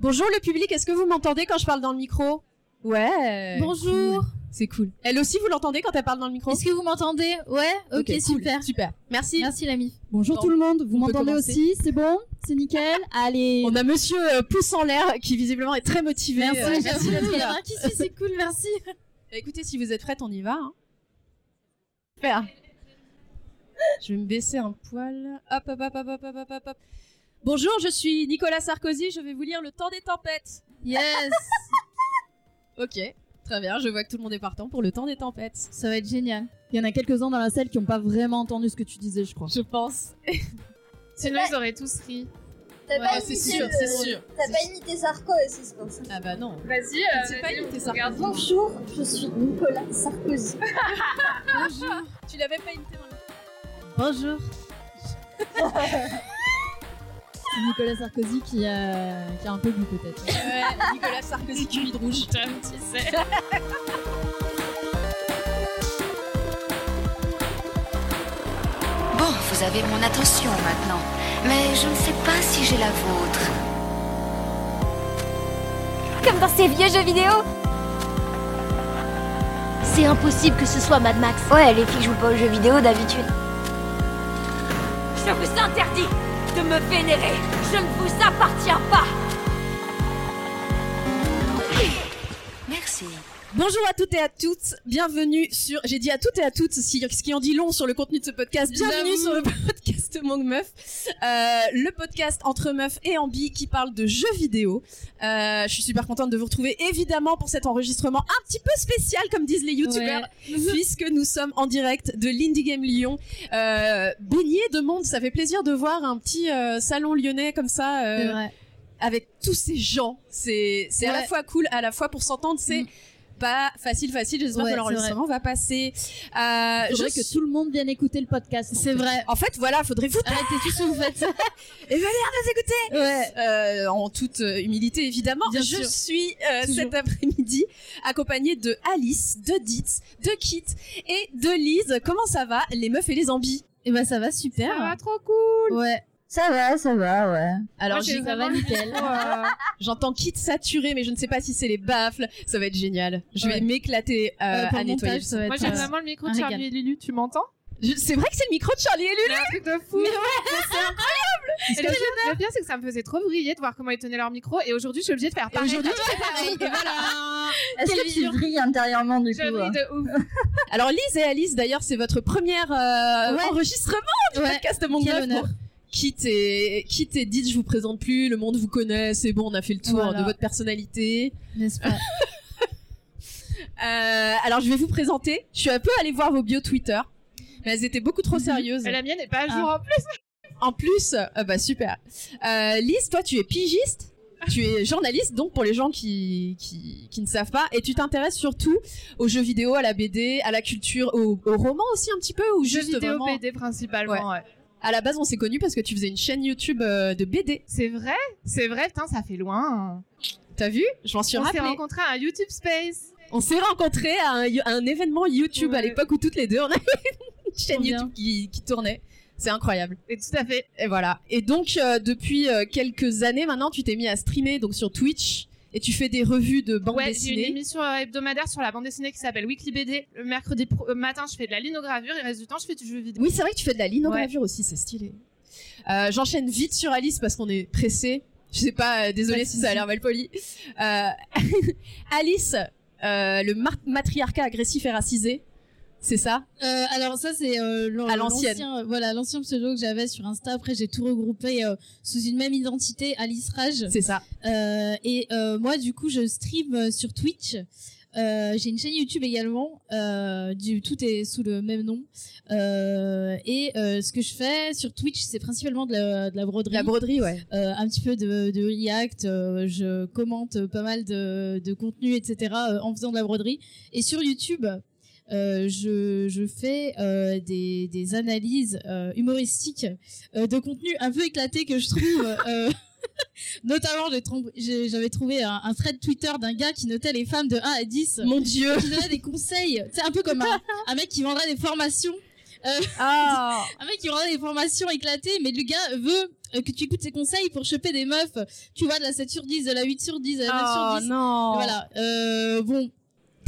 Bonjour le public, est-ce que vous m'entendez quand je parle dans le micro Ouais. Bonjour. C'est cool. Elle aussi, vous l'entendez quand elle parle dans le micro Est-ce que vous m'entendez? Ouais, ok, cool. super. Super. Merci. Merci l'ami. Bonjour Bon, tout le monde, vous m'entendez aussi? C'est bon? C'est nickel? Allez On a monsieur euh, pouce en l'air qui visiblement est très motivé. Merci, Euh, merci d'être Il y en là. a un qui suit, c'est cool, merci. Bah, écoutez, si vous êtes prête, on y va. hein. Super. Je vais me baisser un poil. Hop, hop, hop, hop, hop, hop, hop, hop. Bonjour, je suis Nicolas Sarkozy. Je vais vous lire Le Temps des Tempêtes. Yes, Ok, très bien. Je vois que tout le monde est partant pour Le Temps des Tempêtes. ça va être génial. Il y en a quelques-uns dans la salle qui n'ont pas vraiment entendu ce que tu disais, je crois. Je pense. Sinon, ils auraient tous ri. T'as Ouais, pas c'est imité sûr, le- c'est sûr. T'as pas imité Sarko aussi, c'est pour ça. Ah bah non. Vas-y, euh, pas vas-y, imiter on ça. regarde. Bonjour, je suis Nicolas Sarkozy. Bonjour. Tu l'avais pas imité dans le... Bonjour. C'est Nicolas Sarkozy qui a, qui a un peu bu peut-être. Ouais, Nicolas Sarkozy cul de rouge. Putain, tu sais. Bon, vous avez mon attention maintenant, mais je ne sais pas si j'ai la vôtre. Comme dans ces vieux jeux vidéo C'est impossible que ce soit Mad Max. Ouais, les filles jouent pas aux jeux vidéo d'habitude. Je vous interdis de me vénérer. Je ne vous appartiens pas. Merci. Bonjour à toutes et à toutes, bienvenue sur, j'ai dit à toutes et à toutes, ce qui en dit long sur le contenu de ce podcast, bienvenue sur le podcast Monk Meuf, euh, le podcast entre meufs et ambi qui parle de jeux vidéo. Euh, je suis super contente de vous retrouver évidemment pour cet enregistrement un petit peu spécial comme disent les youtubeurs, puisque nous sommes en direct de l'Indie Game Lyon, euh, baigné de monde, ça fait plaisir de voir un petit euh, salon lyonnais comme ça. euh, C'est vrai. avec tous ces gens. C'est c'est à la fois cool, à la fois pour s'entendre, c'est Mm. Pas facile, facile. J'espère Ouais, que l'enregistrement va passer. Euh, faudrait je que tout le monde vienne écouter le podcast. C'est vrai. En fait, voilà, faudrait vous Arrêtez tout ce que vous faites. et venir nous écouter. Ouais. Euh, en toute euh, humilité, évidemment. Bien je sûr. suis euh, cet après-midi accompagnée de Alice, de Ditz, de Kit et de Lise. Comment ça va, les meufs et les zombies Et bah ça va Ça super. va trop cool. Ouais. Ça va, ça va, ouais. Alors, Moi, j'ai Ça va nickel. j'entends Kit saturé, mais je ne sais pas si c'est les baffles. Ça va être génial. Je vais Ouais. m'éclater euh, Euh, pour à le nettoyer. montage, ça va Moi, j'ai euh, vraiment le micro de Charlie et Lulu, tu m'entends? C'est vrai que c'est le micro de Charlie et Lulu. C'est un truc de fou. Et le, pire, le pire, c'est que ça me faisait trop briller de voir comment ils tenaient leur micro. Et aujourd'hui, je suis obligée de faire pareil. aujourd'hui, tu fais pareil. Et voilà. Est-ce que tu brilles intérieurement du coup Je brille de ouf. Alors Lise et Alice, d'ailleurs, c'est votre première euh, Ouais. enregistrement du Ouais. podcast de mon Quel Quitte et quitte et dites, je vous présente plus, le monde vous connaît, c'est bon, on a fait le tour Voilà. de votre personnalité. N'est-ce pas Euh, alors je vais vous présenter. Je suis un peu allée voir vos bio Twitter, mais elles étaient beaucoup trop sérieuses. Et la mienne n'est pas à jour Ah. en plus. En plus, euh, bah super. Euh, Lise, toi, tu es pigiste. Tu es journaliste, donc pour les gens qui, qui, qui ne savent pas, et tu t'intéresses surtout aux jeux vidéo, à la BD, à la culture, au, au roman aussi un petit peu, ou Jeux juste vidéo vraiment. BD principalement, ouais. À la base, on s'est connus parce que tu faisais une chaîne YouTube euh, de BD. C'est vrai C'est vrai, putain, ça fait loin. T'as vu? Je m'en suis On s'est rappelé. rencontrés à un YouTube Space. On s'est rencontrés à un, à un événement YouTube à Ouais. l'époque où toutes les deux on avait une chaîne Trop bien. YouTube qui, qui tournait. C'est incroyable. Et tout à fait. Et voilà. Et donc euh, depuis euh, quelques années maintenant, tu t'es mis à streamer donc sur Twitch et tu fais des revues de bande Ouais, j'ai une dessinée. émission euh, hebdomadaire sur la bande dessinée qui s'appelle Weekly BD. Le mercredi pro- euh, matin, je fais de la linogravure et le reste du temps, je fais du jeu vidéo. Oui, c'est vrai que tu fais de la linogravure aussi, c'est stylé. Euh, J'enchaîne vite sur Alice parce qu'on est pressé. Je sais pas, euh, désolé si ça a l'air mal poli. Euh, Alice, le matriarcat agressif et racisé, c'est ça? Euh, alors ça c'est euh, l'ancien, euh, voilà l'ancien pseudo que j'avais sur Insta. Après j'ai tout regroupé euh, sous une même identité, Alice Rage. C'est ça. Euh, et euh, moi du coup je stream sur Twitch. Euh, j'ai une chaîne YouTube également. Euh, du tout est sous le même nom. Euh, et euh, ce que je fais sur Twitch c'est principalement de la, de la broderie. La broderie, ouais. Euh, un petit peu de, de React, euh, je commente pas mal de, de contenu, etc. euh, en faisant de la broderie. Et sur YouTube, euh, je, je fais euh, des, des analyses euh, humoristiques euh, de contenu un peu éclaté que je trouve. euh, Notamment, j'avais trouvé un, un thread Twitter d'un gars qui notait les femmes de 1 à 10, Mon dieu. qui donnait des conseils. C'est un peu comme un, un mec qui vendrait des formations Ah un mec qui vendrait des formations éclatées, mais le gars veut euh, que tu écoutes ses conseils pour choper des meufs. Tu vois, de la 7 sur 10, de la 8 sur 10, de la 9 Oh sur 10. non. Voilà. Euh, bon,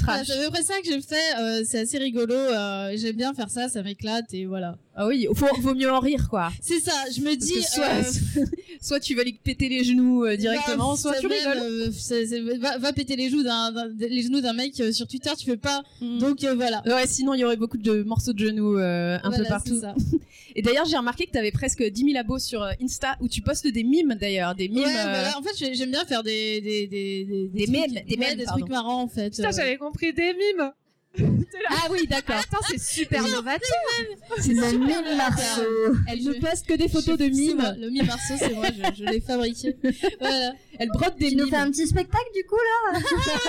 Trash. c'est à peu près ça que je fais. euh, c'est assez rigolo. euh, J'aime bien faire ça, ça m'éclate et voilà. Ah oui, faut, vaut mieux en rire quoi. C'est ça. Je me Parce dis. que soit, euh, soit tu vas lui péter les genoux euh, directement, bah, soit tu même, rigoles. euh, va, va péter les genoux d'un les genoux d'un mec euh, sur Twitter. Tu fais pas. Mm. Donc euh, voilà. Ouais, sinon il y aurait beaucoup de morceaux de genoux euh, un peu partout. ça. Et d'ailleurs, j'ai remarqué que t'avais presque 10 000 abos sur Insta où tu postes des mimes d'ailleurs, des mimes. Ouais, euh. En fait, j'ai- j'aime bien faire des des des des, Des trucs- mèmes, des ouais, mèmes, des trucs marrants en fait. Putain, euh. j'avais compris des mimes. Ah oui, d'accord. Attends, c'est super novateur. C'est le mime Marceau. Elle ne poste que des photos de mimes. Le mime Marceau, c'est moi, je, je l'ai fabriqué. voilà. Elle brode des Tu nous mimes. fais un petit spectacle du coup là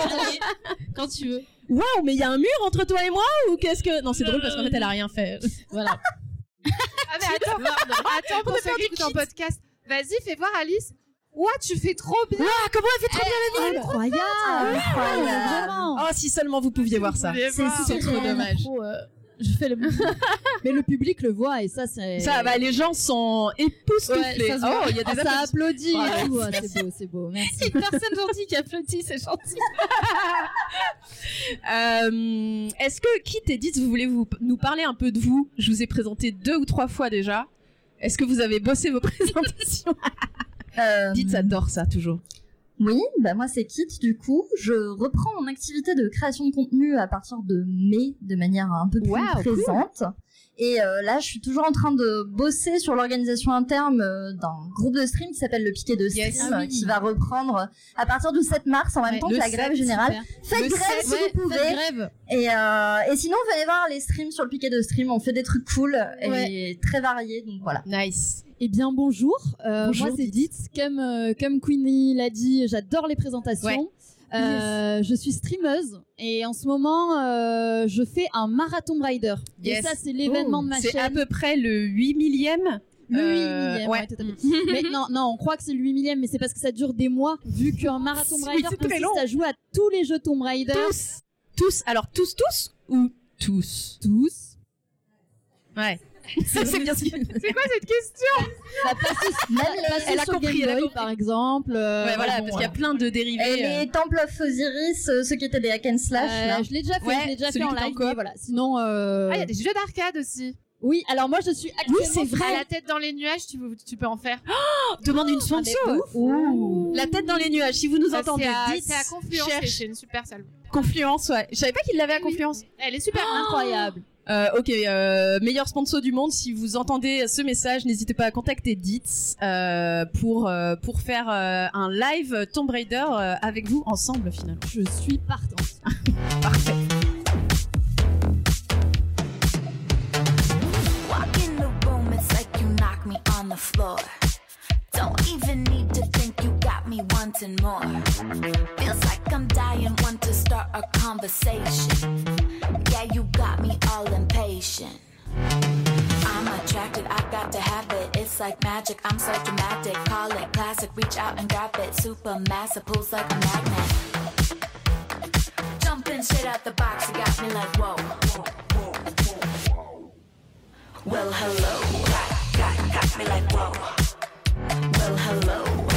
Allez, quand tu veux. Waouh, mais il y a un mur entre toi et moi ou qu'est-ce que Non, c'est drôle parce qu'en fait, elle a rien fait. Voilà. Ah, mais attends, attends, pour qui écoutent en podcast, vas-y, fais voir Alice. Ouah, tu fais trop bien. Ah, comment elle fait trop bien Incroyable, Incroyable. vraiment. Oh, si seulement vous pouviez voir ça. C'est trop dommage. Euh, je fais le mais le public le voit et ça c'est Ça, bah, les gens sont époustouflés. Oh, il y a des Ah, ça applaudissements. applaudit ah, c'est beau c'est beau merci Une personne gentille qui applaudit, c'est gentil. Euh, Est-ce que, quitte et dites, vous voulez vous, nous parler un peu de vous? Je vous ai présenté deux ou trois fois déjà. Est-ce que vous avez bossé vos présentations? Euh, Dites, adore ça toujours. Oui, bah moi c'est Kit du coup. Je reprends mon activité de création de contenu à partir de mai de manière un peu plus cool. présente. Et euh, là, je suis toujours en train de bosser sur l'organisation interne euh, d'un groupe de stream qui s'appelle le Piquet de Stream, Yes. Ah oui. qui va reprendre à partir du 7 mars en même Ouais, temps que la grève 7, générale. Faites Le grève 7, si Ouais, vous pouvez. grève. Et, euh, et sinon, venez voir les streams sur le Piquet de Stream. On fait des trucs cool et très variés. Donc voilà. Nice. Eh bien bonjour, Euh, Bonjour, moi c'est. Ditz, comme, euh, comme Queenie l'a dit, j'adore les présentations. Euh, Je suis streameuse et en ce moment euh, je fais un marathon rider. Yes. Et ça c'est l'événement de ma C'est à chaîne. peu près le 8 millième. Le 8 Euh, millième, ouais. ouais, tout à fait. mais non, non, on croit que c'est le 8 millième, mais c'est parce que ça dure des mois, vu qu'un marathon Oui, rider très consiste long. à jouer à tous les jeux Tomb Raider. Tous. Tous. Alors, tous, tous ou tous? Tous. Ouais. C'est c'est bien ce qui... C'est quoi cette question? Ça passe, Même ça les, passe Elle a sur compris, Game elle a Boy, compris. par exemple. euh, Ouais, voilà, bon, parce qu'il y a euh, plein de dérivés. et euh. les Temple of Osiris, euh, ceux qui étaient des hack and slash. euh, là. je l'ai déjà fait, Ouais, je l'ai déjà fait en live. mais voilà. Sinon, euh, Ah, il y a des jeux d'arcade aussi. oui. Alors moi, je suis actuellement. c'est vrai. À la tête dans les nuages, tu, tu peux en faire. Demande une sponsor. Ouh. La tête dans les nuages. Si vous nous Ah, entendez, c'est à, dites, c'est à Confluence, c'est une super salle. Confluence, ouais. Je savais pas qu'il l'avait à oui. Confluence. Elle est super. incroyable. Euh, ok, euh, meilleur sponsor du monde. Si vous entendez ce message, n'hésitez pas à contacter Ditz euh, pour euh, pour faire euh, un live Tomb Raider euh, avec vous ensemble finalement. Je suis partante. Parfait. Walk in the room, it's like you knock me on the floor. Don't even need me wanting more. Feels like I'm dying, want to start a conversation. Yeah, you got me all impatient. I'm attracted, I got to have it. It's like magic, I'm so dramatic. Call it classic, reach out and grab it. Super massive, pulls like a magnet. Jumping shit out the box, you got me like whoa. Well, hello, got, got, got me like whoa. Well, hello,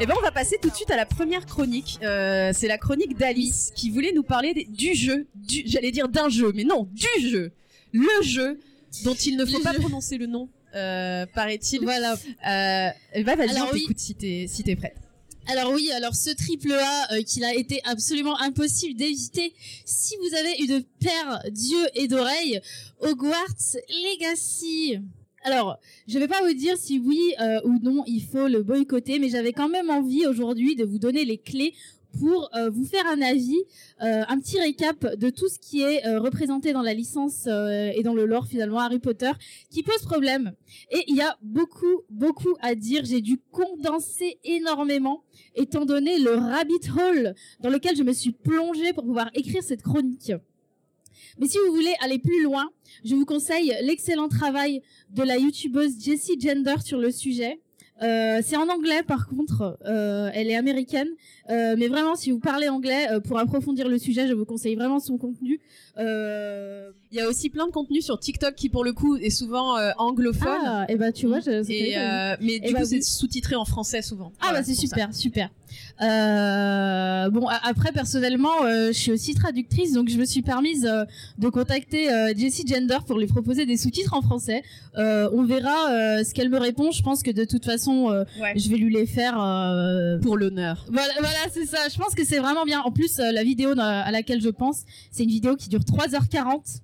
Et ben on va passer tout de suite à la première chronique. Euh, c'est la chronique d'Alice qui voulait nous parler du jeu, du, j'allais dire d'un jeu, mais non, du jeu, le jeu dont il ne faut pas prononcer le nom, euh, paraît-il. Voilà. Euh, ben vas-y, Alors on oui. t'écoute si t'es si t'es prête. Alors oui, alors ce triple A euh, qu'il a été absolument impossible d'éviter si vous avez une paire d'yeux et d'oreilles, Hogwarts Legacy. Alors, je vais pas vous dire si oui euh, ou non il faut le boycotter, mais j'avais quand même envie aujourd'hui de vous donner les clés pour euh, vous faire un avis, euh, un petit récap de tout ce qui est euh, représenté dans la licence euh, et dans le lore finalement Harry Potter qui pose problème. Et il y a beaucoup, beaucoup à dire. J'ai dû condenser énormément étant donné le rabbit hole dans lequel je me suis plongée pour pouvoir écrire cette chronique. Mais si vous voulez aller plus loin, je vous conseille l'excellent travail de la youtubeuse Jessie Gender sur le sujet. Euh, c'est en anglais par contre, euh, elle est américaine, euh, mais vraiment si vous parlez anglais euh, pour approfondir le sujet, je vous conseille vraiment son contenu. Euh, Il y a aussi plein de contenu sur TikTok qui pour le coup est souvent euh, anglophone. Ah, et bah tu vois, je, Et, euh, mais du bah coup, c'est oui. sous-titré en français souvent. Ah Voilà, bah c'est ça. super, super. Euh, bon après personnellement, euh, je suis aussi traductrice, donc je me suis permise euh, de contacter Jessie Gender pour lui proposer des sous-titres en français. On verra ce qu'elle me répond. Je pense que de toute façon, Ouais. je vais lui les faire. Pour l'honneur. Voilà, voilà c'est ça. Je pense que c'est vraiment bien. En plus, la vidéo à laquelle je pense, c'est une vidéo qui dure 3h40.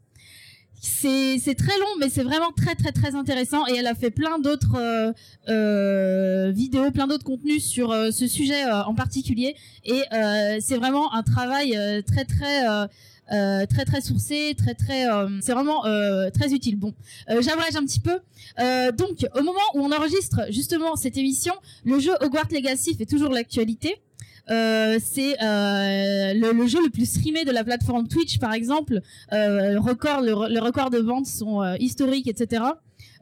C'est très long, mais c'est vraiment très très très intéressant. Et elle a fait plein d'autres euh, euh, vidéos, plein d'autres contenus sur euh, ce sujet en particulier. Et c'est vraiment un travail très très très très sourcé, très très, c'est vraiment très utile. Bon, j'abrège un petit peu. Donc, au moment où on enregistre justement cette émission, le jeu Hogwarts Legacy fait toujours l'actualité. Euh, c'est euh, le, le jeu le plus streamé de la plateforme Twitch, par exemple. Euh, le record, le, le record de ventes sont euh, historiques, etc.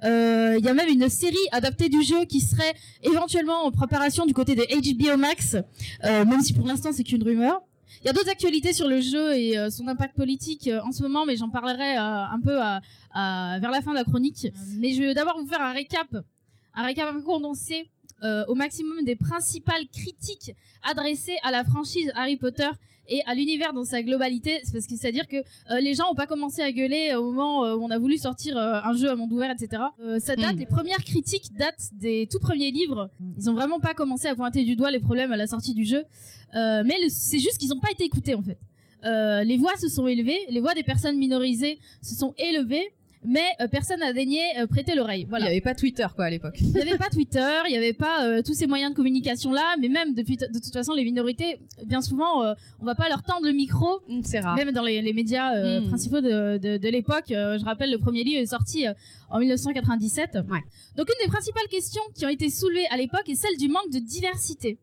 Euh, Il y a même une série adaptée du jeu qui serait éventuellement en préparation du côté de HBO Max, euh, même si pour l'instant c'est qu'une rumeur. Il y a d'autres actualités sur le jeu et euh, son impact politique euh, en ce moment, mais j'en parlerai euh, un peu à, à- vers la fin de la chronique. Mais je vais d'abord vous faire un récap, un récap un peu condensé euh, au maximum des principales critiques adressées à la franchise Harry Potter et à l'univers dans sa globalité. C'est parce que c'est-à-dire que euh, les gens n'ont pas commencé à gueuler au moment euh, où on a voulu sortir euh, un jeu à monde ouvert, etc. Euh, ça date, Mm. les premières critiques datent des tout premiers livres. Ils ont vraiment pas commencé à pointer du doigt les problèmes à la sortie du jeu. Euh, mais c'est juste qu'ils n'ont pas été écoutés en fait. Euh, les voix se sont élevées, les voix des personnes minorisées se sont élevées, mais euh, personne n'a daigné euh, prêter l'oreille. Il n'y avait pas Twitter quoi à l'époque. Il n'y avait pas Twitter, il n'y avait pas euh, tous ces moyens de communication là, mais même depuis de toute façon les minorités, bien souvent, on va pas leur tendre le micro, Mm, C'est rare. même dans les, les médias euh, Mm. principaux de, de, de l'époque. Je rappelle, le premier livre est sorti en 1997. Ouais. Donc une des principales questions qui ont été soulevées à l'époque est celle du manque de diversité.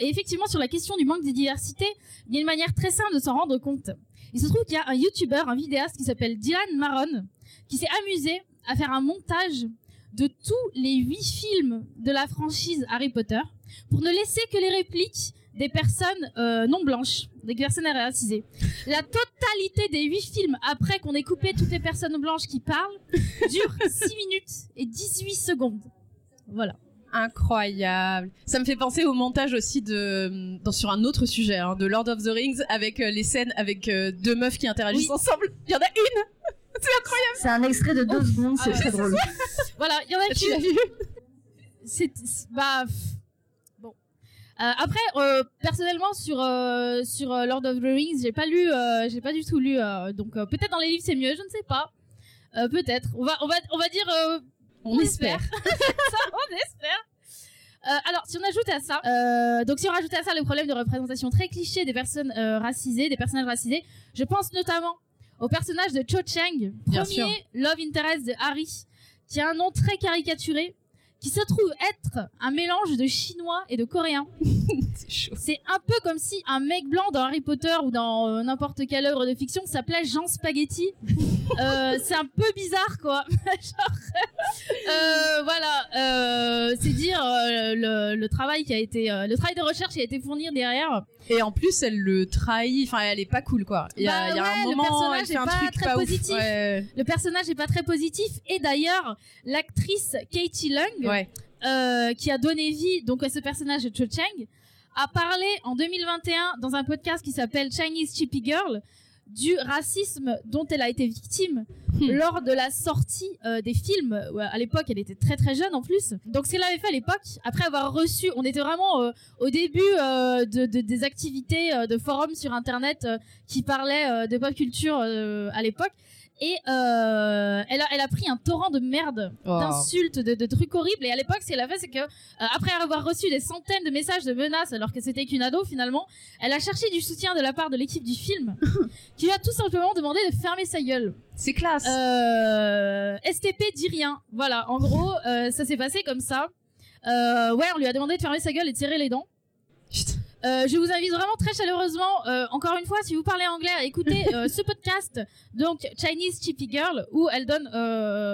Et effectivement, sur la question du manque de diversité, il y a une manière très simple de s'en rendre compte. Il se trouve qu'il y a un YouTuber, un vidéaste qui s'appelle Dylan Maron, qui s'est amusé à faire un montage de tous les huit films de la franchise Harry Potter pour ne laisser que les répliques des personnes euh, non blanches, des personnes racisées. La totalité des huit films, après qu'on ait coupé toutes les personnes blanches qui parlent, dure 6 minutes et 18 secondes. Voilà. Incroyable. Ça me fait penser au montage aussi de dans, sur un autre sujet hein, de Lord of the Rings avec euh, les scènes avec euh, deux meufs qui interagissent Oui. ensemble. Il y en a une. C'est un extrait de deux secondes, c'est Ah très drôle. Voilà, il y en a Tu qui... vu c'est c'est- bah bon Euh, après euh, personnellement sur euh, sur euh, Lord of the Rings j'ai pas lu euh, j'ai pas du tout lu euh, donc euh, peut-être dans les livres c'est mieux je ne sais pas Euh, peut-être on va on va on va dire On espère. ça on espère Euh, alors, si on ajoute à ça, euh, donc si on rajoute à ça le problème de représentation très cliché des personnes euh, racisées, des personnages racisés, je pense notamment au personnage de Cho Chang, Bien premier love interest de Harry, qui a un nom très caricaturé, qui se trouve être un mélange de chinois et de coréen. C'est chaud. C'est un peu comme si un mec blanc dans Harry Potter ou dans euh, n'importe quelle œuvre de fiction s'appelait Jean Spaghetti. Euh, c'est un peu bizarre, quoi. Genre, euh, voilà, euh, c'est dire euh, le, le travail qui a été, euh, le travail de recherche qui a été fourni derrière. Et en plus, elle le trahit. Enfin, elle est pas cool, quoi. Il y a, Bah il y a ouais, un le moment, personnage elle fait est un pas truc très pas ouf. positif. Ouais. Le personnage n'est pas très positif et d'ailleurs l'actrice Katie Lung, Ouais. euh, qui a donné vie donc à ce personnage de Cho Chang, a parlé en 2021 dans un podcast qui s'appelle Chinese Chippy Girl du racisme dont elle a été victime Hmm. lors de la sortie euh, des films. À l'époque, elle était très très jeune en plus. Donc, ce qu'elle avait fait à l'époque, après avoir reçu, on était vraiment euh, au début euh, de, de- des activités de forums sur Internet qui parlaient de pop culture à l'époque. Et euh, elle, a, elle a pris un torrent de merde, Oh. d'insultes, de, de trucs horribles. Et à l'époque, ce qu'elle a fait, c'est que euh, après avoir reçu des centaines de messages de menaces, alors que c'était qu'une ado finalement, elle a cherché du soutien de la part de l'équipe du film, qui lui a tout simplement demandé de fermer sa gueule. C'est classe. Euh, STP dit rien. Voilà, en gros, euh, ça s'est passé comme ça. Euh, ouais, on lui a demandé de fermer sa gueule et de serrer les dents. Euh, je vous invite vraiment très chaleureusement, euh, encore une fois, si vous parlez anglais, à écouter euh, ce podcast, donc Chinese Chippy Girl, où elle donne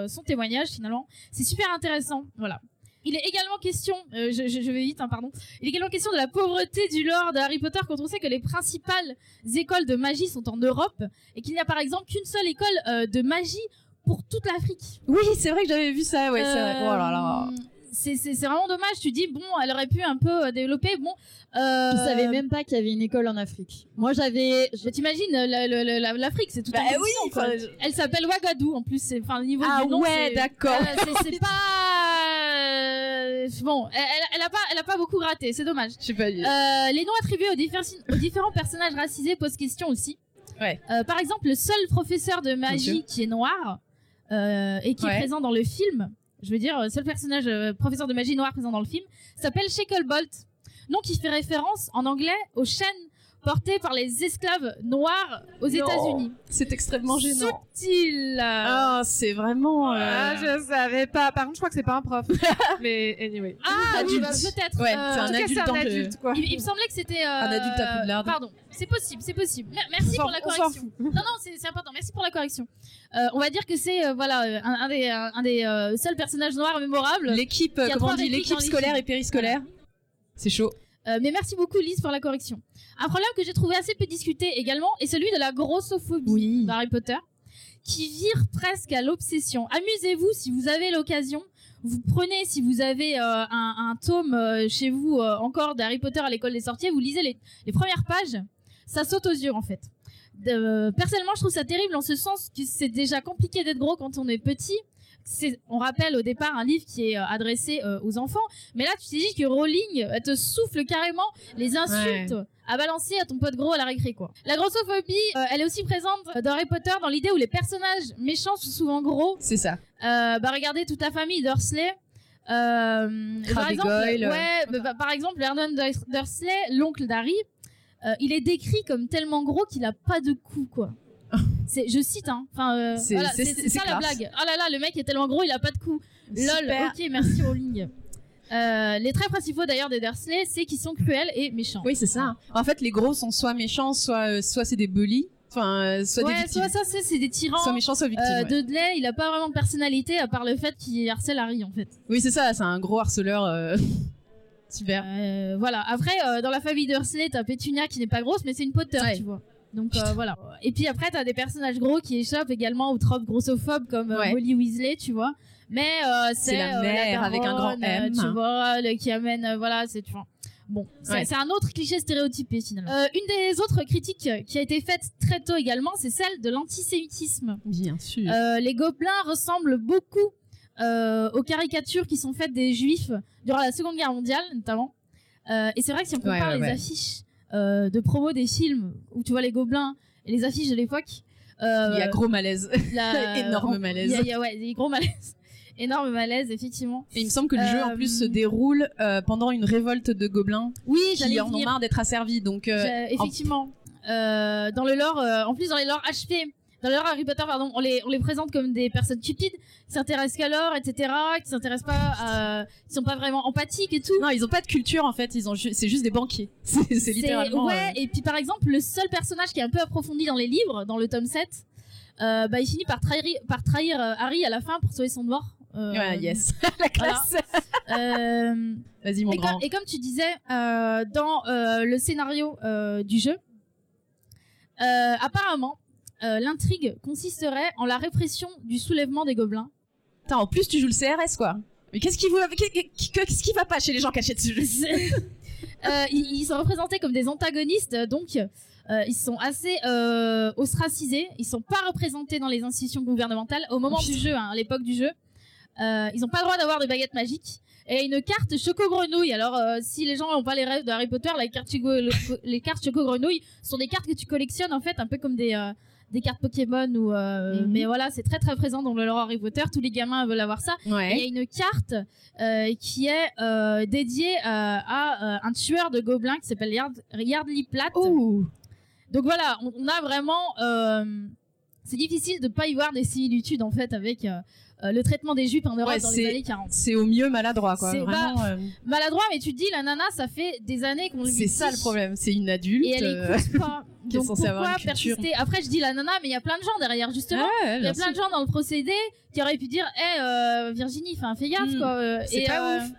son témoignage finalement. C'est super intéressant, voilà. Il est également question, je, vais vite, hein, pardon. Il est également question de la pauvreté du lore de Harry Potter quand on sait que les principales écoles de magie sont en Europe et qu'il n'y a par exemple qu'une seule école de magie pour toute l'Afrique. Oui, c'est vrai que j'avais vu ça. Ouais, c'est vrai. Oh là là. C'est c'est- c'est vraiment dommage. Tu dis bon, elle aurait pu un peu euh, développer. Bon, euh, Je savais même pas qu'il y avait une école en Afrique. Moi, j'avais. Mais t'imagines, la- la- la- l'Afrique, c'est tout Bah un oui, quoi. enfin, Elle s'appelle Ouagadougou, en plus. c'est- Enfin, le niveau Ah du nom, ouais, c'est- d'accord. Euh, c'est- c'est pas. euh, Bon, elle, elle- elle a pas, elle a pas beaucoup raté. C'est dommage. Je sais pas. Euh, les noms attribués aux, diffé- aux différents personnages racisés posent question aussi. Ouais. Euh, par exemple, le seul professeur de magie qui est noir euh, et qui Ouais. est présent dans le film, je veux dire, le seul personnage euh, professeur de magie noir présent dans le film, s'appelle Shacklebolt. Nom qui fait référence en anglais aux chaînes portées par les esclaves noirs aux. États-Unis. C'est extrêmement gênant. Subtil. Ah, c'est vraiment. euh, Ah, je savais pas. Par contre, je crois que c'est pas un prof. Mais anyway. Ah, oui, Adulte. bah, peut-être. Ouais, Euh, c'est En un tout cas, adulte c'est un dans le- adulte, quoi. Il, il me semblait que c'était. euh, Un adulte à Poudlard. Pardon, c'est possible, c'est possible. Mer- Merci pour la correction. Non, non, c'est important. Merci pour la correction. Euh, on va dire que c'est euh, voilà un, un des, un, un des euh, seuls personnages noirs mémorables. L'équipe, comment on dit, l'équipe scolaire et périscolaire. C'est chaud. Euh, mais merci beaucoup Lise pour la correction. Un problème que j'ai trouvé assez peu discuté également est celui de la grossophobie Oui. d'Harry Potter, qui vire presque à l'obsession. Amusez-vous si vous avez l'occasion. Vous prenez, si vous avez euh, un, un tome euh, chez vous encore d'Harry Potter à l'école des sorciers, vous lisez les, les premières pages, ça saute aux yeux en fait. Personnellement, je trouve ça terrible en ce sens que c'est déjà compliqué d'être gros quand on est petit. On rappelle au départ un livre qui est euh, adressé euh, aux enfants, mais là tu t'es dit que Rowling elle te souffle carrément les insultes à balancer à ton pote gros à la récré quoi. La grossophobie, euh, elle est aussi présente dans Harry Potter dans l'idée où les personnages méchants sont souvent gros. C'est ça. Euh, bah regardez toute la famille Dursley. Euh, par exemple, Goyle. ouais, bah, bah, par exemple, Vernon Durs- Dursley, l'oncle d'Harry, euh, il est décrit comme tellement gros qu'il a pas de cou, quoi. C'est, je cite, hein. Enfin, euh, C'est- voilà, ça la blague. Oh là là, le mec est tellement gros, il a pas de cou. Lol, ok, merci Rowling. Euh, les traits principaux d'ailleurs des Dursley, c'est qu'ils sont cruels et méchants. Oui, c'est ça. En fait, les gros sont soit méchants, soit, euh, soit c'est des bullies. Enfin, soit ouais, des victimes. soit ça, c'est, des tyrans. Soit méchants, soit victimes. Euh, ouais. Dudley, il a pas vraiment de personnalité à part le fait qu'il harcèle Harry en fait. Oui, c'est ça. C'est un gros harceleur. euh, Super. Voilà. Après, dans la famille Dursley, t'as Pétunia qui n'est pas grosse, mais c'est une Potter, Ouais. tu vois. Donc euh, voilà. Et puis après, t'as des personnages gros qui échappent également aux tropes grossophobes comme euh, Ouais. Molly Weasley, tu vois. Mais euh, c'est la mère avec un grand M. tu vois, le- qui amène, voilà, c'est tu vois. Bon, c'est Ouais. un autre cliché stéréotypé finalement. Euh, une des autres critiques qui a été faite très tôt également, c'est celle de l'antisémitisme. Bien sûr. Euh, les gobelins ressemblent beaucoup euh, aux caricatures qui sont faites des juifs durant la Seconde Guerre mondiale, notamment. Et c'est vrai que si on compare ouais, les affiches euh, de promo des films où tu vois les gobelins et les affiches de l'époque, euh, Il y a gros malaise. la- énorme malaise. Il y a, il y a- ouais, gros malaises. Énorme malaise, effectivement. Et il me semble que le jeu en plus se déroule euh, pendant une révolte de gobelins Oui, j'allais qui en ont marre d'être asservis. Donc Effectivement. Euh, dans le lore, en plus dans les lore HP, dans le lore Harry Potter, pardon, on les, on les présente comme des personnes cupides, qui s'intéressent qu'à l'or, etc., qui s'intéressent pas à, qui sont pas vraiment empathiques et tout. non, ils ont pas de culture en fait. Ils ont, ju- c'est juste des banquiers. C'est littéralement. Ouais, euh, et puis par exemple, le seul personnage qui est un peu approfondi dans les livres, dans le tome 7, euh, bah, il finit par trahir, par trahir euh, Harry à la fin pour sauver son devoir. Euh, Ouais, yes. La classe. Vas-y mon et, grand. comme, et comme tu disais, dans le scénario du jeu, apparemment, euh, l'intrigue consisterait en la répression du soulèvement des gobelins. Putain, en plus tu joues le CRS quoi. Mais qu'est-ce qui vous, qu'est- qu'est-ce qui va pas chez les gens qui achètent ce jeu Euh, ils, ils sont représentés comme des antagonistes, donc euh, ils sont assez euh, ostracisés. Ils sont pas représentés dans les institutions gouvernementales au moment Oh, du jeu, hein, à l'époque du jeu. Ils ont pas le droit d'avoir de baguette magique. Et une carte Choco Grenouille. Alors, si les gens n'ont pas les rêves de Harry Potter, Choco- les cartes Choco sont des cartes que tu collectionnes en fait, un peu comme des des cartes Pokémon ou. euh, Mhm. Mais voilà, c'est très très présent dans le lore Harry Potter. Tous les gamins veulent avoir ça. Il y a une carte euh, qui est euh, dédiée à un tueur de gobelins qui s'appelle Yard, Yardley Platt. Donc voilà, on, on a vraiment. c'est difficile de pas y voir des similitudes en fait avec euh, le traitement des jupes en Europe Ouais, dans les années 40. C'est au mieux maladroit, quoi. Euh, Maladroit, mais tu te dis, la nana, ça fait des années qu'on lui c'est ça le problème. C'est une adulte. Et elle euh, écoute pas. qui est Donc censée avoir pourquoi une persister? Après, je dis la nana, mais il y a plein de gens derrière, justement. ouais, Il y a plein de gens dans le procédé qui auraient pu dire, hé, euh, Virginie, fais gaffe, Hmm. quoi. C'est pas ouf.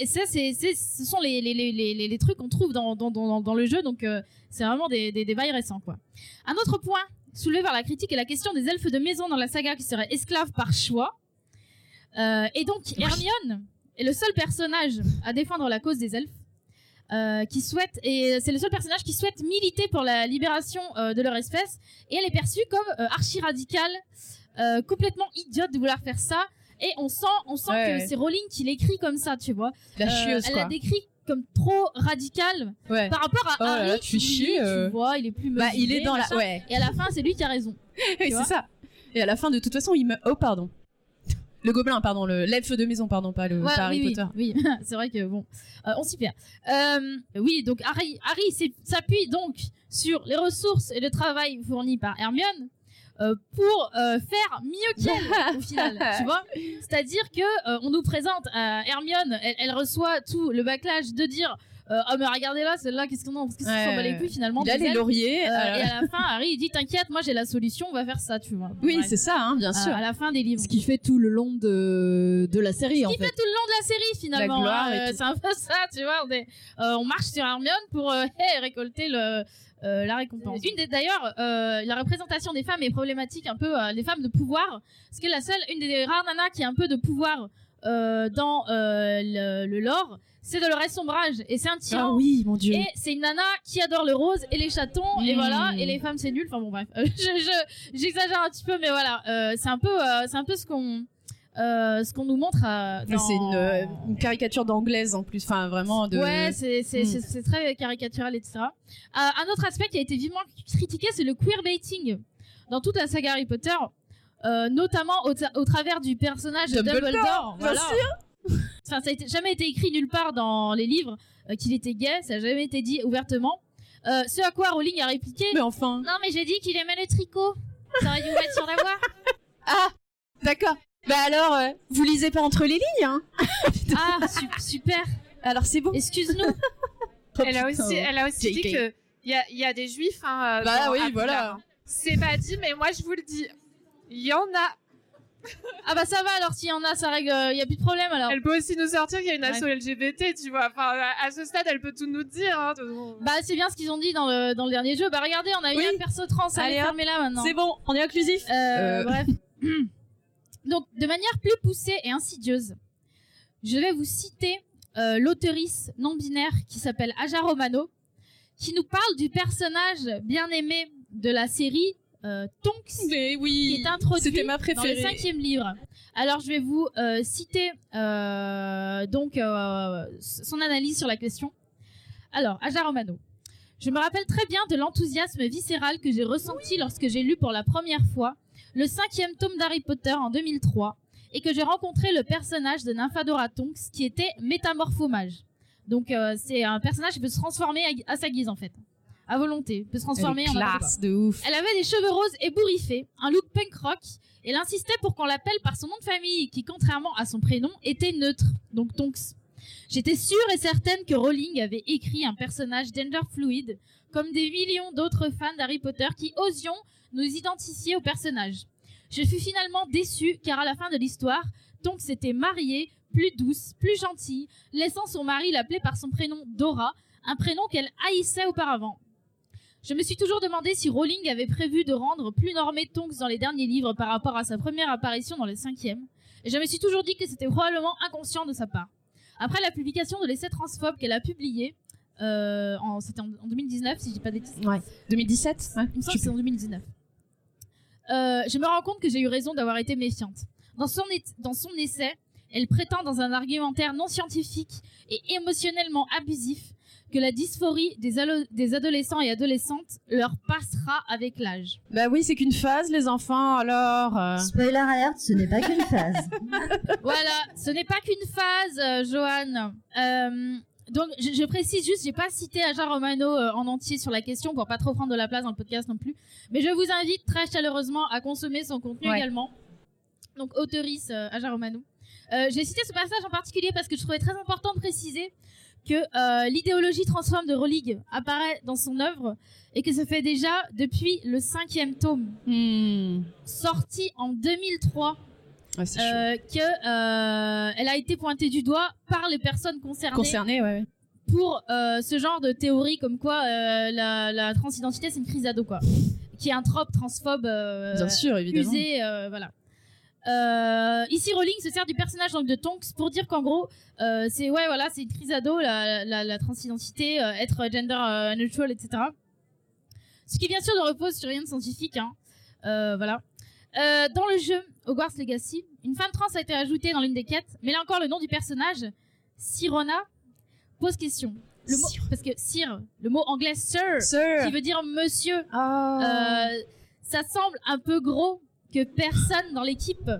Et, ça, c'est, ce sont les, les, les, les, les trucs qu'on trouve dans, dans, dans, dans le jeu, donc c'est vraiment des, des, des bails récents, quoi. Un autre point soulevé par la critique est la question des elfes de maison dans la saga qui seraient esclaves par choix. Euh, et donc, Hermione est le seul personnage à défendre la cause des elfes. euh, qui souhaite et c'est le seul personnage qui souhaite militer pour la libération euh, de leur espèce et elle est perçue comme archi radicale complètement idiote de vouloir faire ça et on sent on sent Ouais, que ouais. c'est Rowling qui l'écrit comme ça tu vois La chieuse, elle quoi. l'a décrit comme trop radicale Ouais. par rapport à Oh là Harry là, tu qui, euh. tu vois il est plus Bah, il est dans la. machin. Et à la fin c'est lui qui a raison Oui, c'est ça. Et à la fin, de toute façon, il me. Oh, pardon. Le gobelin, pardon, le l'elfe de maison, pardon, pas le Ouais, pas Harry oui, Potter. Oui, c'est vrai que bon, euh, on s'y perd. Euh, oui, donc Harry, Harry s'appuie donc sur les ressources et le travail fournis par Hermione euh, pour euh, faire mieux qu'elle au final, tu vois. C'est-à-dire que euh, on nous présente euh, Hermione, elle, elle reçoit tout le backlash de dire euh, ah mais regardez là, celle-là, qu'est-ce qu'on a, qu'est-ce qu'on Ouais, s'en bat les couilles finalement. Il a des les lauriers. Euh, euh, et à la fin, Harry il dit t'inquiète, moi j'ai la solution, on va faire ça, tu vois. Oui, Bref. c'est ça, hein, bien Euh, sûr. à la fin des livres. Ce qui fait tout le long de, de la série, en qui fait. fait tout le long de la série finalement. La gloire hein. et Euh, tout. c'est un peu ça, tu vois. On, est- euh, on marche sur Hermione pour euh, hey, récolter le, euh, la récompense. Une des d'ailleurs, euh, la représentation des femmes est problématique un peu euh, les femmes de pouvoir, parce que la seule, une des rares nanas qui a un peu de pouvoir euh, dans euh, le, le lore, c'est Dolores Sombrage et c'est un Ah tyran. oui, mon dieu. Et c'est une nana qui adore le rose et les chatons et voilà et les femmes c'est nul. Enfin bon bref, Euh, je je- j'exagère un petit peu mais voilà, euh, c'est un peu euh, c'est un peu ce qu'on euh, ce qu'on nous montre dans... C'est une, une caricature d'anglaise en plus, enfin vraiment de. Ouais, c'est c'est très caricatural etc. Un autre aspect qui a été vivement critiqué c'est le queerbaiting dans toute la saga Harry Potter. notamment au, au travers du personnage de Dumbledore, Dumbledore. bien voilà. Enfin, ça a été- jamais été écrit nulle part dans les livres euh, qu'il était gay, ça a jamais été dit ouvertement. Euh, ce à quoi Rowling a répliqué Mais enfin. Non, mais j'ai dit qu'il aimait le tricot. Ça aurait dû vous mettre sur la voie. Ah, d'accord. Bah alors, euh, vous lisez pas entre les lignes, hein Ah, su- super. Alors c'est bon. Excuse-nous. Elle a aussi, elle a aussi dit JK. que il y a, il y a des juifs. Hein, Bah dans oui, voilà. C'est pas dit, mais moi je vous le dis. Il y en a. Ah bah ça va alors s'il y en a, ça règle, il y a plus de problème alors. Elle peut aussi nous sortir qu'il y a une Ouais. asso LGBT, tu vois. Enfin, à ce stade, elle peut tout nous dire. Hein. Bah c'est bien ce qu'ils ont dit dans le, dans le dernier jeu. Bah regardez, on a eu Oui. un perso trans, allez, hop. fermez-la maintenant. C'est bon, on est inclusif. Euh, Euh. Bref. Donc, de manière plus poussée et insidieuse, je vais vous citer euh, l'auteurice non-binaire qui s'appelle Aja Romano, qui nous parle du personnage bien aimé de la série euh, Tonks, Mais qui oui. est introduit C'était ma dans le préférée. cinquième livre. Alors, je vais vous euh, citer euh, donc euh, son analyse sur la question. Alors, Aja Romano. Je me rappelle très bien de l'enthousiasme viscéral que j'ai ressenti lorsque j'ai lu pour la première fois le cinquième tome d'Harry Potter en 2003 et que j'ai rencontré le personnage de Nymphadora Tonks qui était métamorphomage. Donc euh, c'est un personnage qui peut se transformer à, à sa guise en fait, à volonté, peut se transformer en classe de ouf. Elle avait des cheveux roses ébouriffés, un look punk rock, et elle insistait pour qu'on l'appelle par son nom de famille, qui, contrairement à son prénom, était neutre, donc Tonks. J'étais sûre et certaine que Rowling avait écrit un personnage gender fluide, comme des millions d'autres fans d'Harry Potter qui osions nous identifier au personnage. Je fus finalement déçue, car à la fin de l'histoire, Tonks s'était mariée, plus douce, plus gentille, laissant son mari l'appeler par son prénom Dora, un prénom qu'elle haïssait auparavant. Je me suis toujours demandé si Rowling avait prévu de rendre plus normé Tonks dans les derniers livres par rapport à sa première apparition dans le cinquième, et je me suis toujours dit que c'était probablement inconscient de sa part. Après la publication de l'essai transphobe qu'elle a publié, euh, en, c'était en, en 2019 si je dis pas des bêtises, 2017 ouais. il me semble que c'est en 2019. Euh, je me rends compte que j'ai eu raison d'avoir été méfiante. Dans son, é- dans son essai, elle prétend dans un argumentaire non scientifique et émotionnellement abusif que la dysphorie des, adolescents et adolescentes leur passera avec l'âge. Bah oui, c'est qu'une phase, les enfants, alors. euh, Spoiler alert, ce n'est pas qu'une phase. voilà, ce n'est pas qu'une phase, euh, Johan. Euh, donc, je, je précise juste, j'ai pas cité Aja Romano euh, en entier sur la question pour pas trop prendre de la place dans le podcast non plus. Mais je vous invite très chaleureusement à consommer son contenu Ouais. également. donc auteurice euh, Aja Romano. Euh, J'ai cité ce passage en particulier parce que je trouvais très important de préciser que euh, l'idéologie transforme de Rowling apparaît dans son œuvre et que ça fait déjà depuis le cinquième tome, Hmm. sorti en 2003, Ouais, chaud. euh, que euh, elle a été pointée du doigt par les personnes concernées Concerné, ouais. ouais. pour euh, ce genre de théorie comme quoi la, la transidentité c'est une crise ado quoi, qui est un trope transphobe Bien sûr, évidemment. usé, voilà. Euh, ici, Rowling se sert du personnage donc, de Tonks pour dire qu'en gros, euh, c'est ouais, voilà, c'est une crise ado, la, la, la transidentité, euh, être gender euh, neutral, etc. Ce qui bien sûr ne repose sur rien de scientifique, hein. Voilà. Dans le jeu Hogwarts Legacy, une femme trans a été ajoutée dans l'une des quêtes, mais là encore, le nom du personnage, Sirona, pose question. Le mot, parce que Sir, le mot anglais sir, Sir. qui veut dire monsieur, Ah. ça semble un peu gros que personne dans l'équipe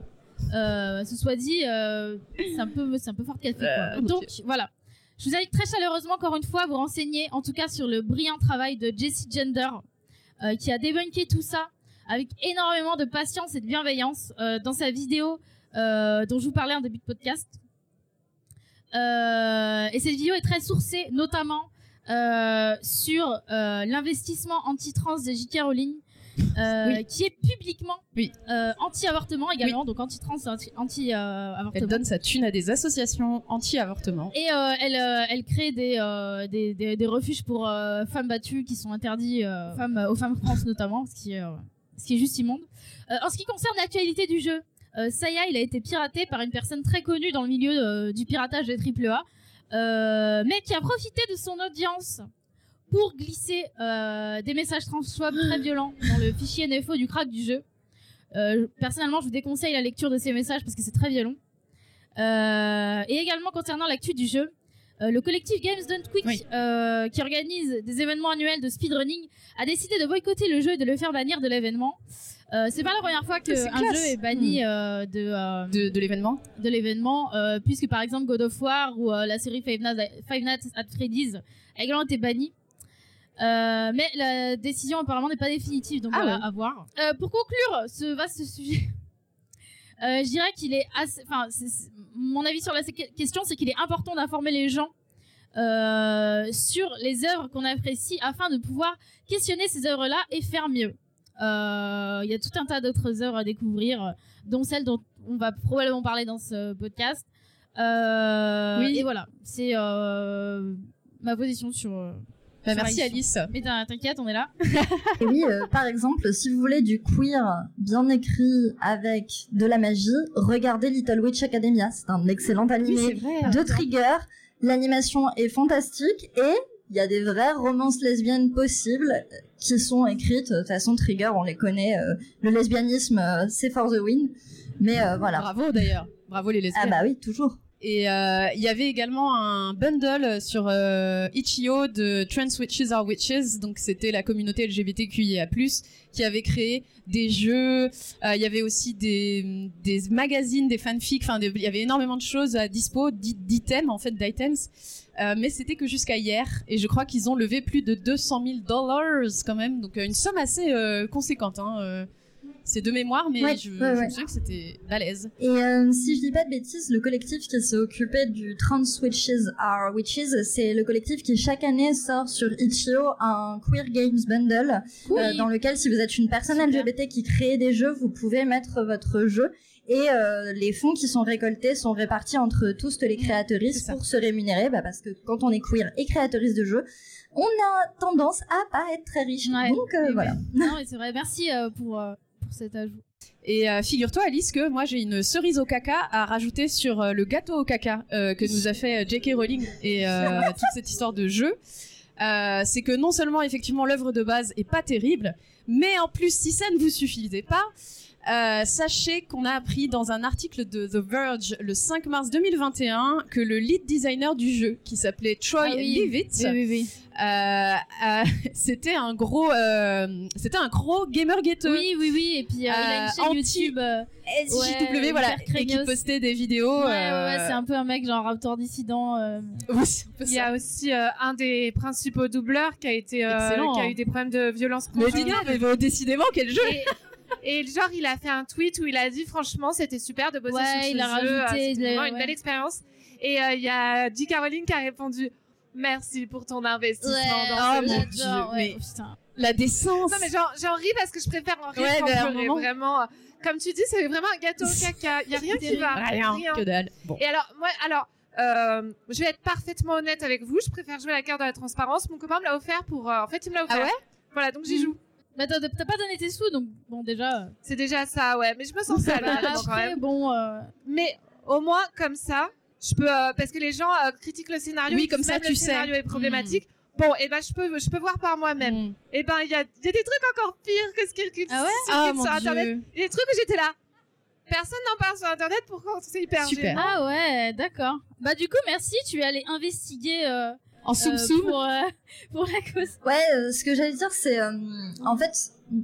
euh, se soit dit euh, c'est un peu c'est un peu fort café quoi. Euh, donc voilà je vous invite très chaleureusement encore une fois à vous renseigner en tout cas sur le brillant travail de Jessie Gender euh, qui a débunké tout ça avec énormément de patience et de bienveillance dans sa vidéo dont je vous parlais en début de podcast et cette vidéo est très sourcée notamment sur l'investissement anti-trans de J.K. Rowling Oui. qui est publiquement Oui. euh, anti-avortement également, donc anti-trans, Elle anti-avortement. donne sa thune à des associations anti-avortement. et euh, elle, euh, elle crée des, euh, des, des, des refuges pour euh, femmes battues qui sont interdits euh, femmes, aux femmes trans notamment, ce qui est, euh, ce qui est juste immonde. Euh, en ce qui concerne l'actualité du jeu, euh, Saya, il a été piraté par une personne très connue dans le milieu euh, du piratage des AAA, euh, mais qui a profité de son audience pour glisser euh, des messages transphobes très violents dans le fichier NFO du crack du jeu. Euh, personnellement, je vous déconseille la lecture de ces messages parce que c'est très violent. Euh, et également concernant l'actu du jeu, euh, le collectif Games Don't Quick, Oui. euh, qui organise des événements annuels de speedrunning, a décidé de boycotter le jeu et de le faire bannir de l'événement. Euh, c'est pas la première fois qu'un jeu est banni euh, de, De, l'événement de l'événement, puisque par exemple God of War ou la série Five Nights, Five Nights at Freddy's a également été banni. Euh, mais la décision apparemment n'est pas définitive, donc Ah voilà, ouais. à voir. Euh, pour conclure ce vaste sujet, euh, je dirais qu'il est assez, enfin, mon avis sur la question, c'est qu'il est important d'informer les gens sur les œuvres qu'on apprécie afin de pouvoir questionner ces œuvres-là et faire mieux. Il y a tout un tas d'autres œuvres à découvrir, dont celle dont on va probablement parler dans ce podcast. Oui. Et voilà, c'est ma position sur. Euh, Bah, Merci Alice. Mais t'in- t'inquiète, on est là. Et oui, euh, par exemple, si vous voulez du queer bien écrit avec de la magie, regardez Little Witch Academia. C'est un excellent animé vrai. de Trigger. L'animation est fantastique et il y a des vraies romances lesbiennes possibles euh, qui sont écrites. De toute façon, Trigger, on les connaît. euh, le lesbianisme, euh, c'est for the win. Mais euh, voilà. Bravo d'ailleurs. Bravo les Ah lesbiennes. bah oui, toujours. Et euh, il y avait également un bundle sur euh, Itch.io de Trans Witches Are Witches, donc c'était la communauté LGBTQIA+, qui avait créé des jeux, euh, il y avait aussi des, magazines, des fanfics, enfin il y avait énormément de choses à dispo, d'i- d'items en fait, d'items, Euh, mais c'était que jusqu'à hier, et je crois qu'ils ont levé plus de 200 000 dollars quand même, donc une somme assez conséquente. Hein. C'est de mémoire, mais Ouais, je, ouais, je ouais. me souviens que c'était balèze. Et euh, si je dis pas de bêtises, le collectif qui s'est occupé du Trans Witches Are Witches, c'est le collectif qui chaque année sort sur Itch.io un Queer Games Bundle, euh, dans lequel si vous êtes une personne Super. LGBT qui crée des jeux, vous pouvez mettre votre jeu. Et euh, les fonds qui sont récoltés sont répartis entre tous les créatrices pour se rémunérer, bah, parce que quand on est queer et créatrice de jeux, on a tendance à pas être très riche. Donc voilà. Non, mais c'est vrai. Merci pour, pour cet ajout. Et euh, figure-toi, Alice, que moi j'ai une cerise au caca à rajouter sur euh, le gâteau au caca euh, que nous a fait J.K. Rowling et toute cette histoire de jeu. C'est que non seulement effectivement l'œuvre de base est pas terrible, mais en plus si ça ne vous suffisait pas, euh, sachez qu'on a appris dans un article de The Verge le 5 mars 2021 que le lead designer du jeu, qui s'appelait Troy Ah oui. Leavitt, Oui, oui, oui. euh, euh, c'était un gros, euh, c'était un gros gamer ghetto. Oui, oui, oui. Et puis, euh, il a une chaîne YouTube. SJW, Ouais, voilà, et qui postait des vidéos. Ouais, ouais, ouais, c'est un peu un mec genre Raptor dissident. euh, oui, c'est un peu Il y a aussi euh, un des principaux doubleurs qui a été euh, qui a eu des problèmes de violence Mais dis donc, mais décidément, quel jeu Et, Et genre, il a fait un tweet où il a dit franchement, c'était super de bosser Ouais, sur ce il a jeu. rajouté euh, c'était vraiment une ouais. belle expérience. Et euh, il y a J. Caroline qui a répondu merci pour ton investissement dans Oh ce mon jeu. Dieu, ouais, mais- putain. La décence. Non mais j'en j'en ris parce que je préfère en rire Ouais, qu'en pleurer, vraiment. Comme tu dis, c'est vraiment un gâteau au caca. Il y a rien qui va. Rien, que dalle. Bon. Et alors, moi, alors, euh, je vais être parfaitement honnête avec vous. Je préfère jouer la carte de la transparence. Mon copain me l'a offert pour. euh, en fait, il me l'a offert. Ah ouais? Voilà, donc j'y joue. Bah, t'as pas donné tes sous, donc bon, déjà. euh, C'est déjà ça, ouais. Mais je me sens sale quand même. bon. euh, Mais au moins, comme ça, je peux. euh, parce que les gens euh, critiquent le scénario. Oui, comme ça, tu le sais. scénario est problématique. Bon, et ben, je peux, je peux voir par moi-même. Mm. Et ben, il y a, il y a des trucs encore pires que ce qu'ils critiquent Ah ouais? Ah sur Internet. dieu. Il y a des trucs où j'étais là. Personne n'en parle sur Internet, pourquoi c'est hyper Super. gênant. Ah ouais, d'accord. Bah, du coup, merci. Tu es allé investiguer euh, En soum euh, soum. pour, euh, pour la cause. Ouais, euh, ce que j'allais dire, c'est euh, en fait,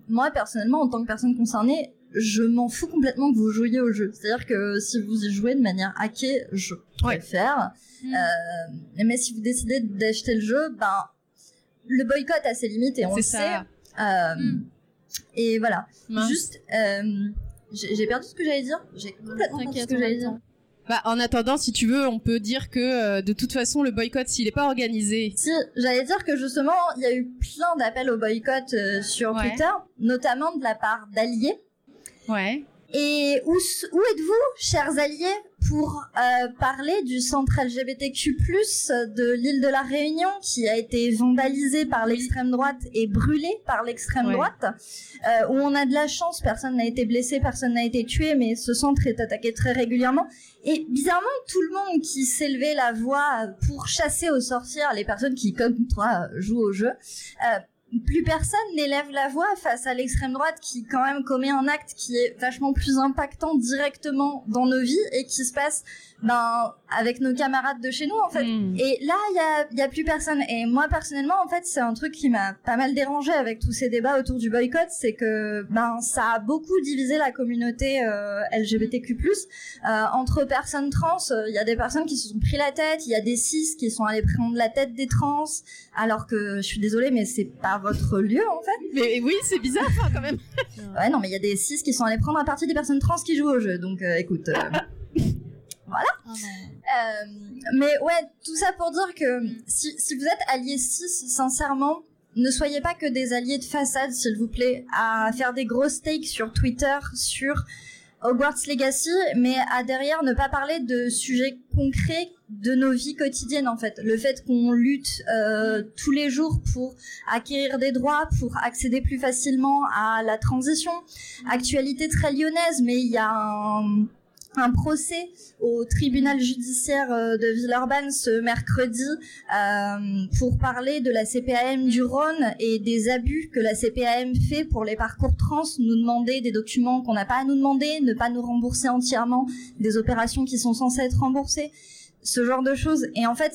moi personnellement, en tant que personne concernée, je m'en fous complètement que vous jouiez au jeu. C'est-à-dire que si vous y jouez de manière hackée, je préfère. Mm. Euh, mais si vous décidez d'acheter le jeu, ben le boycott a ses limites et on C'est le ça. sait. Euh, Mm. Et voilà. Mince. Juste, euh, j'ai perdu ce que j'allais dire. J'ai complètement perdu ce que j'allais le dire. Bah, en attendant, si tu veux, on peut dire que euh, de toute façon, le boycott, s'il n'est pas organisé, Si, j'allais dire que justement, il y a eu plein d'appels au boycott euh, sur Ouais. Twitter, notamment de la part d'alliés. ouais. Et où, où êtes-vous, chers alliés, pour euh, parler du centre LGBTQ+, de l'île de la Réunion, qui a été vandalisé par l'extrême droite et brûlé par l'extrême Ouais. droite, euh, où on a de la chance, personne n'a été blessé, personne n'a été tué, mais ce centre est attaqué très régulièrement. Et bizarrement, tout le monde qui s'élevait la voix pour chasser aux sorcières les personnes qui, comme toi, jouent au jeu, euh, plus personne n'élève la voix face à l'extrême droite qui quand même commet un acte qui est vachement plus impactant directement dans nos vies et qui se passe ben avec nos camarades de chez nous en fait. Mm. Et là, il y a, y a plus personne. Et moi, personnellement, en fait, c'est un truc qui m'a pas mal dérangé avec tous ces débats autour du boycott, c'est que ben ça a beaucoup divisé la communauté euh, LGBTQ+. Euh, entre personnes trans, euh, il y a des personnes qui se sont pris la tête, il y a des cis qui sont allés prendre la tête des trans, alors que je suis désolée, mais c'est pas votre lieu en fait. Mais oui, c'est bizarre enfin, quand même. Ouais, non, mais il y a des cis qui sont allés prendre à partie des personnes trans qui jouent au jeu, donc euh, écoute. euh, Ah non. Euh, mais ouais, tout ça pour dire que si, si vous êtes allié 6, sincèrement, ne soyez pas que des alliés de façade, s'il vous plaît, à faire des grosses takes sur Twitter, sur Hogwarts Legacy, mais à derrière ne pas parler de sujets concrets de nos vies quotidiennes en fait. Le fait qu'on lutte euh, tous les jours pour acquérir des droits, pour accéder plus facilement à la transition. Actualité très lyonnaise, mais il y a un, un procès au tribunal judiciaire euh, de Villeurbanne ce mercredi euh, pour parler de la CPAM du Rhône et des abus que la CPAM fait pour les parcours trans, nous demander des documents qu'on n'a pas à nous demander, ne pas nous rembourser entièrement des opérations qui sont censées être remboursées, ce genre de choses. Et en fait,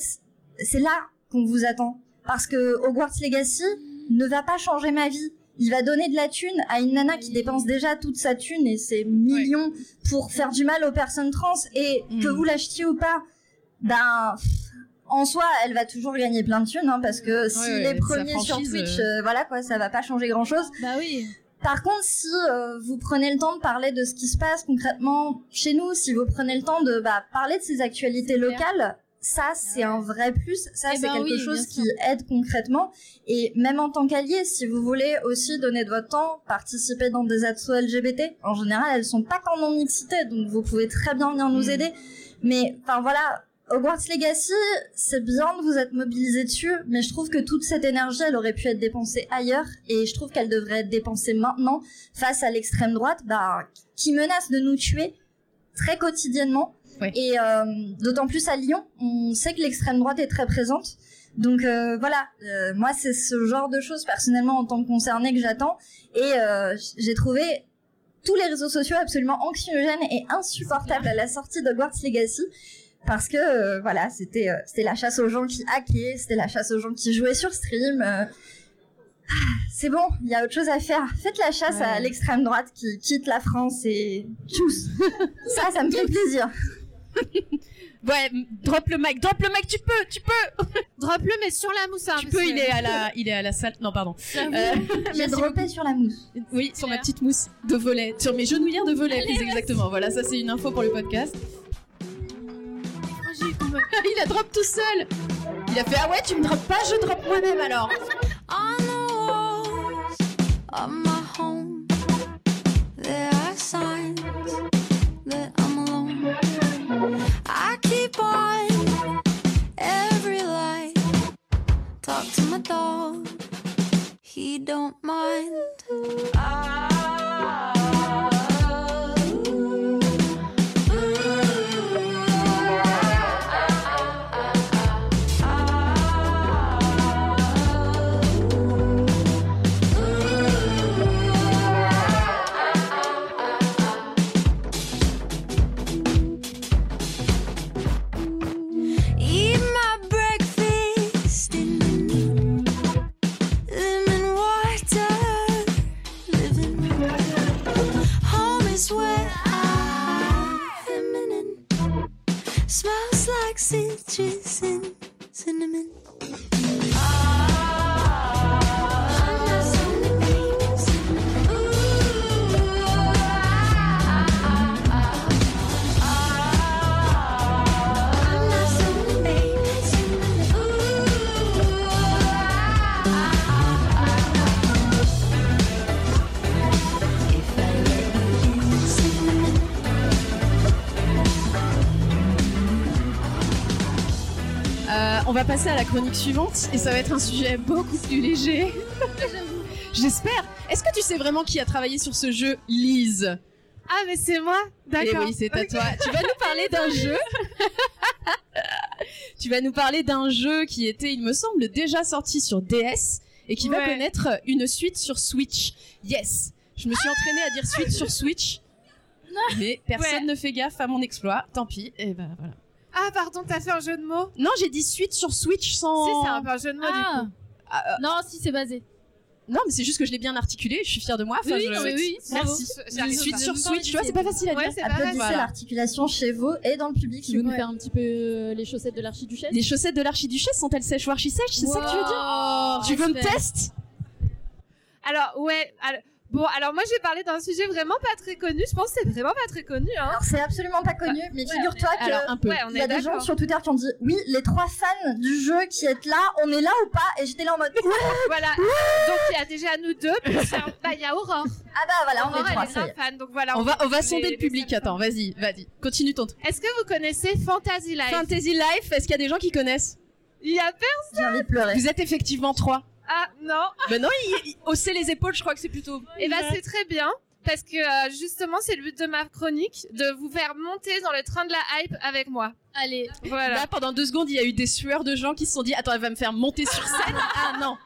c'est là qu'on vous attend. Parce que Hogwarts Legacy ne va pas changer ma vie. Il va donner de la thune à une nana qui dépense déjà toute sa thune et ses millions pour faire du mal aux personnes trans et que Mm. vous l'achetiez ou pas, ben en soi, elle va toujours gagner plein de thunes hein, parce que si ouais, les premiers sur Twitch, euh. euh, voilà quoi, ça va pas changer grand chose. Bah oui. Par contre, si euh, vous prenez le temps de parler de ce qui se passe concrètement chez nous, si vous prenez le temps de bah, parler de ces actualités locales, ça c'est un vrai plus, ça Eh c'est ben quelque oui, chose qui aide concrètement. Et même en tant qu'allié, si vous voulez aussi donner de votre temps, participer dans des assos LGBT, en général elles sont pas qu'en non-mixité, donc vous pouvez très bien venir nous Mm. aider. Mais enfin voilà, Hogwarts Legacy, c'est bien de vous être mobilisé dessus, mais je trouve que toute cette énergie, elle aurait pu être dépensée ailleurs, et je trouve qu'elle devrait être dépensée maintenant face à l'extrême droite, bah, qui menace de nous tuer très quotidiennement. Ouais. Et euh, d'autant plus à Lyon, on sait que l'extrême droite est très présente. Donc euh, voilà, euh, moi c'est ce genre de choses personnellement en tant que concernée que j'attends, et j'ai trouvé tous les réseaux sociaux absolument anxiogènes et insupportables à la sortie d'Hogwarts Legacy parce que voilà c'était c'était la chasse aux gens qui hackaient c'était la chasse aux gens qui jouaient sur stream. Ah, c'est bon il y a autre chose à faire faites la chasse à l'extrême droite qui quitte la France et tchuss ça ça me fait plaisir Ouais, drop le mic, drop le mic, tu peux, tu peux. Drop-le, mais sur la mousse. hein, tu peux, il est à la, il est à la salle. Non, pardon. Euh, J'ai merci droppé sur la mousse. Oui, sur ma petite mousse de volet, sur mes genouillères de volet, plus exactement. Voilà, ça c'est une info pour le podcast. il a drop tout seul. Il a fait ah ouais, tu me drops pas, je drop moi-même alors. On the walls of my home, there are signs I every light. Talk to my dog, he don't mind. Eat cinnamon. Va passer à la chronique suivante et ça va être un sujet beaucoup plus léger. J'espère. Est-ce que tu sais vraiment qui a travaillé sur ce jeu, Lise? Ah, mais c'est moi? Eh D'accord. oui, c'est à toi. Tu vas nous parler d'un jeu. tu vas nous parler d'un jeu qui était, il me semble, déjà sorti sur DS et qui va connaître une suite sur Switch. Yes. Je me suis entraînée à dire suite sur Switch. Mais personne Ouais. ne fait gaffe à mon exploit. Tant pis. Et ben voilà. Ah, pardon, t'as fait un jeu de mots Non, j'ai dit suite sur Switch sans. Si, c'est un peu un jeu de mots, du Ah. coup. Ah, euh, Non, si c'est basé. non, mais c'est juste que je l'ai bien articulé. Je suis fière de moi. Enfin, Oui, je- oui, oui, oui, bravo. Merci. J'arrive Suite sur Switch, tu vois, c'est pas facile à Ouais, dire. Applaudissez Voilà. l'articulation chez vous et dans le public. Tu veux nous Ouais. faire un petit peu euh, les chaussettes de l'archiduchesse Les chaussettes de l'archiduchesse sont-elles sèches ou archi-sèches C'est ça que tu veux dire Tu veux me tester Alors, ouais. alors- Bon, alors moi, je vais parler d'un sujet vraiment pas très connu. Je pense que c'est vraiment pas très connu, hein. Alors c'est absolument pas connu, mais figure-toi un peu. Ouais, on il y a des gens sur Twitter qui ont dit oui, les trois fans du jeu qui êtes là, on est là ou pas? Et j'étais là en mode. Voilà. Donc, il y a déjà nous deux. Puis, il bah, il y a Aurore. ah bah voilà, on Aurore, est trois. elle est fan. Donc, voilà. On va, on va les- sonder le public. Attends, vas-y, vas-y. Continue ton. Est-ce que vous connaissez Fantasy Life? Fantasy Life, est-ce qu'il y a des gens qui connaissent? Il y a J'ai envie de pleurer. Vous êtes effectivement trois. Ah, non. Ben non, il, il- hausser les épaules, je crois que c'est plutôt. Et bah, c'est très bien. Parce que euh, justement, c'est le but de ma chronique, de vous faire monter dans le train de la hype avec moi. Allez. Voilà. Là, pendant deux secondes, il y a eu des sueurs de gens qui se sont dit Attends, elle va me faire monter sur scène. ah non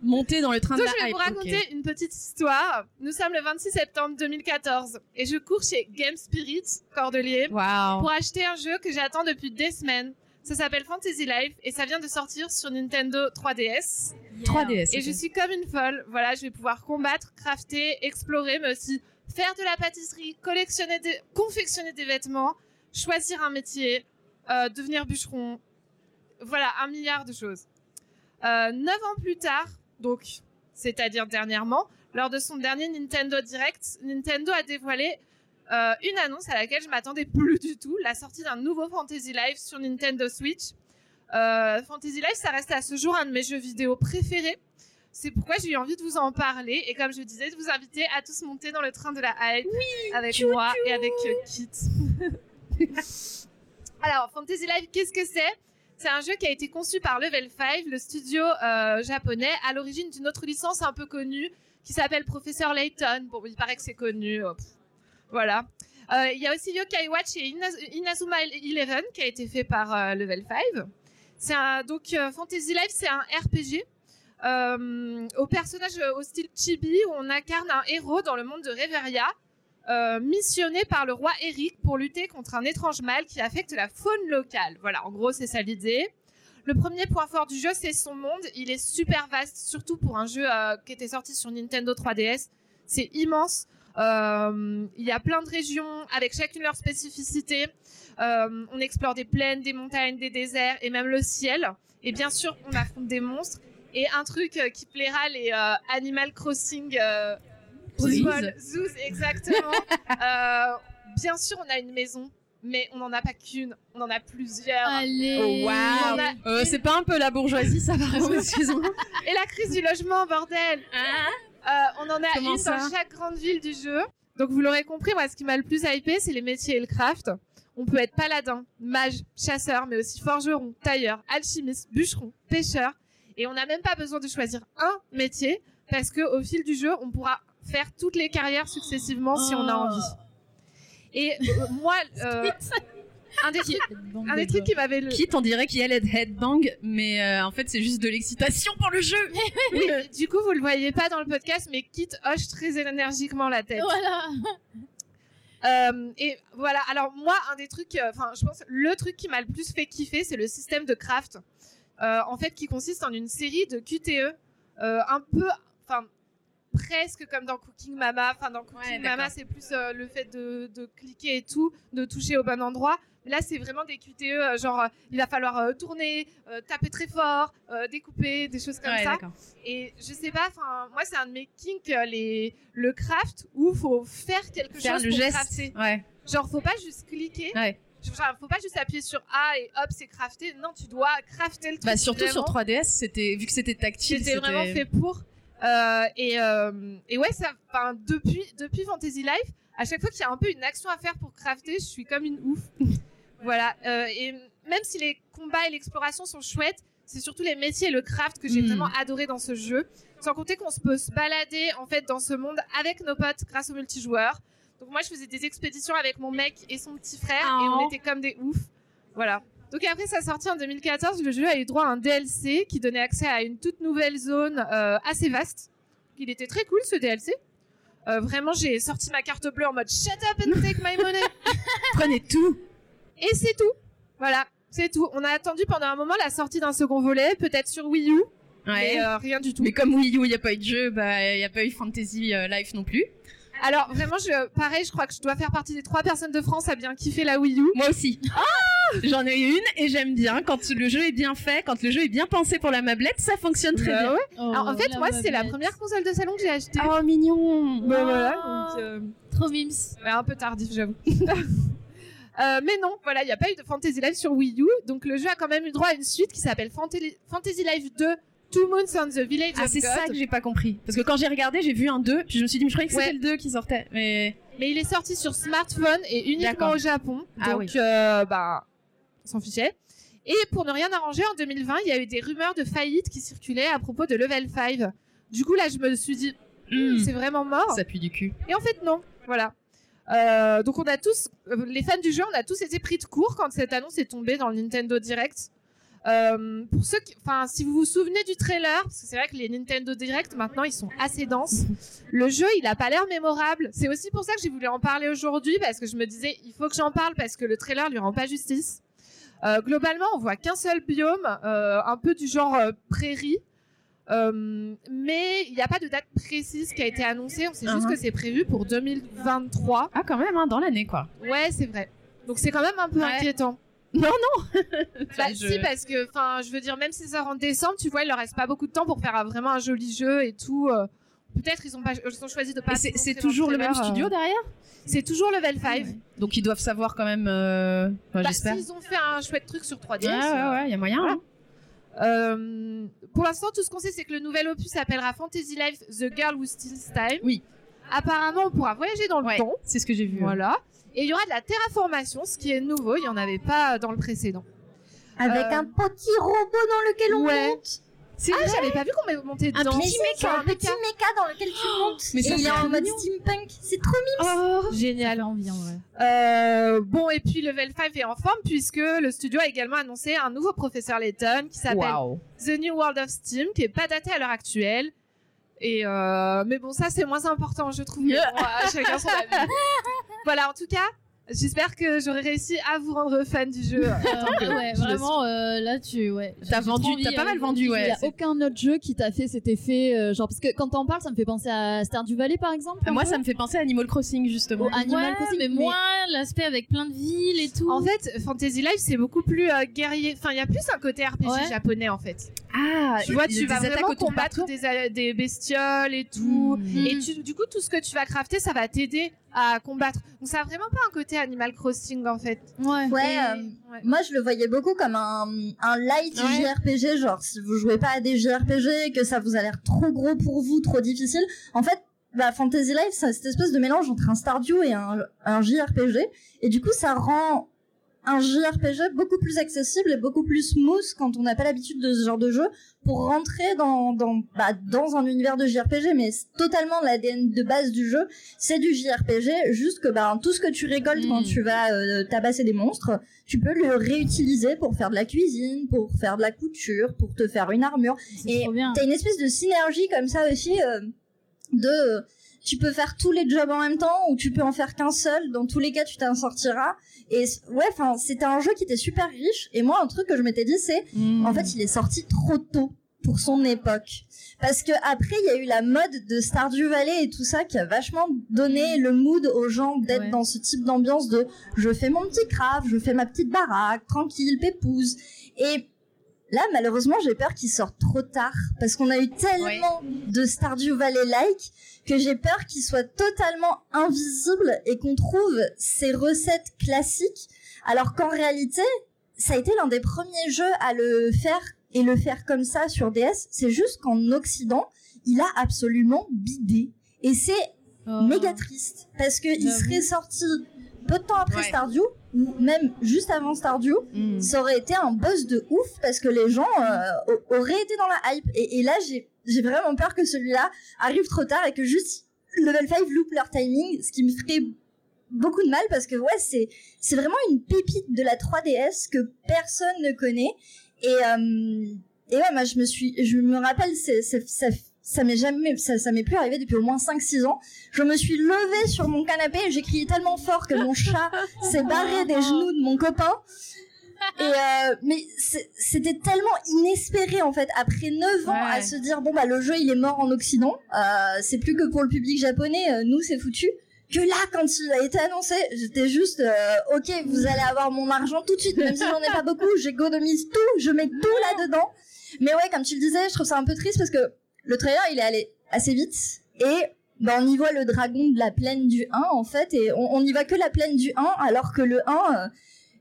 Monter dans le train Donc, de je la vais hype. vous raconter une petite histoire. Nous sommes le 26 septembre 2014 et je cours chez Game Spirit, Cordelier, Waouh. pour acheter un jeu que j'attends depuis des semaines. Ça s'appelle Fantasy Life et ça vient de sortir sur Nintendo 3DS. 3DS. Et je suis comme une folle. Voilà, je vais pouvoir combattre, crafter, explorer, mais aussi faire de la pâtisserie, collectionner des, confectionner des vêtements, choisir un métier, euh, devenir bûcheron. Voilà, un milliard de choses. Euh, neuf ans plus tard, donc, c'est-à-dire dernièrement, lors de son dernier Nintendo Direct, Nintendo a dévoilé euh, une annonce à laquelle je m'attendais plus du tout, la sortie d'un nouveau Fantasy Life sur Nintendo Switch. Euh, Fantasy Life, ça reste à ce jour un de mes jeux vidéo préférés. C'est pourquoi j'ai eu envie de vous en parler et comme je disais, de vous inviter à tous monter dans le train de la hype avec moi et avec Kit. Alors, Fantasy Life, qu'est-ce que c'est? C'est un jeu qui a été conçu par Level 5, le studio euh, japonais, à l'origine d'une autre licence un peu connue qui s'appelle Professeur Layton. Bon, il paraît que c'est connu. euh, voilà. Euh, Il y a aussi Yokai Watch et Inaz- Inazuma Eleven qui a été fait par euh, Level 5. C'est donc euh, Fantasy Life, c'est un RPG euh, au personnage euh, au style chibi où on incarne un héros dans le monde de Reveria, euh, missionné par le roi Eric pour lutter contre un étrange mal qui affecte la faune locale. Voilà, en gros, c'est ça l'idée. Le premier point fort du jeu, c'est son monde. Il est super vaste, surtout pour un jeu euh, qui était sorti sur Nintendo 3DS. C'est immense. Euh, Il y a plein de régions avec chacune leur spécificité. Euh, on explore des plaines, des montagnes, des déserts et même le ciel. Et bien sûr, on affronte des monstres. Et un truc euh, qui plaira les euh, Animal Crossing euh, zoos, exactement. Euh, bien sûr, on a une maison, mais on n'en a pas qu'une, on en a plusieurs. Allez. Oh, a- Euh, c'est pas un peu la bourgeoisie, ça va excuse-moi. Et la crise du logement, bordel Euh, On en a Comment une dans chaque grande ville du jeu. Donc vous l'aurez compris, moi ce qui m'a le plus hypé, c'est les métiers et le craft. On peut être paladin, mage, chasseur, mais aussi forgeron, tailleur, alchimiste, bûcheron, pêcheur. Et on n'a même pas besoin de choisir un métier, parce que au fil du jeu, on pourra faire toutes les carrières successivement si on a Oh. envie. Et euh, moi, euh, un des trucs, un des trucs qui m'avait le... Quitte, on dirait qu'il y allait de headbang, mais euh, en fait, c'est juste de l'excitation pour le jeu. Oui, du coup, vous le voyez pas dans le podcast, mais Kit hoche très énergiquement la tête. Voilà. Euh, et voilà. Alors moi, un des trucs, euh, enfin, je pense, le truc qui m'a le plus fait kiffer, c'est le système de craft. Euh, en fait, qui consiste en une série de QTE, euh, un peu, enfin, presque comme dans Cooking Mama. Enfin, dans Cooking Ouais, Mama, c'est plus euh, le fait de, de cliquer et tout, de toucher au bon endroit. Là, c'est vraiment des QTE, euh, genre, euh, il va falloir euh, tourner, taper très fort, découper, des choses comme Ouais, ça. Et je sais pas, enfin, moi, c'est un de mes kinks, les, le craft, où faut faire quelque Faire chose le pour geste. crafter. Ouais. Genre, faut pas juste cliquer. Ouais. Genre, faut pas juste appuyer sur A et hop, c'est crafté. Non, tu dois crafter le truc. Bah, surtout sur vraiment. 3DS, c'était vu que c'était tactile. C'était vraiment fait pour. Euh, et, euh, et ouais, ça, enfin, depuis, depuis Fantasy Life, à chaque fois qu'il y a un peu une action à faire pour crafter, je suis comme une ouf. Voilà. euh, et même si les combats et l'exploration sont chouettes, c'est surtout les métiers et le craft que j'ai Mm. vraiment adoré dans ce jeu. Sans compter qu'on se peut se balader en fait dans ce monde avec nos potes grâce au multijoueur. Donc moi, je faisais des expéditions avec mon mec et son petit frère et on Oh. était comme des oufs. Voilà. Donc après sa sortie en 2014, le jeu a eu droit à un DLC qui donnait accès à une toute nouvelle zone euh, assez vaste. Il était très cool ce DLC. Euh, vraiment, j'ai sorti ma carte bleue en mode Shut up and take my money. Prenez tout. Et c'est tout. Voilà, c'est tout. On a attendu pendant un moment la sortie d'un second volet, peut-être sur Wii U, Ouais. mais euh, rien du tout. Mais comme Wii U, il n'y a pas eu de jeu, bah, il n'y a pas eu Fantasy euh, Life non plus. Alors vraiment, je, pareil, je crois que je dois faire partie des trois personnes de France à bien kiffer la Wii U. Moi aussi. J'en ai eu une et j'aime bien. Quand le jeu est bien fait, quand le jeu est bien pensé pour la mablette, ça fonctionne très Bah bien. ouais. Oh, Alors en fait, moi, c'est la première console de salon que j'ai achetée. Oh, mignon. Bah, Oh. voilà, donc, euh, Trop mims. Ouais, un peu tardif, j'avoue. Euh, mais non, voilà, il n'y a pas eu de Fantasy Life sur Wii U, donc le jeu a quand même eu droit à une suite qui s'appelle Fantasy, Life 2 Two Moons on the Village Ah, c'est ça que j'ai pas compris. Parce que quand j'ai regardé, j'ai vu un 2, puis je me suis dit, mais je croyais que c'était Ouais. le 2 qui sortait. Mais. Mais il est sorti sur smartphone et uniquement au Japon, Ah donc oui. euh, bah, on s'en fichait. Et pour ne rien arranger, en 2020, il y a eu des rumeurs de faillite qui circulaient à propos de Level 5. Du coup, là, je me suis dit, Hmm, c'est vraiment mort. ça pue du cul. Et en fait, non. Voilà. Euh, donc, on a tous, euh, les fans du jeu, on a tous été pris de court quand cette annonce est tombée dans le Nintendo Direct. Euh, pour ceux enfin, si vous vous souvenez du trailer, parce que c'est vrai que les Nintendo Direct maintenant ils sont assez denses. Le jeu, il a pas l'air mémorable. C'est aussi pour ça que j'ai voulu en parler aujourd'hui parce que je me disais, il faut que j'en parle parce que le trailer lui rend pas justice. Euh, globalement, on voit qu'un seul biome, euh, un peu du genre euh, prairie. Euh, mais il n'y a pas de date précise qui a été annoncée. On sait juste Uh-huh. que c'est prévu pour 2023. Ah, quand même, hein, dans l'année, quoi. Ouais, c'est vrai. Donc c'est quand même un peu Ouais. inquiétant. Non, Bah, Enfin, je- si, parce que, enfin, je veux dire, même si ça en décembre, tu vois, il leur reste pas beaucoup de temps pour faire vraiment un joli jeu et tout. euh, Peut-être ils ont pas, ils ont choisi de pas. C'est toujours le même studio euh, derrière? C'est toujours Level 5. Donc ils doivent savoir quand même. euh, enfin, Bah, J'espère. s'ils ont fait un chouette truc sur 3DS. Ouais, ouais, ouais, il y a moyen. Voilà. hein. Euh, pour l'instant, tout ce qu'on sait, c'est que le nouvel opus s'appellera Fantasy Life The Girl Who Steals Time. Oui. Apparemment, on pourra voyager dans le Ouais, temps. c'est ce que j'ai vu. Voilà. Et il y aura de la terraformation, ce qui est nouveau. Il n'y en avait pas dans le précédent. Avec Euh, un petit robot dans lequel on Ouais. monte. C'est Ah, j'avais pas vu qu'on m'avait monté Un dedans. Mais petit c'est un méca. petit méca dans lequel tu montes. Mais et ça, il est en mode steampunk. C'est trop mignon. Oh Génial. Envie en vrai. Euh, bon, et puis Level 5 est en forme puisque le studio a également annoncé un nouveau professeur Layton qui s'appelle. The New World of Steam, qui est pas daté à l'heure actuelle. Et euh, mais bon, ça c'est moins important, je trouve. Mais bon, euh, chacun son avis. voilà, en tout cas, J'espère que j'aurai réussi à vous rendre fan du jeu. Euh, ouais, vraiment, euh, là, tu, ouais. T'as vendu, t'as pas euh, mal de- vendu, Il ouais. y a c'est- aucun autre jeu qui t'a fait cet effet, euh, genre parce que quand t'en parles, ça me fait penser à Stardew Valley par exemple. Moi, ça me fait penser à Animal Crossing, justement. Animal Ouais, Crossing, mais moins l'aspect avec plein de villes et tout. En fait, Fantasy Life, c'est beaucoup plus euh, guerrier. Enfin, il y a plus un côté RPG Ouais. japonais, en fait. Ah, Tu vois, tu vas vraiment combattre des, des bestioles et tout. Mm. Et tu, du coup, tout ce que tu vas crafter, ça va t'aider à combattre. Donc, ça a vraiment pas un côté Animal Crossing, en fait. Ouais. Ouais, Et- euh, ouais. moi je le voyais beaucoup comme un, un light Ouais. JRPG, genre si vous jouez pas à des JRPG, que ça vous a l'air trop gros pour vous, trop difficile. En fait, bah, Fantasy Life, c'est cette espèce de mélange entre un Stardew et un, un JRPG. Et du coup, ça rend un JRPG beaucoup plus accessible et beaucoup plus smooth quand on n'a pas l'habitude de ce genre de jeu pour rentrer dans dans bah, dans un univers de JRPG mais totalement l'ADN de base du jeu. C'est du JRPG juste que bah tout ce que tu récoltes quand tu vas euh, tabasser des monstres tu peux le réutiliser pour faire de la cuisine pour faire de la couture pour te faire une armure. C'est et. T'as une espèce de synergie comme ça aussi euh, de tu peux faire tous les jobs en même temps ou tu peux en faire qu'un seul. Dans tous les cas, tu t'en sortiras. Et ouais, enfin, c'était un jeu qui était super riche. Et moi, un truc que je m'étais dit, c'est Mm. en fait, il est sorti trop tôt pour son époque. Parce que après, il y a eu la mode de Stardew Valley et tout ça qui a vachement donné le mood aux gens d'être Ouais. dans ce type d'ambiance de je fais mon petit craft, je fais ma petite baraque, tranquille, pépouse. Et là, malheureusement, j'ai peur qu'il sorte trop tard parce qu'on a eu tellement de Stardew Valley-like que j'ai peur qu'il soit totalement invisible et qu'on trouve ces recettes classiques alors qu'en réalité, ça a été l'un des premiers jeux à le faire et le faire comme ça sur DS. C'est juste qu'en Occident, il a absolument bidé. Et c'est Oh. méga triste parce que il J'avoue. serait sorti peu de temps après Ouais. Stardew ou même juste avant Stardew Mm. ça aurait été un buzz de ouf parce que les gens euh, auraient été dans la hype et, et là j'ai vraiment peur que celui-là arrive trop tard et que juste Level 5 loupe leur timing ce qui me ferait beaucoup de mal parce que ouais c'est c'est vraiment une pépite de la 3DS que personne ne connaît et euh, et ouais moi je me suis je me rappelle c'est- ça m'est jamais ça, ça m'est plus arrivé depuis au moins 5 6 ans. Je me suis levée sur mon canapé et j'ai crié tellement fort que mon chat s'est barré des genoux de mon copain. Et euh, mais c'était tellement inespéré en fait après 9 ans Ouais. à se dire bon bah le jeu il est mort en occident, euh, c'est plus que pour le public japonais, euh, nous c'est foutu. Que là quand il a été annoncé, j'étais juste euh, OK, vous allez avoir mon argent tout de suite même si j'en ai pas beaucoup, j'économise tout, je mets tout là-dedans. Mais ouais, comme tu le disais, je trouve ça un peu triste parce que le trailer il est allé assez vite et bah, on y voit le dragon de la plaine du 1 en fait et on, on y voit que la plaine du 1 alors que le 1 euh,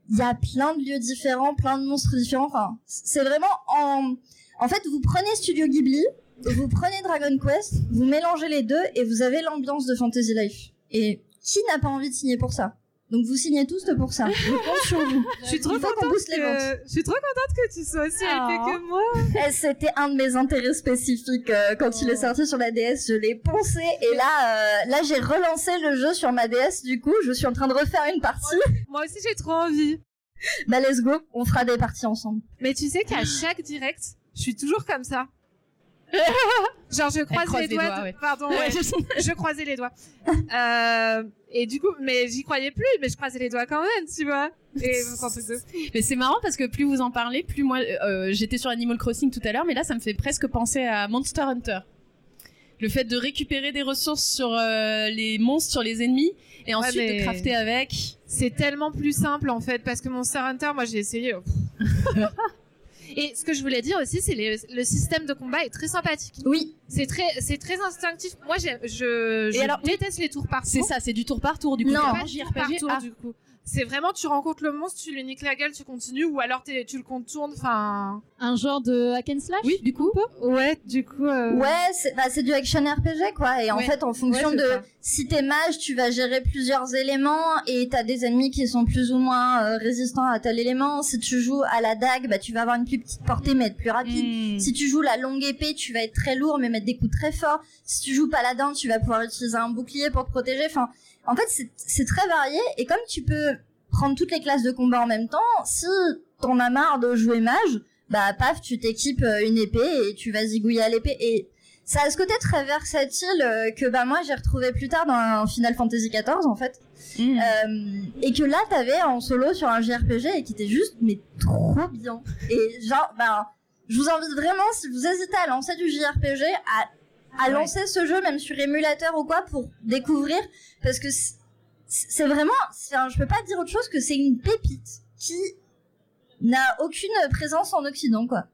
il y a plein de lieux différents, plein de monstres différents. Enfin, c'est vraiment en en fait vous prenez Studio Ghibli, vous prenez Dragon Quest, vous mélangez les deux et vous avez l'ambiance de Fantasy Life. Et qui n'a pas envie de signer pour ça? Donc vous signez tous pour ça. Je compte sur vous. Je suis trop contente booste les ventes. que... Je suis trop contente que tu sois aussi Ah. épée que moi. Eh, C'était un de mes intérêts spécifiques euh, quand il est sorti sur la DS. Je l'ai poncé et là, euh, là j'ai relancé le jeu sur ma DS. Du coup, je suis en train de refaire une partie. Moi aussi, j'ai trop envie. Bah let's go, on fera des parties ensemble. Mais tu sais qu'à chaque direct, je suis toujours comme ça. Genre, je croise, croise les, les doigts. doigts, de- ouais. Pardon, ouais. je croisais les doigts. Euh, et du coup, mais j'y croyais plus, mais je croisais les doigts quand même, tu vois. Et. Mais c'est marrant parce que plus vous en parlez, plus moi, euh, j'étais sur Animal Crossing tout à l'heure, mais là, ça me fait presque penser à Monster Hunter. Le fait de récupérer des ressources sur euh, les monstres, sur les ennemis, et ensuite mais- de crafter avec. C'est tellement plus simple en fait parce que Monster Hunter, moi j'ai essayé. oh. Et ce que je voulais dire aussi, c'est le système de combat est très sympathique. Oui, C'est très, c'est très instinctif. Moi, je, je Et alors, oui. déteste les tours par tour. C'est ça, c'est du tour par tour du coup. Non. Pas pas tour par tour Ah. du coup. C'est vraiment, tu rencontres le monstre, tu lui niques la gueule, tu continues, ou alors tu le contournes. Enfin, Un genre de hack and slash Oui, du coup. ouais, du coup. euh, ouais, c'est bah, c'est du action RPG quoi. Et en Ouais. fait, en fonction Ouais, de ça. si t'es mage, tu vas gérer plusieurs éléments et t'as des ennemis qui sont plus ou moins euh, résistants à tel élément. Si tu joues à la dague, bah tu vas avoir une plus petite portée mais être plus rapide. Hmm. Si tu joues la longue épée, tu vas être très lourd mais mettre des coups très forts. Si tu joues paladin, tu vas pouvoir utiliser un bouclier pour te protéger. Enfin, en fait, c'est- très varié et comme tu peux prendre toutes les classes de combat en même temps, si t'en as marre de jouer mage, bah paf, tu t'équipes euh, une épée et tu vas zigouiller à l'épée et ça a ce côté très versatile euh, que bah moi j'ai retrouvé plus tard dans Final Fantasy XIV en fait. Mm. Euh, et que là t'avais en solo sur un JRPG et qui était juste mais trop bien. Et genre bah je vous invite vraiment si vous hésitez à lancer du JRPG à à lancer ce jeu même sur émulateur ou quoi pour découvrir parce que c'est- vraiment un- je peux pas dire autre chose que c'est une pépite qui n'a aucune présence en Occident quoi.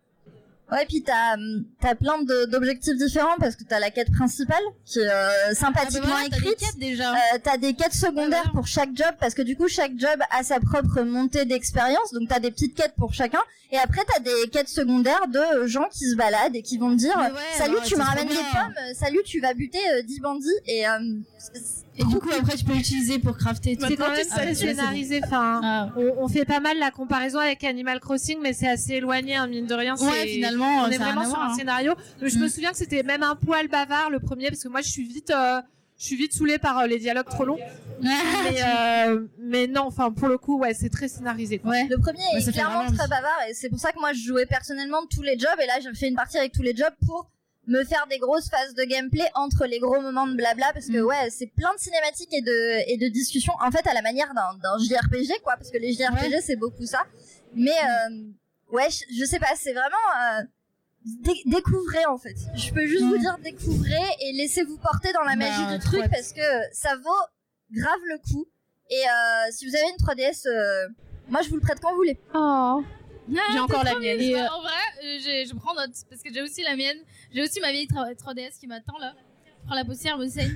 Ouais, puis t'as hum, t'as plein de- d'objectifs différents parce que t'as la quête principale qui est euh, sympathiquement Ah bah voilà, t'as des écrite. quêtes déjà. Euh, t'as des quêtes secondaires pour chaque job parce que du coup chaque job a sa propre montée d'expérience donc t'as des petites quêtes pour chacun et après t'as des quêtes secondaires de gens qui se baladent et qui vont te dire ouais, salut tu me ramènes des pommes euh, salut tu vas buter euh, 10 bandits et euh, c'est- Et du coup, après, tu peux l'utiliser pour crafter. tout C'est quand même très scénarisé. Enfin, Ah. on, on fait pas mal la comparaison avec Animal Crossing, mais c'est assez éloigné, hein, mine de rien. Ouais, c'est- finalement, on est ça a vraiment sur un hein. scénario. Je me Mm. souviens que c'était même un poil bavard le premier, parce que moi je suis vite, euh, je suis vite saoulée par euh, les dialogues trop longs. mais, euh, mais non, enfin pour le coup, ouais, c'est très scénarisé. quoi. Ouais. le premier Ouais, est clairement très bavard et c'est pour ça que moi je jouais personnellement tous les jobs et là j'ai fait une partie avec tous les jobs pour me faire des grosses phases de gameplay entre les gros moments de blabla parce que Mm. ouais c'est plein de cinématiques et de et de discussions en fait à la manière d'un d'un JRPG quoi parce que les JRPG c'est beaucoup ça mais euh, ouais je, je sais pas c'est vraiment euh, dé- découvrez en fait je peux juste Mm. vous dire découvrez et laissez-vous porter dans la Bah, magie du truc parce que ça vaut grave le coup et euh, si vous avez une 3DS euh, moi je vous le prête quand vous voulez Oh. J'ai encore la mienne. Et, euh, en vrai, euh, j'ai- je prends note parce que j'ai aussi la mienne. J'ai aussi ma vieille 3- 3DS qui m'attend là. Je prends la poussière, me saigne.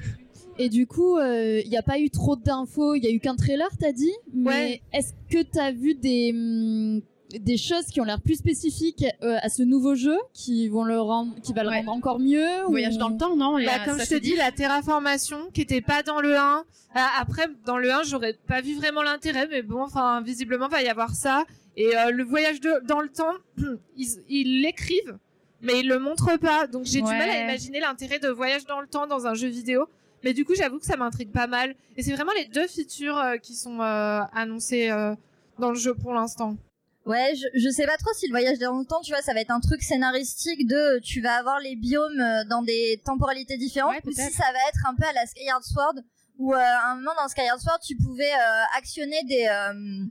Et du coup, il n'y a pas eu trop d'infos, il y a eu qu'un trailer, t'as dit? Mais Ouais. est-ce que t'as vu des, hum, des choses qui ont l'air plus spécifiques euh, à ce nouveau jeu, qui, vont le rendre, qui va le Ouais. rendre encore mieux Voyage ou- dans le temps, non Bah, comme ça je te dis, la terraformation qui était pas dans le 1. Ah, après, dans le 1, j'aurais pas vu vraiment l'intérêt, mais bon, enfin, visiblement, va y avoir ça. Et euh, le voyage de, dans le temps, ils ils l'écrivent, mais ils le montrent pas. Donc j'ai du mal à imaginer l'intérêt de voyage dans le temps dans un jeu vidéo. Mais du coup, j'avoue que ça m'intrigue pas mal. Et c'est vraiment les deux features euh, qui sont euh, annoncées euh, dans le jeu pour l'instant. Ouais, je, je sais pas trop si le voyage dans le temps, tu vois, ça va être un truc scénaristique de tu vas avoir les biomes euh, dans des temporalités différentes, Ouais, ou si ça va être un peu à la Skyward Sword, où euh, à un moment dans Skyward Sword, tu pouvais euh, actionner des euh,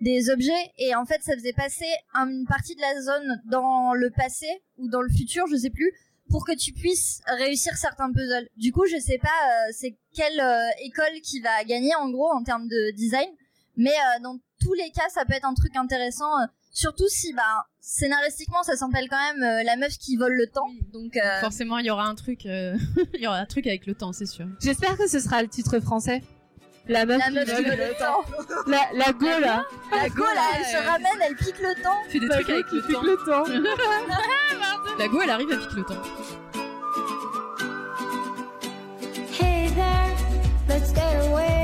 des objets et en fait ça faisait passer un- une partie de la zone dans le passé ou dans le futur, je sais plus, pour que tu puisses réussir certains puzzles. Du coup, je sais pas euh, c'est quelle euh, école qui va gagner en gros en termes de design, mais euh, dans tous les cas, ça peut être un truc intéressant, euh, surtout si bah scénaristiquement ça s'appelle quand même euh, la meuf qui vole le temps. Donc euh, Forcément, il y aura un truc, euh, il y aura un truc avec le temps, c'est sûr. J'espère que ce sera le titre français. La meuf, la qui meuf qui vole vole le le temps. La, la go, là. La go là, elle se ramène, elle pique le temps. Fais des trucs avec le pique temps. le temps. La go, elle arrive à piquer le temps. Hey there, let's get away.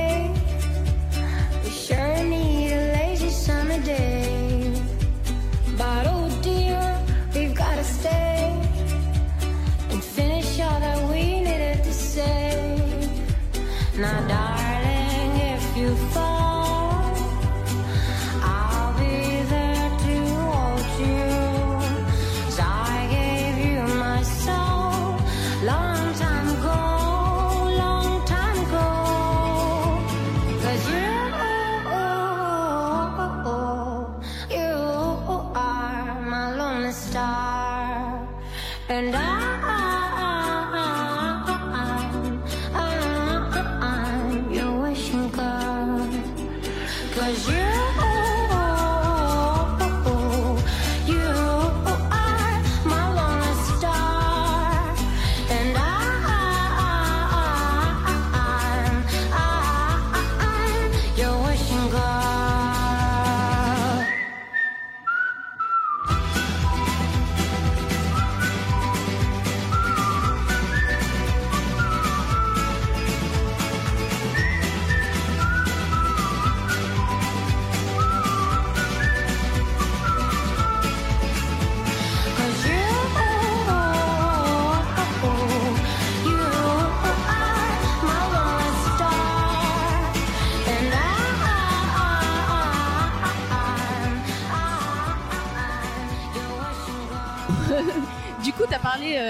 Now, darling,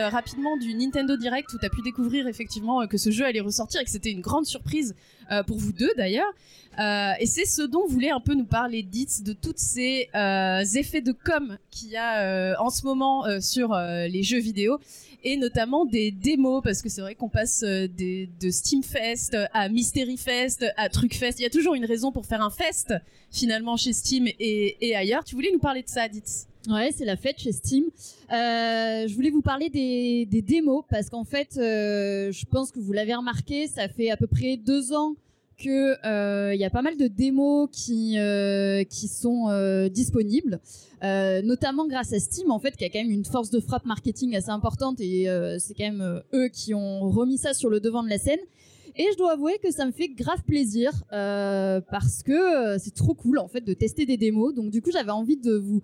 euh, rapidement du Nintendo Direct où t'as pu découvrir effectivement euh, que ce jeu allait ressortir et que c'était une grande surprise euh, pour vous deux d'ailleurs. Et c'est ce dont voulait un peu nous parler Ditz de tous ces effets de com qu'il y a en ce moment sur les jeux vidéo et notamment des démos parce que c'est vrai qu'on passe des, de Steam Fest à Mystery Fest à Truc Fest. Il y a toujours une raison pour faire un fest finalement chez Steam et, et ailleurs. Tu voulais nous parler de ça, Ditz Ouais, c'est la fête chez Steam. Euh, je voulais vous parler des, des démos parce qu'en fait, euh, je pense que vous l'avez remarqué, ça fait à peu près deux ans que euh, il y a pas mal de démos qui euh, qui sont euh, disponibles, notamment grâce à Steam en fait, qui a quand même une force de frappe marketing assez importante et c'est quand même eux qui ont remis ça sur le devant de la scène. Et je dois avouer que ça me fait grave plaisir parce que c'est trop cool en fait de tester des démos. Donc du coup, j'avais envie de vous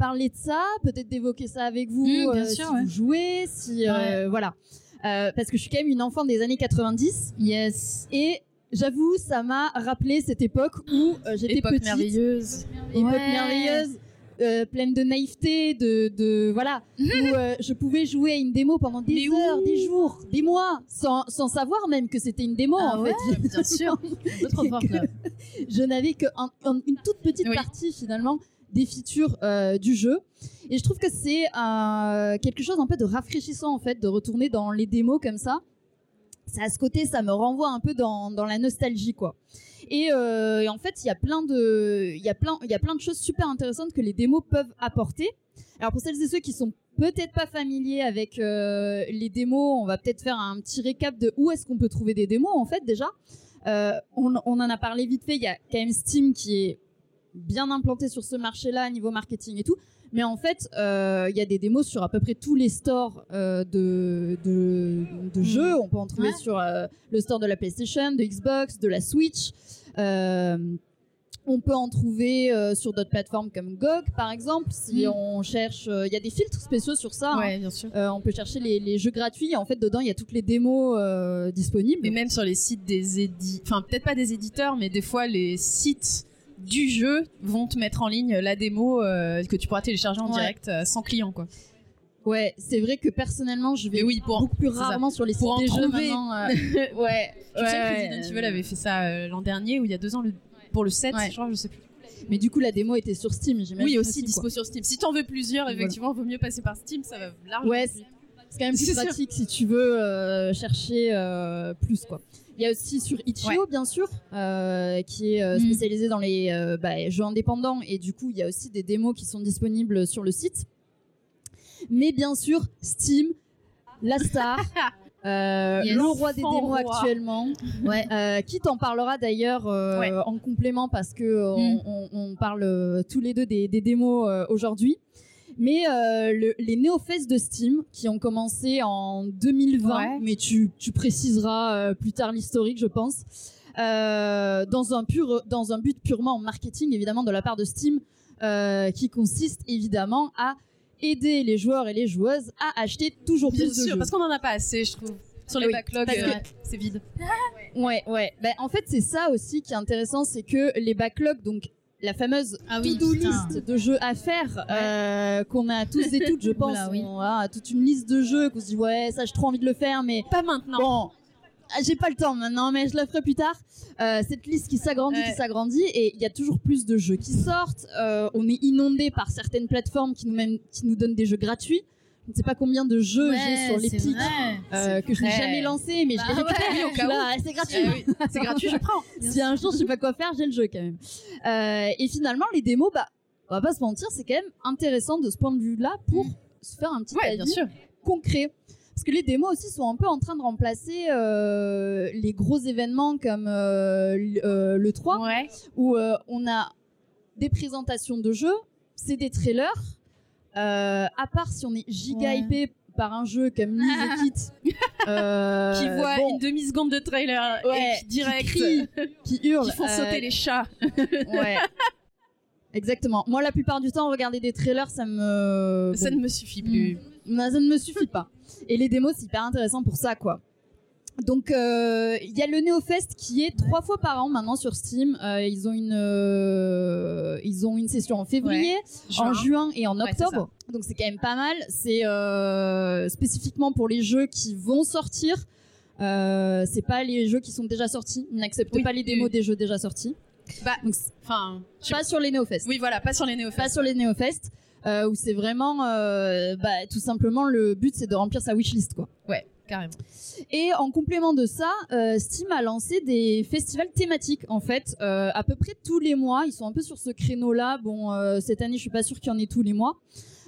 parler de ça, peut-être d'évoquer ça avec vous, Mmh, bien euh, sûr, si ouais. vous jouez, si euh, voilà. Euh, parce que je suis quand même une enfant des années 90 Yes. et j'avoue, ça m'a rappelé cette époque où j'étais Époque petite, merveilleuse. époque Ouais. merveilleuse. euh, pleine de naïveté, de, de voilà, où euh, je pouvais jouer à une démo pendant des Mais heures, des jours, des mois, sans, sans savoir même que c'était une démo Ah en ouais, fait. bien sûr. Trop là. je n'avais que un- toute petite Oui. partie finalement des features euh, du jeu. Et je trouve que c'est euh, quelque chose un peu de rafraîchissant en fait de retourner dans les démos comme ça. Ça à ce côté ça me renvoie un peu dans, la nostalgie quoi. Et, euh, et en fait il y a plein de il y a plein il y a plein de choses super intéressantes que les démos peuvent apporter. Alors pour celles et ceux qui sont peut-être pas familiers avec les démos on va peut-être faire un petit récap de où est-ce qu'on peut trouver des démos en fait déjà. On en a parlé vite fait. Il y a quand même Steam qui est bien implanté sur ce marché-là, niveau marketing et tout. Mais en fait, euh, il y a des démos sur à peu près tous les stores euh, de, de, de jeux. On peut en trouver Ouais. sur euh, le store de la PlayStation, de Xbox, de la Switch. On peut en trouver sur d'autres plateformes comme GOG, par exemple. Si Mm. on cherche, il y a des filtres spéciaux sur ça. hein. Ouais, bien sûr. On peut chercher les, les jeux gratuits. En fait, dedans, il y a toutes les démos disponibles. Mais même sur les sites des éditeurs, enfin peut-être pas des éditeurs, mais des fois les sites du jeu vont te mettre en ligne la démo euh, que tu pourras télécharger en Ouais. direct euh, sans client quoi. Ouais, c'est vrai que personnellement, je vais Mais oui, pour beaucoup plus ça. rarement sur les sites Pour en des jeux maintenant. euh, ouais, Je sais que ouais, Resident Evil avait fait ça l'an dernier ou il y a deux ans le- pour le 7, Ouais. je crois, je sais plus. Mais du coup, la démo était sur Steam, j'imagine. Oui, aussi dispo sur Steam. Si t'en veux plusieurs, Voilà. effectivement, vaut mieux passer par Steam, ça va largement. Ouais. C'est quand même plus sûr. pratique si tu veux chercher plus, quoi. Il y a aussi sur Itch.io, bien sûr, euh, qui est euh, Mm. spécialisé dans les euh, bah, jeux indépendants. Et du coup, il y a aussi des démos qui sont disponibles sur le site. Mais bien sûr, Steam, la star, euh, Yes. le roi des démos roi. actuellement. Ouais. Euh, qui t'en parlera d'ailleurs euh, Ouais. en complément parce que Mm. on, parle tous les deux des, des démos aujourd'hui. Mais euh, le- les de Steam qui ont commencé en 2020, Ouais. mais tu, tu préciseras euh, plus tard l'historique, je pense, euh, dans, un pur, dans un but purement marketing, évidemment, de la part de Steam, euh, qui consiste évidemment à aider les joueurs et les joueuses à acheter toujours Bien plus de sûr, jeux. parce qu'on en a pas assez, je trouve. Sur les Oui, backlogs, euh, c'est vide. Ouais, ouais. Ben, en fait, c'est ça aussi qui est intéressant, c'est que les backlogs, donc la fameuse Ah oui, to-do list de jeux à faire euh, qu'on a tous et toutes, je pense. Oula, oui. On a toute une liste de jeux qu'on se dit ouais, ça j'ai trop envie de le faire, mais Pas maintenant. bon. ah, J'ai pas le temps maintenant, mais je le ferai plus tard. Euh, cette liste qui s'agrandit, qui s'agrandit, et il y a toujours plus de jeux qui sortent. Euh, on est inondé par certaines plateformes qui nous, même, qui nous donnent des jeux gratuits. Je ne sais pas combien de jeux j'ai sur l'Epic euh, que je n'ai jamais lancé, mais je les Bah récupère. ouais, au cas là, c'est gratuit. Oui, c'est gratuit, je prends. Si un jour je sais pas quoi faire, j'ai le jeu quand même. Euh, et finalement, les démos, bah, on va pas se mentir, c'est quand même intéressant de ce point de vue-là pour se faire un petit Ouais, avis bien sûr. concret. Parce que les démos aussi sont un peu en train de remplacer euh, les gros événements comme euh, le 3, Ouais. où on a des présentations de jeux, c'est des trailers. Euh, à part si on est giga Ouais. hypé par un jeu comme Nier Kit, euh, qui voit bon, une demi-seconde de trailer Ouais, et qui direct qui crie, qui hurle, qui font euh, sauter les chats. Ouais. Exactement. Moi, la plupart du temps, regarder des trailers, ça me. Ça bon, ne me suffit plus. non, ça ne me suffit pas. Et les démos, c'est hyper intéressant pour ça, quoi. Donc euh, il y a le NeoFest qui est trois fois par an maintenant sur Steam. Euh, ils ont une euh, ils ont une session en février, en juin et en Ouais, octobre. Donc c'est quand même pas mal. C'est spécifiquement pour les jeux qui vont sortir. C'est pas les jeux qui sont déjà sortis. Ils n'acceptent Oui, pas les démos oui. des jeux déjà sortis. Bah, enfin, pas sur les NeoFest. Oui, voilà, pas sur les Pas néophytes. sur les NeoFest. Où c'est vraiment bah, tout simplement le but c'est de remplir sa wishlist quoi. Ouais, carrément. Et en complément de ça, euh, Steam a lancé des festivals thématiques en fait, euh, à peu près tous les mois. Ils sont un peu sur ce créneau-là. Bon, euh, cette année, je suis pas sûre qu'il y en ait tous les mois.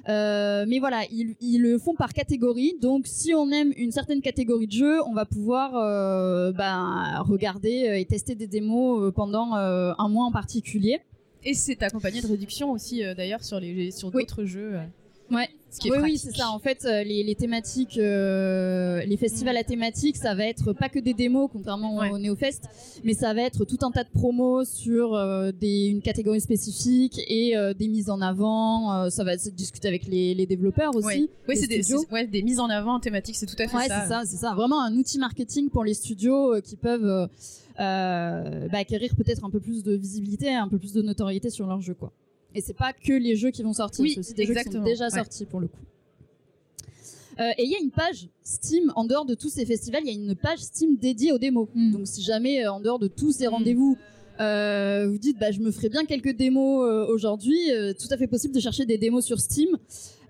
Euh, mais voilà, ils, ils le font par catégorie. Donc, si on aime une certaine catégorie de jeu, on va pouvoir euh, ben, regarder et tester des démos pendant euh, un mois en particulier. Et c'est accompagné de réductions aussi, d'ailleurs, sur les sur Oui. d'autres jeux. Ouais. Ce qui est oui, oui, c'est ça. En fait, euh, les, les thématiques, euh, les festivals à thématiques, ça va être pas que des démos, contrairement Ouais. au NeoFest, mais ça va être tout un tas de promos sur euh, des, une catégorie spécifique et euh, des mises en avant. euh, ça va se discuter avec les, les développeurs aussi. Oui, c'est des, ouais, des mises en avant thématiques, c'est tout à fait Ouais, ça. c'est ça, c'est ça. Vraiment un outil marketing pour les studios qui peuvent bah, acquérir peut-être un peu plus de visibilité, un peu plus de notoriété sur leur jeu, quoi. Et c'est pas que les jeux qui vont sortir, Oui, c'est aussi des jeux qui exactement, sont déjà ouais. sortis pour le coup. Euh, et il y a une page Steam, en dehors de tous ces festivals, il y a une page Steam dédiée aux démos. Mm. Donc si jamais, euh, en dehors de tous ces Mm. rendez-vous, euh, vous dites, bah, je me ferai bien quelques démos aujourd'hui, tout à fait possible de chercher des démos sur Steam.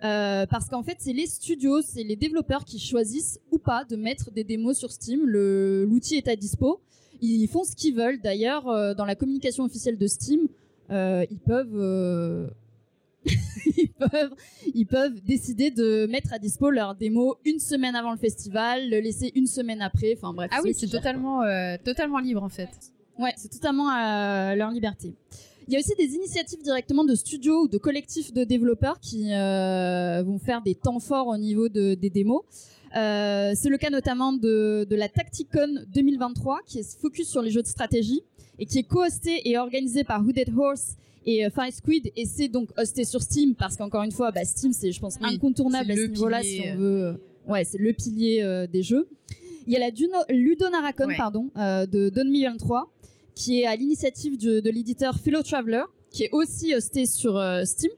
Parce qu'en fait, c'est les studios, c'est les développeurs qui choisissent ou pas de mettre des démos sur Steam. L'outil est à dispo. Ils font ce qu'ils veulent. D'ailleurs, dans la communication officielle de Steam, ils peuvent... euh, ils peuvent, ils peuvent décider de mettre à dispo leur démo une semaine avant le festival, le laisser une semaine après. Enfin bref. Ah oui, c'est totalement, euh, totalement libre en fait. Ouais, c'est totalement à leur liberté. Il y a aussi des initiatives directement de studios ou de collectifs de développeurs qui euh, vont faire des temps forts au niveau de- des démos. Euh, c'est le cas notamment de, de la Tacticon 2023 qui est focus sur les jeux de stratégie et qui est co-hosté et organisé par Hooded Horse et euh, Fire Squid et c'est donc hosté sur Steam parce qu'encore une fois bah, Steam c'est je pense Oui, incontournable à ce niveau-là pilier, si on euh. veut euh, ouais c'est le pilier des jeux il y a la Duno- Ludonaracon Ouais. pardon de Don Million 3 qui est à l'initiative de, l'éditeur Fellow Traveler qui est aussi hosté sur Steam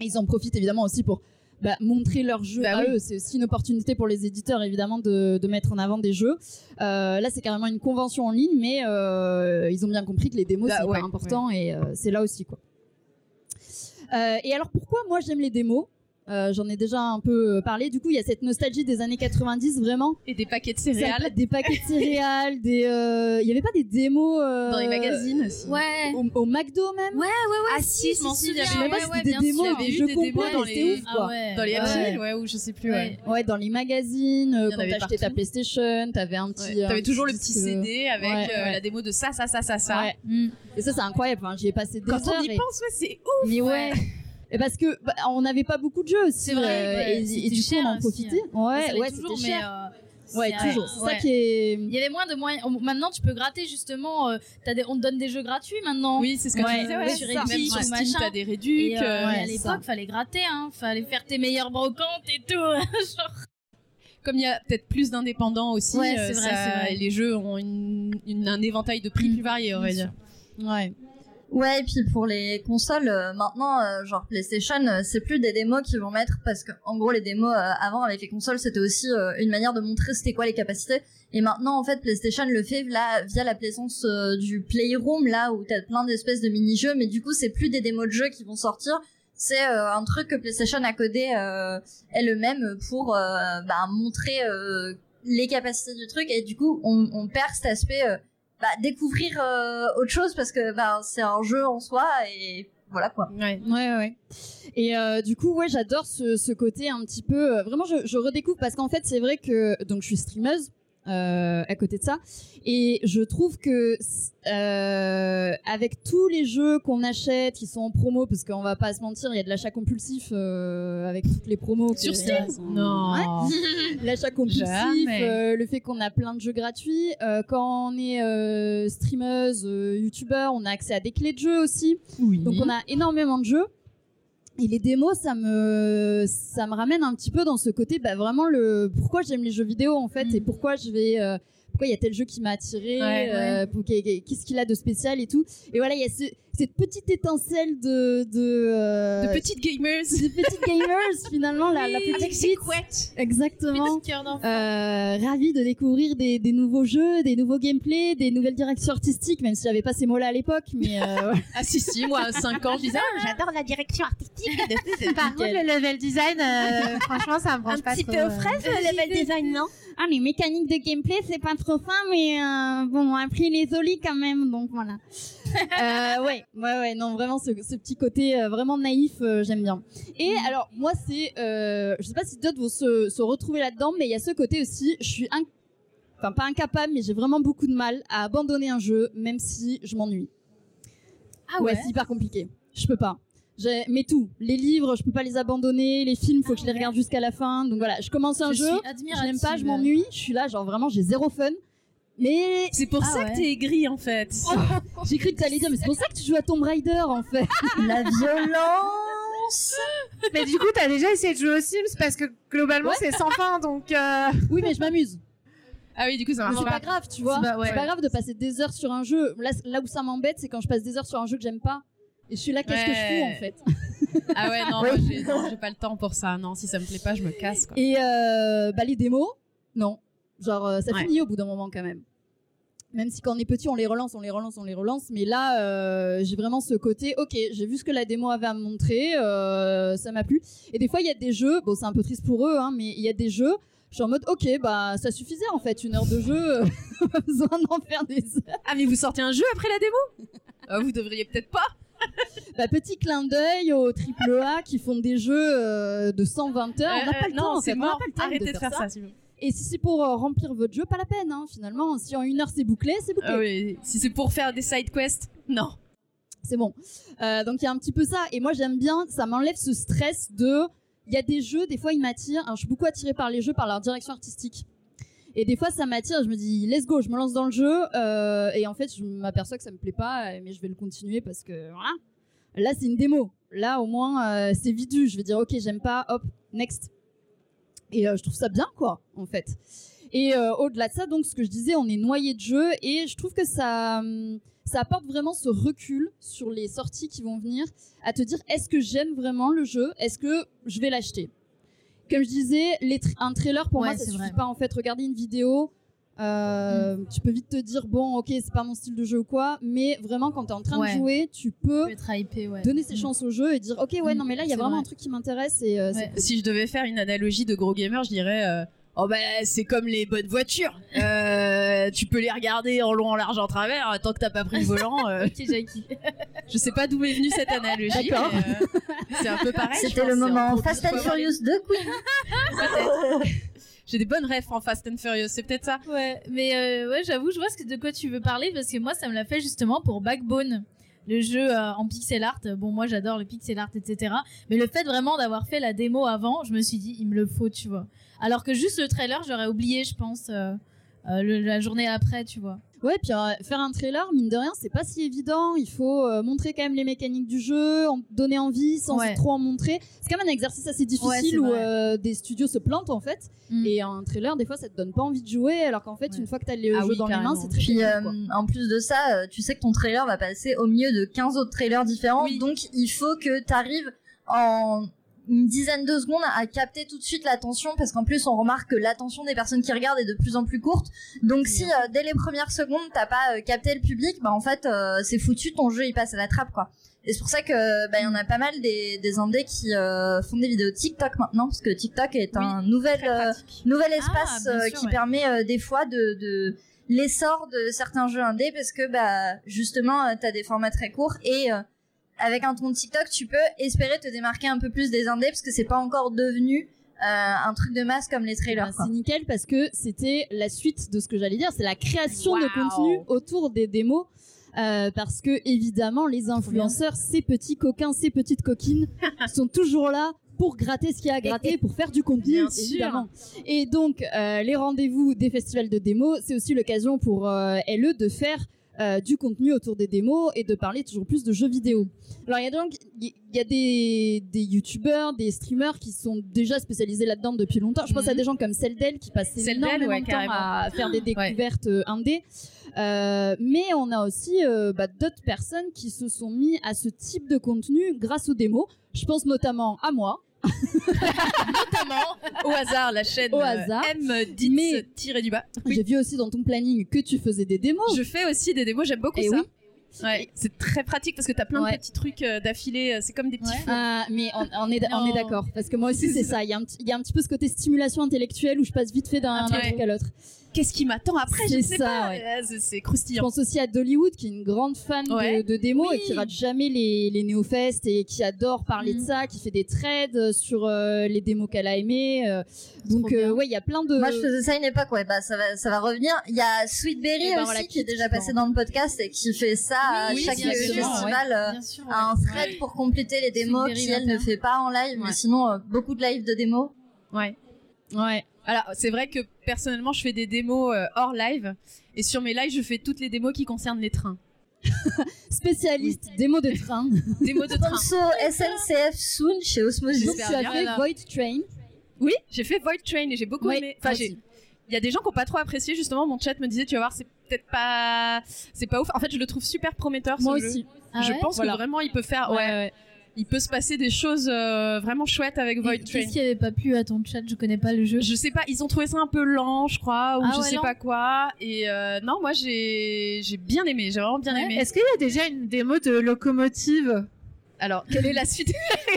et ils en profitent évidemment aussi pour bah, montrer leurs jeux Bah à oui. eux. C'est aussi une opportunité pour les éditeurs, évidemment, de, de mettre en avant des jeux. Euh, là, c'est carrément une convention en ligne, mais euh, ils ont bien compris que les démos, Bah c'est ouais, important et euh, c'est là aussi, quoi. Et alors, pourquoi moi j'aime les démos? Euh, J'en ai déjà un peu euh, parlé. Du coup, il y a cette nostalgie des années 90, vraiment. Et des paquets de Ça- céréales Des paquets de céréales, des. euh, Il y avait pas des démos. euh, dans les magazines aussi. Ouais. Au, au McDo même Ouais, ouais, ouais. Ah si, je m'en souviens. il y Je avait- pas si c'était des démos, des démos dans les- c'était ouf, quoi. Ah ouais. Dans les ouais. Apple, ouais, ou je sais plus. Ouais. Ouais, dans les magazines, euh, quand t'achetais ta. PlayStation, t'avais un petit. T'avais toujours le petit CD avec euh, la démo de ça, ça, ça, ça, ça. Ouais. Et ça, c'est incroyable. J'y ai passé des Quand heures. on y pense, ouais, c'est ouf. Mais ouais. Et parce que bah, on n'avait pas beaucoup de jeux aussi. C'est vrai, euh, ouais, et, et du coup, on en aussi, profitait. Ouais, ouais, toujours, c'était mais, cher. euh, Ouais, c'est- toujours. C'est ouais. ça qui est. Il y avait moins de moyens. Maintenant, tu peux gratter justement. euh, des... On te donne des jeux gratuits maintenant. Oui, c'est ce que Ouais, tu disais, ouais. sur Ouais. sur Steam, t'as des réducs. Et, euh, euh, à l'époque, fallait gratter, hein. Fallait faire tes meilleures brocantes et tout. Genre. Comme il y a peut-être plus d'indépendants aussi, euh, vrai, ça- vrai. les jeux ont une, une- un éventail de prix Mm. plus varié, on va dire. Ouais. Ouais, et puis pour les consoles, euh, maintenant, euh, genre PlayStation, euh, c'est plus des démos qu'ils vont mettre parce que, en gros, les démos euh, avant avec les consoles, c'était aussi euh, une manière de montrer c'était quoi les capacités. Et maintenant, en fait, PlayStation le fait là via la présence euh, du Playroom, là où t'as plein d'espèces de mini-jeux, mais du coup, c'est plus des démos de jeux qui vont sortir. C'est un truc que PlayStation a codé elle-même pour bah, montrer les capacités du truc et du coup, on, on perd cet aspect. Bah, découvrir euh, autre chose parce que bah, c'est un jeu en soi et voilà quoi. Ouais, ouais, ouais. Et euh, du coup, ouais, j'adore ce, ce côté un petit peu. euh, vraiment, je, je redécouvre parce qu'en fait, c'est vrai que donc je suis streameuse. Euh, à côté de ça et je trouve que euh, avec tous les jeux qu'on achète qui sont en promo parce qu'on va pas se mentir il y a de l'achat compulsif euh, avec toutes les promos Sur Steam sont- Non. Ouais. l'achat compulsif, euh, le fait qu'on a plein de jeux gratuits. Euh, quand on est euh, streameuse, euh, youtubeur, on a accès à des clés de jeux aussi. Oui. Donc on a énormément de jeux. Et les démos, ça me, ça me ramène un petit peu dans ce côté, bah, vraiment le pourquoi j'aime les jeux vidéo en fait, et pourquoi je vais, euh, pourquoi il y a tel jeu qui m'a attiré, Ouais, euh, pour- qu'est- qu'est-ce qu'il a de spécial et tout. Et voilà, il y a ce- cette petite étincelle de, de, euh, De petites gamers. de petites gamers finalement, la, la petite bite. Exactement. Petit cœur d'enfant. Euh, ravi de découvrir des, des nouveaux jeux, des nouveaux gameplays, des nouvelles directions artistiques, même si j'avais pas ces mots-là à l'époque, mais euh, ouais. Ah si si, moi à 5 ans, je disais ah, J'adore la direction artistique. Par contre, le level design, euh, franchement, ça me branche Un pas petit trop. peu euh. aux fraises, le level design, non Ah, les mécaniques de gameplay, c'est pas trop fin, mais euh, bon, après les olis quand même, donc voilà. euh, ouais, ouais, ouais, non, vraiment, ce, ce petit côté euh, vraiment naïf, euh, j'aime bien. Et alors, moi, c'est, euh, je sais pas si d'autres vont se, se retrouver là-dedans, mais il y a ce côté aussi, je suis, enfin, pas incapable, mais j'ai vraiment beaucoup de mal à abandonner un jeu, même si je m'ennuie. Ah ouais. c'est hyper compliqué. Je peux pas. J'ai- Mais tout, les livres, je peux pas les abandonner, les films, faut que je les regarde jusqu'à la fin. Donc voilà, je commence un Je jeu, je l'aime pas, je m'ennuie, je suis là, genre vraiment, j'ai zéro fun. Mais C'est pour Ah ça ouais. que t'es aigri en fait. j'ai cru que t'allais dire, mais c'est pour ça que tu joues à Tomb Raider en fait. La violence. Mais du coup, t'as déjà essayé de jouer aux Sims parce que globalement, Ouais. c'est sans fin, donc. euh, Oui, mais je m'amuse. Ah oui, du coup ça marche c'est pas. grave, tu vois. C'est pas- ouais. C'est pas grave de passer des heures sur un jeu. Là, là où ça m'embête, c'est quand je passe des heures sur un jeu que j'aime pas. Et je suis là, qu'est-ce que je fous en fait Ah ouais, non, moi, j'ai pas le temps pour ça. Non, si ça me plaît pas, je me casse quoi. Et euh, bah, les démos, non. Genre, euh, ça Ouais. finit au bout d'un moment quand même. Même si quand on est petit, on les relance, on les relance, on les relance. Mais là, euh, j'ai vraiment ce côté, ok, j'ai vu ce que la démo avait à me montrer, euh, ça m'a plu. Et des fois, il y a des jeux, bon, c'est un peu triste pour eux, hein, mais il y a des jeux, je suis en mode, ok, bah, ça suffisait en fait, une heure de jeu, pas besoin d'en faire des heures. Ah mais vous sortez un jeu après la démo? Vous devriez peut-être pas. Bah, petit clin d'œil aux AAA qui font des jeux euh, de 120 heures. on n'a Euh, pas le non, temps, en on n'a mort. pas le temps Arrêtez de faire ça. vous. Et si c'est pour euh, remplir votre jeu, pas la peine, hein, finalement. Si en une heure c'est bouclé, c'est bouclé. Ah oui, si c'est pour faire des side quests, non. C'est bon. Euh, donc il y a un petit peu ça. Et moi j'aime bien, ça m'enlève ce stress de. Il y a des jeux, des fois ils m'attirent. Alors, je suis beaucoup attirée par les jeux, par leur direction artistique. Et des fois ça m'attire, je me dis let's go, je me lance dans le jeu. euh, et en fait je m'aperçois que ça me plaît pas, euh, mais je vais le continuer parce que voilà. Là c'est une démo. Là au moins euh, c'est vidu. Je vais dire ok j'aime pas, hop next. Et je trouve ça bien quoi en fait. Et au-delà de ça, donc ce que je disais, on est noyé de jeu et je trouve que ça, hum, ça apporte vraiment ce recul sur les sorties qui vont venir, à te dire est-ce que j'aime vraiment le jeu, est-ce que je vais l'acheter? Comme je disais, les tra- un trailer pour Ouais, moi ça suffit vrai. pas en fait. Regarder une vidéo, euh, tu peux vite te dire bon ok c'est pas mon style de jeu ou quoi, mais vraiment quand t'es en train Ouais. de jouer, tu peux peut être hypé, ouais. donner ses Mm. chances au jeu et dire ok ouais Mm, non mais là il y a vraiment vrai. un truc qui m'intéresse et euh, Ouais. Si je devais faire une analogie de gros gamer, je dirais euh, Oh bah c'est comme les bonnes voitures. Euh, tu peux les regarder en long, en large, en travers. Tant que t'as pas pris le volant, euh, Ok, Jackie. je sais pas d'où est venue cette analogie. D'accord. euh, c'est un peu pareil. C'était le c'est moment Fast and Furious 2 Queen. J'ai des bonnes refs en Fast and Furious, c'est peut-être ça. Ouais, mais euh, ouais, j'avoue, je vois ce que, de quoi tu veux parler parce que moi, ça me l'a fait justement pour Backbone, le jeu euh, en pixel art. Bon, moi, j'adore le pixel art, etc. Mais le fait vraiment d'avoir fait la démo avant, je me suis dit, il me le faut, tu vois. Alors que juste le trailer, j'aurais oublié, je pense, euh, euh, le- la journée après, tu vois. Ouais, puis euh, faire un trailer, mine de rien, c'est pas si évident. Il faut euh, montrer quand même les mécaniques du jeu, en donner envie sans Ouais. trop en montrer. C'est quand même un exercice assez difficile où euh, des studios se plantent en fait. Mm. Et un trailer, des fois, ça te donne pas envie de jouer, alors qu'en fait, Ouais. une fois que t'as le Ah jeu oui, dans les mains, carrément. c'est très Puis euh, en plus de ça, tu sais que ton trailer va passer au milieu de 15 autres trailers différents, Oui. donc il faut que tu arrives en une dizaine de secondes à capter tout de suite l'attention parce qu'en plus on remarque que l'attention des personnes qui regardent est de plus en plus courte. Donc si euh, dès les premières secondes t'as pas euh, capté le public, bah en fait euh, c'est foutu, ton jeu il passe à la trappe quoi. Et c'est pour ça que bah il y en a pas mal des des indés qui euh, font des vidéos TikTok maintenant parce que TikTok est Oui, un nouvel euh, nouvel espace euh, sûr, qui ouais. permet euh, des fois de, de l'essor de certains jeux indés parce que bah justement t'as des formats très courts et euh, avec un ton TikTok tu peux espérer te démarquer un peu plus des indés parce que c'est pas encore devenu euh, un truc de masse comme les trailers Bah, c'est nickel parce que c'était la suite de ce que j'allais dire, c'est la création de contenu autour des démos. Euh, parce que évidemment les influenceurs, ces petits coquins, ces petites coquines sont toujours là pour gratter ce qu'il y a à gratter, pour faire du contenu Bien sûr. évidemment. Et donc euh, les rendez-vous des festivals de démos, c'est aussi l'occasion pour euh, LE de faire euh, du contenu autour des démos et de parler toujours plus de jeux vidéo. Alors il y a donc il y a des des youtubeurs, des streamers qui sont déjà spécialisés là-dedans depuis longtemps. Je pense à Mhm. des gens comme Celdel qui passent Celdel, énormément ouais, de temps carrément. à faire des découvertes euh, indé. Euh, mais on a aussi euh, bah, d'autres personnes qui se sont mis à ce type de contenu grâce aux démos. Je pense notamment à moi. Notamment au hasard la chaîne Au euh, hasard. M Ditz Mais- tiré du bas. J'ai vu aussi dans ton planning que tu faisais des démos. Je fais aussi des démos, j'aime beaucoup Et ça. oui. Ouais, c'est très pratique parce que t'as plein Ouais. de petits trucs euh, d'affilée, euh, c'est comme des petits Ouais. Ah, mais on, on est, on Non. est d'accord. Parce que moi aussi, c'est ça. Il y, a un petit- il y a un petit peu ce côté stimulation intellectuelle où je passe vite fait d'un truc à l'autre. Qu'est-ce qui m'attend après Je sais ça, pas. ouais. Euh, c'est- C'est Je croustillant. pense aussi à Dollywood, qui est une grande fan de- Ouais. de, démos Oui. et qui rate jamais les, les néo-fest et qui adore parler de Mhm. ça, qui fait des trades sur euh, les démos qu'elle a aimées. euh. donc, euh, ouais, il y a plein de. Moi, je faisais ça à une époque, ouais, bah, ça va, ça va revenir. Il y a Sweetberry Eh ben, aussi, voilà, qui est déjà passé dans le podcast et qui fait ça à Oui, chaque bien sûr, festival. euh, Bien sûr. a un thread pour compléter les démos Sweetberry qui, elle, ne 21. fait pas en live, mais Ouais. sinon, euh, beaucoup de live de démos. Ouais. Ouais. Alors, c'est vrai que personnellement, je fais des démos euh, hors live. Et sur mes lives, je fais toutes les démos qui concernent les trains. Spécialiste démos de train. Démos de train. Sponsor SNCF Soon chez Osmosis. donc, tu as fait. Void Train. Oui, j'ai fait Void Train et j'ai beaucoup aimé. Enfin, j'ai. Il y a des gens qui n'ont pas trop apprécié justement. Mon chat me disait, tu vas voir, c'est peut-être pas, c'est pas ouf. En fait, je le trouve super prometteur. Moi ce jeu. aussi. Ah je ouais pense Voilà. que vraiment, il peut faire. Ouais, Ouais, ouais. Il peut se passer des choses euh, vraiment chouettes avec Void Train. Qu'est-ce qui avait pas plu à ton chat Je connais pas le jeu. Je sais pas, ils ont trouvé ça un peu lent, je crois, ou Ah je ouais, sais lent. pas quoi. Et euh, non, moi j'ai j'ai bien aimé, j'ai vraiment bien Ouais. aimé. Est-ce qu'il y a déjà une démo de Locomotive? Alors, quelle est la suite?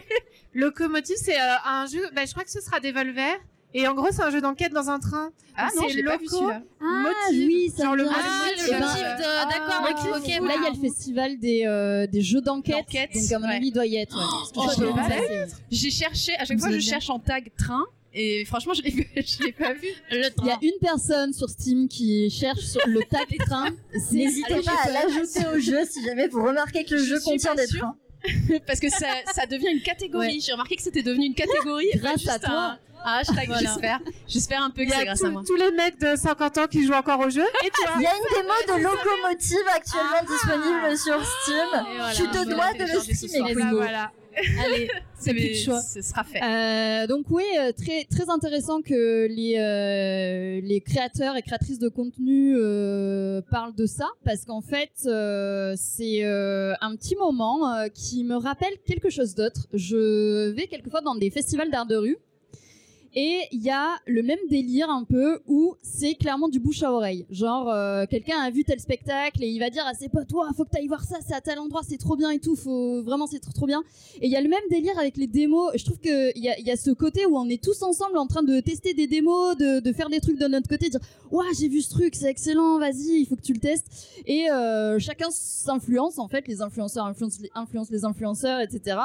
Locomotive, c'est euh, un jeu, bah, je crois que ce sera Devolver. Et en gros, c'est un jeu d'enquête dans un train. Ah non, c'est j'ai pas vu celui-là. Ah, Motive. oui, ça Genre le. Ah, le Eh ben, motif de... D'accord, ah, ok, ok. Là, il y a le festival des, euh, des jeux d'enquête. D'enquête, Donc, à mon avis, il doit y être. ouais. Oh, c'est- J'ai cherché, à chaque Vous fois je bien. cherche en tag train, et franchement je l'ai je l'ai pas vu. Il y a une personne sur Steam qui cherche sur le tag train. C'est N'hésitez pas à l'ajouter au jeu si jamais vous remarquez que le Je jeu contient des trains. Parce que ça, ça devient une catégorie. Ouais. J'ai remarqué que c'était devenu une catégorie. Grâce à toi. Hashtag, Voilà. j'espère. J'espère un peu que c'est a grâce tous- à moi. tous les mecs de 50 ans qui jouent encore au jeu. Et toi Il y a une démo de locomotive actuellement disponible sur Steam. voilà, tu je te dois de le streamer. Bah, voilà. Allez, c'est plus de choix. Ce sera fait. Euh, donc oui, euh, très très intéressant que les euh, les créateurs et créatrices de contenu euh, parlent de ça parce qu'en fait euh, c'est euh, un petit moment euh, qui me rappelle quelque chose d'autre. Je vais quelquefois dans des festivals d'art de rue et il y a le même délire un peu où c'est clairement du bouche à oreille. Genre euh, quelqu'un a vu tel spectacle et il va dire à ses potes toi faut que t'ailles voir ça, c'est à tel endroit, c'est trop bien et tout, faut vraiment c'est trop trop bien. Et il y a le même délire avec les démos. Je trouve que il y a, y a ce côté où on est tous ensemble en train de tester des démos, de, faire des trucs de notre côté, dire ouah j'ai vu ce truc, c'est excellent, vas-y, il faut que tu le testes. Et euh, chacun s'influence en fait, les influenceurs influencent les, influencent les influenceurs, etc.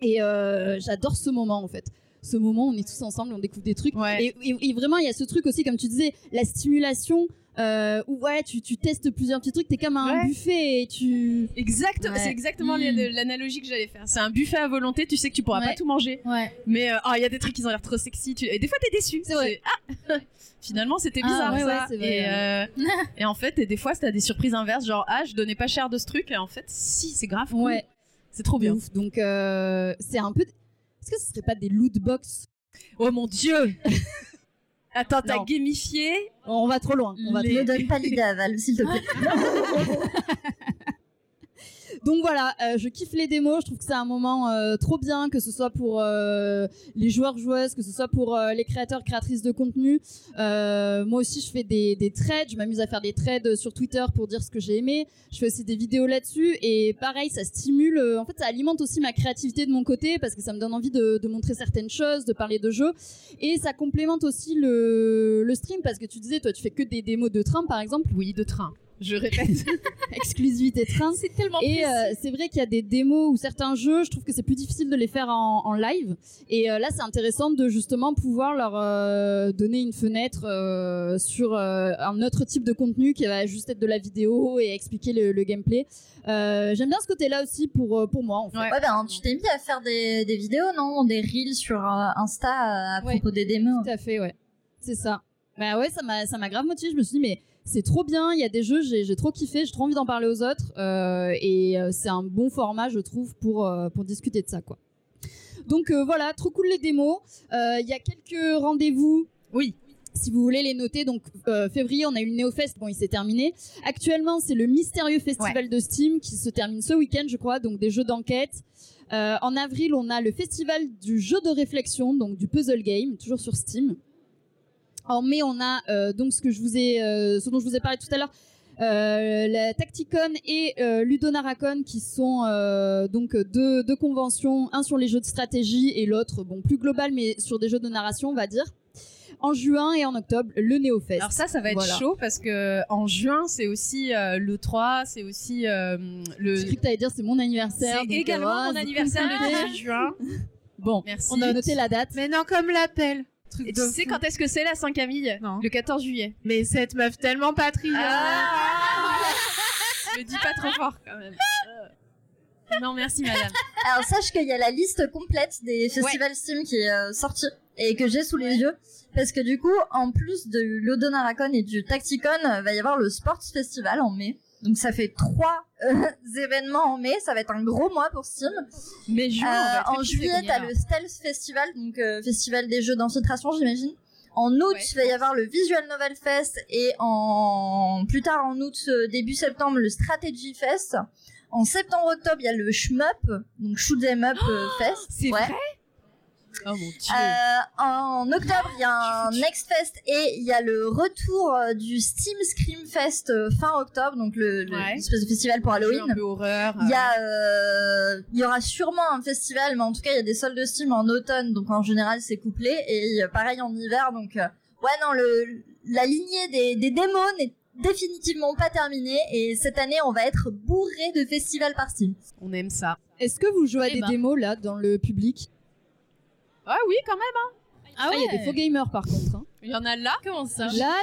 Et euh, j'adore ce moment en fait. Ce moment, on est tous ensemble, on découvre des trucs. Ouais. Et, et- et vraiment, il y a ce truc aussi, comme tu disais, la stimulation. Euh, où ouais, tu, tu testes plusieurs petits trucs, t'es comme un Ouais. buffet et tu. Exact, Ouais. c'est exactement Mm. l'an- l'analogie que j'allais faire. C'est un buffet à volonté, tu sais que tu pourras pas tout manger. Ouais. Mais euh, oh, il y a des trucs qui ont l'air trop sexy. tu- Et des fois, t'es déçu. C'est vrai. Ah Finalement, c'était Ah, bizarre ça. et, euh, et en fait, et des fois, t'as des surprises inverses. Genre, ah, je donnais pas cher de ce truc. Et en fait, si, c'est grave. cool. Ouais. C'est trop bien. ouf. Donc c'est un peu. Est-ce que ce serait pas des loot box? Oh mon dieu! Attends, t'as gamifié? On va trop loin. On va Les- Ne donne pas l'idée à Val, s'il te plaît. Donc voilà, euh, je kiffe les démos. Je trouve que c'est un moment euh, trop bien, que ce soit pour euh, les joueurs joueuses, que ce soit pour les créateurs créatrices de contenu. Moi aussi, je fais des, des trades. Je m'amuse à faire des trades sur Twitter pour dire ce que j'ai aimé. Je fais aussi des vidéos là-dessus et pareil, ça stimule. en fait, ça alimente aussi ma créativité de mon côté parce que ça me donne envie de, de montrer certaines choses, de parler de jeux et ça complémente aussi le, le stream parce que tu disais, toi, tu fais que des démos de train, par exemple. Oui, de train. Je répète. Exclusivité train. C'est tellement Et euh, c'est vrai qu'il y a des démos ou certains jeux, je trouve que c'est plus difficile de les faire en, en live. Et euh, là, c'est intéressant de justement pouvoir leur euh, donner une fenêtre euh, sur euh, un autre type de contenu qui va juste être de la vidéo et expliquer le, le gameplay. Euh, J'aime bien ce côté-là aussi pour pour moi. En fait. Ouais. Ouais, ben, tu t'es mis à faire des, des vidéos, non? Des reels sur euh, Insta à Ouais. propos des démos. Tout à fait, ouais. C'est ça. Bah ouais, ça m'a ça m'a grave motivé. Je me suis dit mais C'est trop bien, il y a des jeux, j'ai trop kiffé, j'ai trop envie d'en parler aux autres. euh, et euh, c'est un bon format, je trouve, pour, euh, pour discuter de ça. quoi. Donc euh, voilà, trop cool les démos. Il y a quelques rendez-vous. Oui. Si vous voulez les noter, donc euh, février, on a eu le NeoFest, bon, il s'est terminé. Actuellement, c'est le mystérieux festival de Steam qui se termine ce week-end, je crois, donc des jeux d'enquête. Euh, en avril, on a le festival du jeu de réflexion, donc du puzzle game, toujours sur Steam. En mai, on a euh, donc ce que je vous ai, euh, ce dont je vous ai parlé tout à l'heure, euh, la Tacticon et euh, Ludonaracon, qui sont euh, donc deux, deux conventions, un sur les jeux de stratégie et l'autre, bon, plus global, mais sur des jeux de narration, on va dire. En juin et en octobre, le NeoFest. Alors ça, ça va être Voilà. chaud parce que en juin, c'est aussi euh, le 3, c'est aussi euh, le. J'ai cru que t'allais dire c'est mon anniversaire. C'est également mon c'est anniversaire le 18 juin. Bon, Merci. on a noté la date. Mais non, comme l'appel. Truc Et tu sais quand est-ce que c'est la Saint-Camille? Non. Le 14 juillet. Mais cette meuf tellement patriote. Je le dis pas trop fort quand même. Euh. Non, merci madame. Alors sache qu'il y a la liste complète des festivals Steam qui est euh, sortie et que j'ai sous les yeux parce que du coup en plus de l'Odonaracon et du Tacticon euh, va y avoir le Sports Festival en mai. Donc ça fait trois événements en mai, ça va être un gros mois pour Steam. Mais Euh, en juillet, t'as le Stealth Festival, donc euh, festival des jeux d'infiltration, j'imagine. En août, Ouais, il va y avoir le Visual Novel Fest et en plus tard en août, euh, début septembre, le Strategy Fest. En septembre-octobre, il y a le Shmup, donc Shoot Up euh, Fest. C'est Ouais. vrai? Oh mon dieu. Euh, en octobre, il y a un Next Fest et il y a le retour euh, du Steam Scream Fest euh, fin octobre, donc le, le Ouais. espèce de festival pour Halloween. un peu horreur. Il y a, euh, il y aura sûrement un festival, mais en tout cas, il y a des soldes de Steam en automne, donc en général, c'est couplé. Et pareil en hiver, donc ouais, non, le, la lignée des, des démos n'est définitivement pas terminée. Et cette année, on va être bourré de festivals par Steam. On aime ça. Est-ce que vous jouez à Eh des ben. démos là dans le public? Ah oui, quand même. Ah il y a des faux gamers par contre. hein. Il y en a là. Comment ça? Là,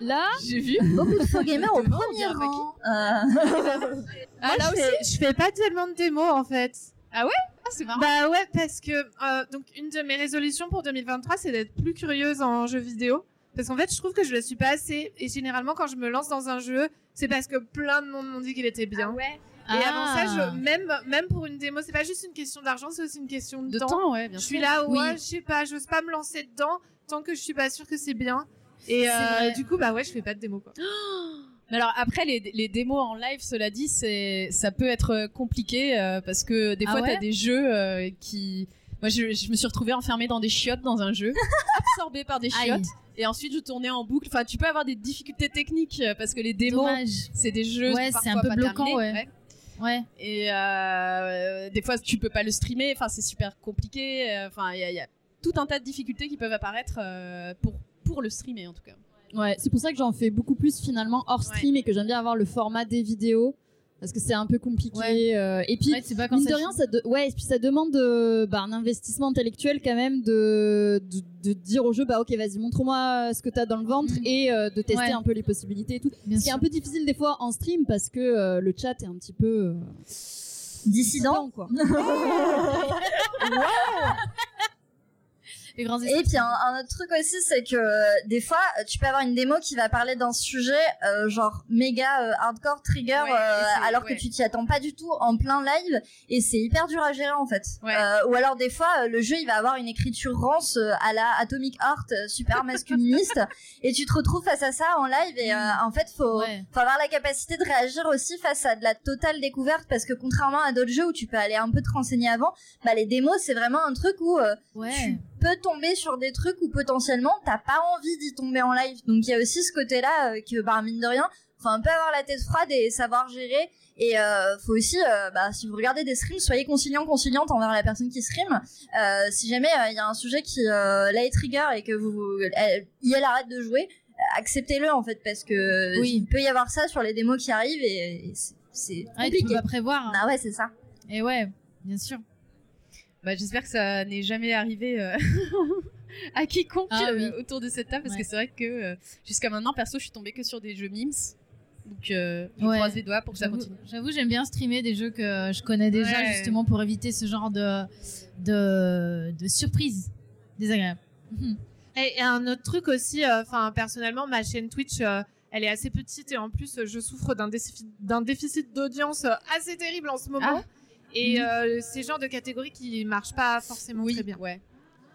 là, J'ai vu. Beaucoup de faux gamers au premier rang. Euh, Ah là je aussi. fais, je fais pas tellement de démos en fait. Ah, c'est marrant. Bah ouais, parce que euh, donc une de mes résolutions pour 2023, c'est d'être plus curieuse en jeu vidéo. Parce qu'en fait, je trouve que je le suis pas assez. Et généralement, quand je me lance dans un jeu, c'est parce que plein de monde m'ont dit qu'il était bien. ouais. Et avant ça, Ah. je, même, même pour une démo, c'est pas juste une question d'argent, c'est aussi une question de, De temps, ouais, bien Je sûr. suis là, Oui. ouais, je sais pas, j'ose pas me lancer dedans tant que je suis pas sûre que c'est bien. Et euh, du coup, bah ouais, je fais pas de démo quoi. Mais alors après les, les démos en live, cela dit, c'est ça peut être compliqué euh, parce que des Ah fois ouais t'as des jeux euh, qui, moi je, je me suis retrouvée enfermée dans des chiottes dans un jeu, absorbée par des Aïe. chiottes, et ensuite je tournais en boucle. Enfin, tu peux avoir des difficultés techniques euh, parce que les démos, c'est des jeux Ouais, c'est un peu pas bloquant, ouais. Ouais. Et euh, des fois tu peux pas le streamer. Enfin, c'est super compliqué. euh, Enfin, il y, a- il y a tout un tas de difficultés qui peuvent apparaître euh, pour pour le streamer en tout cas. ouais, c'est pour ça que j'en fais beaucoup plus finalement hors stream et que j'aime bien avoir le format des vidéos parce que c'est un peu compliqué. Ouais. euh, et puis Ouais, pas mine ça de rien, ça de- ouais, et puis ça demande euh, bah, un investissement intellectuel quand même de, de, de dire au jeu bah ok vas-y montre-moi ce que t'as dans le ventre Mm. et euh, de tester Ouais. un peu les possibilités et tout. Bien Ce qui est un peu difficile des fois en stream parce que euh, le chat est un petit peu euh, dissident. quoi. Les grands Et puis un, un autre truc aussi, c'est que euh, des fois, euh, tu peux avoir une démo qui va parler d'un sujet euh, genre méga euh, hardcore trigger, Ouais, euh, alors ouais. que tu t'y attends pas du tout en plein live, et c'est hyper dur à gérer en fait. Ouais. Euh, ou alors des fois, le jeu il va avoir une écriture rance à la Atomic Heart, super masculiniste, et tu te retrouves face à ça en live, et euh, en fait faut faut avoir la capacité de réagir aussi face à de la totale découverte, parce que contrairement à d'autres jeux où tu peux aller un peu te renseigner avant, bah les démos c'est vraiment un truc où euh, Ouais. tu peux tomber sur des trucs où potentiellement t'as pas envie d'y tomber en live. Donc il y a aussi ce côté-là euh, que bah mine de rien, faut un peu avoir la tête froide et savoir gérer. Et euh, faut aussi, euh, bah, si vous regardez des streams, soyez conciliant, conciliante envers la personne qui stream. Euh, si jamais il y a un sujet qui euh, la trigger et que vous, elle, elle arrête de jouer, euh, acceptez-le en fait parce que Oui. il peut y avoir ça sur les démos qui arrivent et, et c'est- c'est Ouais, tu compliqué. peux pas prévoir. hein. Ah ouais, c'est ça. Et ouais, bien sûr. Bah, j'espère que ça n'est jamais arrivé euh, à quiconque Ah oui. euh, autour de cette table parce Ouais. que c'est vrai que euh, jusqu'à maintenant perso je suis tombée que sur des jeux memes donc euh, je Ouais. croise les doigts pour que ça continue J'avoue, j'aime bien streamer des jeux que je connais déjà, Ouais. justement pour éviter ce genre de, de, de surprise désagréable. Et, et un autre truc aussi, euh, enfin personnellement, ma chaîne Twitch, euh, Elle est assez petite et en plus, je souffre d'un déficit, d'un déficit d'audience assez terrible en ce moment. Et euh, c'est le genre de catégorie qui marche pas forcément très bien. Ouais.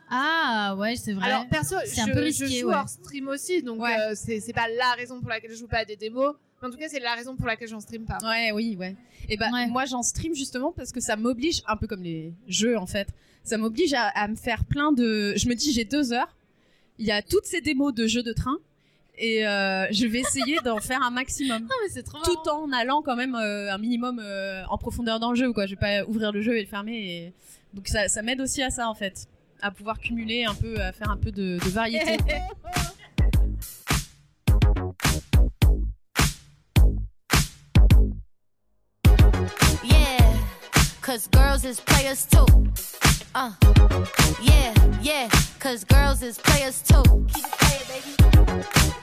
Ah ouais, c'est vrai. Alors perso, C'est je, un peu risqué, je joue ouais. hors stream aussi, donc Ouais. euh, c'est pas la raison pour laquelle je joue pas à des démos. Mais en tout cas, c'est la raison pour laquelle j'en stream pas. Ouais, oui, ouais. Et bah, Ouais. moi, j'en stream justement parce que ça m'oblige, un peu comme les jeux en fait, ça m'oblige à, à me faire plein de. Je me dis, j'ai deux heures, il y a toutes ces démos de jeux de train, et euh, je vais essayer d'en faire un maximum. Ah, mais c'est trop Tout en allant quand même euh, un minimum euh, en profondeur dans le jeu, quoi. Je vais pas ouvrir le jeu et le fermer. Et... Donc ça, ça m'aide aussi à ça en fait, à pouvoir cumuler un peu, à faire un peu de, de variété. Yeah, cause girls is players too. Uh, yeah, yeah, cause girls is players too. Keep it playing, baby.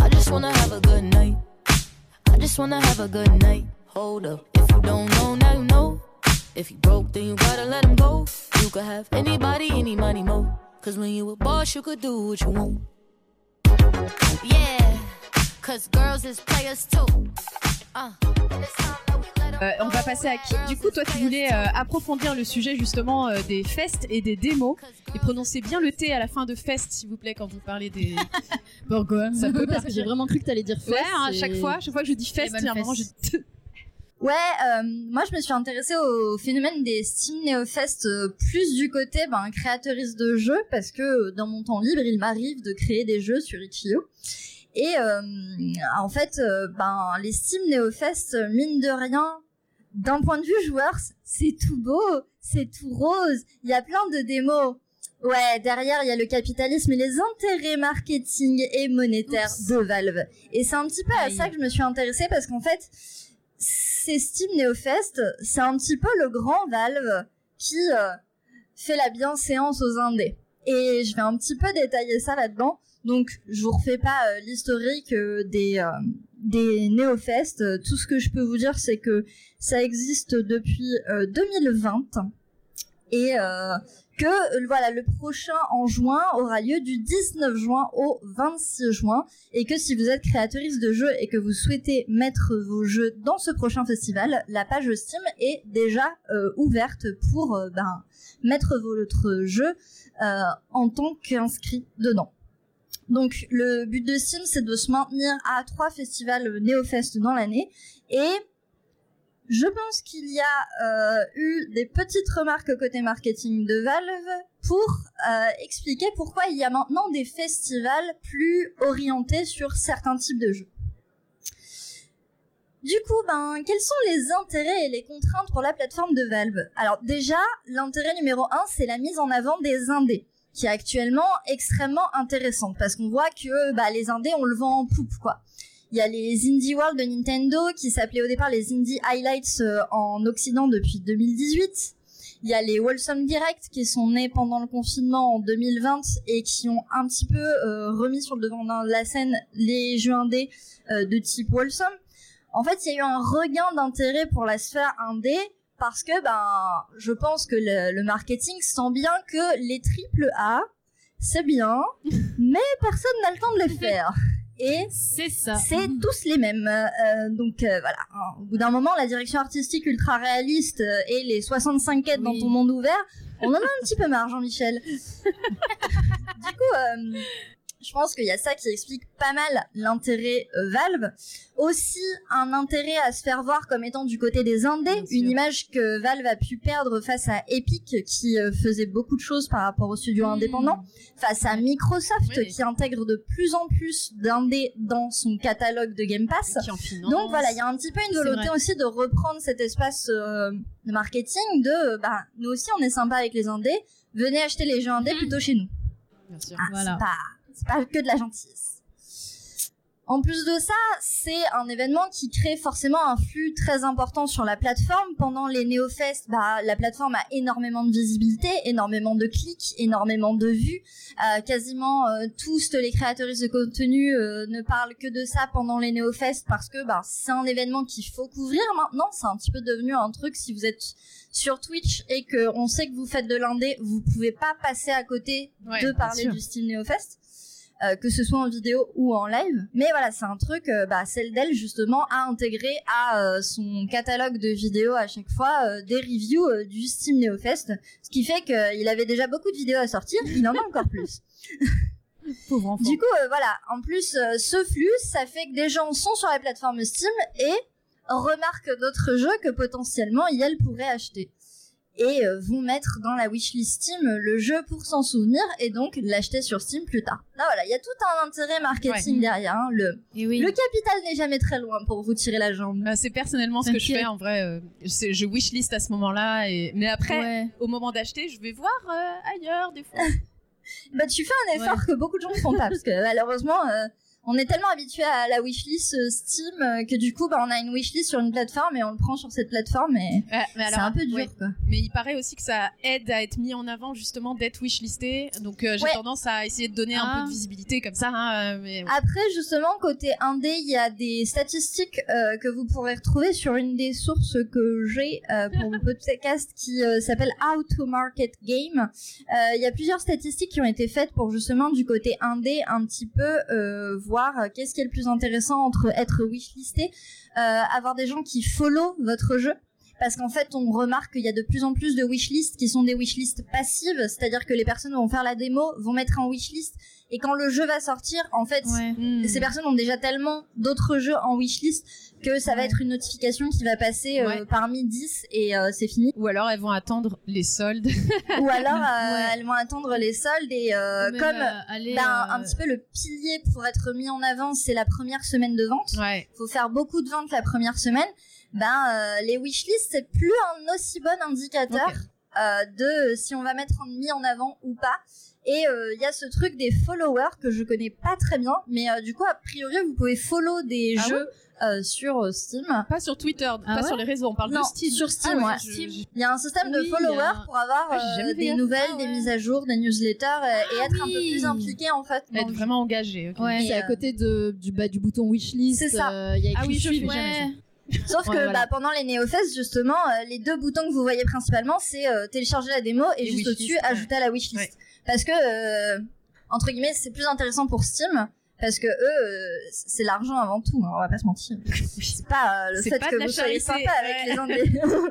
I just wanna have a good night. I just wanna have a good night. Hold up, if you don't know, now you know. If you broke, then you gotta let him go. You could have anybody, any money, mo. Cause when you a boss, you could do what you want. Yeah, cause girls is players too. Uh, Euh, on va passer à qui Du coup, toi, tu voulais euh, approfondir le sujet justement euh, des fests et des démos. Et prononcez bien le T à la fin de fest, s'il vous plaît, quand vous parlez des. Pourquoi Ça peut parce que j'ai vraiment cru que t'allais dire Ouais, fest. hein, à et- chaque fois, chaque fois que je dis fest, bonnes il y a un moment, je. Ouais, euh, moi je me suis intéressée au phénomène des Steam Neofest euh, plus du côté ben, créatrice de jeux parce que dans mon temps libre il m'arrive de créer des jeux sur Itch.io. Et euh, en fait, euh, ben, les Steam Neofest, mine de rien, d'un point de vue joueur, c'est tout beau, c'est tout rose, il y a plein de démos. Ouais, derrière, il y a le capitalisme et les intérêts marketing et monétaires Oups. de Valve. Et c'est un petit peu à ça que je me suis intéressée parce qu'en fait, ces Steam Neofest, c'est un petit peu le grand Valve qui euh, fait la bienséance aux indés. Et je vais un petit peu détailler ça là-dedans. Donc, je vous refais pas euh, l'historique euh, des euh. Euh, Tout ce que je peux vous dire, c'est que ça existe depuis euh, 2020 et que voilà le prochain en juin aura lieu du 19 juin au 26 juin et que si vous êtes créatrice de jeux et que vous souhaitez mettre vos jeux dans ce prochain festival, la page Steam est déjà ouverte pour ben, mettre votre jeu euh, en tant qu'inscrit dedans. Donc le but de Steam, c'est de se maintenir à trois festivals NeoFest dans l'année. Et je pense qu'il y a euh, eu des petites remarques côté marketing de Valve pour euh, expliquer pourquoi il y a maintenant des festivals plus orientés sur certains types de jeux. Du coup, ben, quels sont les intérêts et les contraintes pour la plateforme de Valve? Alors déjà, l'intérêt numéro un, c'est la mise en avant des indés, qui est actuellement extrêmement intéressante, parce qu'on voit que bah, les indés, on le vend en poupe, quoi. Il y a les Indie World de Nintendo, qui s'appelaient au départ les Indie Highlights euh, en Occident depuis 2018. Il y a les Wholesome Direct qui sont nés pendant le confinement en 2020 et qui ont un petit peu euh, remis sur le devant de la scène les jeux indés euh, de type Wholesome. En fait, il y a eu un regain d'intérêt pour la sphère indé parce que ben, je pense que le, le marketing sent bien que les triple A, c'est bien, mais personne n'a le temps de les faire. Et C'est ça. c'est tous les mêmes. Euh, donc euh, voilà, hein, au bout d'un moment, la direction artistique ultra réaliste euh, et les 65 quêtes dans ton monde ouvert, on en a un petit peu marre, Jean-Michel. du coup, je pense qu'il y a ça qui explique pas mal l'intérêt euh, Valve. Aussi, un intérêt à se faire voir comme étant du côté des indés, une image que Valve a pu perdre face à Epic qui euh, faisait beaucoup de choses par rapport aux studios indépendants face à Microsoft Oui. qui intègre de plus en plus d'indés dans son catalogue de Game Pass. Qui en finance. Donc voilà, il y a un petit peu une volonté aussi de reprendre cet espace euh, de marketing de bah nous aussi on est sympa avec les indés, venez acheter les jeux indés Mm. plutôt chez nous. Bien sûr. Ah, Voilà. c'est pas c'est pas que de la gentillesse. En plus de ça, c'est un événement qui crée forcément un flux très important sur la plateforme. Pendant les NeoFest, bah, la plateforme a énormément de visibilité, énormément de clics, énormément de vues. Euh, quasiment euh, tous les créateuristes de contenu euh, ne parlent que de ça pendant les NeoFest parce que bah, c'est un événement qu'il faut couvrir maintenant. C'est un petit peu devenu un truc si vous êtes sur Twitch et que on sait que vous faites de l'indé, vous pouvez pas passer à côté Ouais, de parler sûr. du Steam NeoFest. Euh, que ce soit en vidéo ou en live. Mais voilà, c'est un truc, euh, bah, celle d'elle justement a intégré à euh, son catalogue de vidéos à chaque fois des reviews du Steam NeoFest, ce qui fait qu'il avait déjà beaucoup de vidéos à sortir, il en a encore plus. Pauvre enfant. Du coup, voilà, en plus, ce flux, ça fait que des gens sont sur la plateforme Steam et remarquent d'autres jeux que potentiellement elles pourraient acheter. Et euh, vont mettre dans la wishlist Steam le jeu pour s'en souvenir et donc l'acheter sur Steam plus tard. Là, voilà, il y a tout un intérêt marketing Ouais. derrière. hein. Le, oui. le capital n'est jamais très loin pour vous tirer la jambe. Euh, c'est personnellement ce que je fais en vrai. euh, je wishlist à ce moment-là, et mais après, Ouais. au moment d'acheter, je vais voir euh, ailleurs des fois. Bah, tu fais un effort que beaucoup de gens ne font pas parce que malheureusement, euh, on est tellement habitué à la wishlist euh, Steam euh, que du coup, bah, on a une wishlist sur une plateforme et on le prend sur cette plateforme et Ouais, c'est un peu dur ouais. quoi. Mais il paraît aussi que ça aide à être mis en avant justement d'être wishlisté. Donc euh, j'ai Ouais. tendance à essayer de donner un Ah. peu de visibilité comme ça. Hein, mais Après, justement, côté indé, il y a des statistiques euh, que vous pourrez retrouver sur une des sources que j'ai euh, pour le podcast qui s'appelle How to Market Game. Il y a plusieurs statistiques qui ont été faites pour justement du côté indé un petit peu euh, voir euh, qu'est-ce qui est le plus intéressant entre être wishlisté, euh, avoir des gens qui follow votre jeu. Parce qu'en fait, on remarque qu'il y a de plus en plus de wishlists qui sont des wishlists passives, c'est-à-dire que les personnes vont faire la démo, vont mettre en wishlist, et quand le jeu va sortir, en fait, Ouais. Hmm. ces personnes ont déjà tellement d'autres jeux en wishlist que ça va être une notification qui va passer euh, Ouais. parmi 10 et euh, c'est fini. Ou alors elles vont attendre les soldes. Ou alors euh, Ouais. elles vont attendre les soldes et comme aller, ben, un petit peu le pilier pour être mis en avant, c'est la première semaine de vente. ouais. faut faire beaucoup de ventes la première semaine. Ben les wishlists c'est plus un aussi bon indicateur de si on va mettre en mis en avant ou pas. Et il y a ce truc des followers que je connais pas très bien, mais euh, du coup a priori vous pouvez follow des Ah jeux euh, sur euh, Steam. Pas sur Twitter, Ah pas ouais sur les réseaux. On parle Non, de Steam. sur Steam, Ah ouais. je- Steam. je- Il y a un système de followers a- pour avoir Ah, euh, des nouvelles, Ah des mises à jour, des newsletters et être un peu plus impliqué en fait. être vraiment engagé. Ouais. C'est à côté de, du, bah, du bouton wishlist. C'est ça. euh, Il y a Ah écrit oui, je suivre. fais jamais ça. Ouais. Sauf Ouais, que voilà. bah, pendant les NeoFest, justement, euh, les deux boutons que vous voyez principalement, c'est euh, télécharger la démo et, Et juste wishlist, au-dessus, ouais. ajouter à la wishlist. Ouais. Parce que, euh, entre guillemets, c'est plus intéressant pour Steam. Parce que eux, euh, c'est l'argent avant tout, hein, on va pas se mentir. C'est pas euh, le fait pas que vous soyez sympa avec les indés.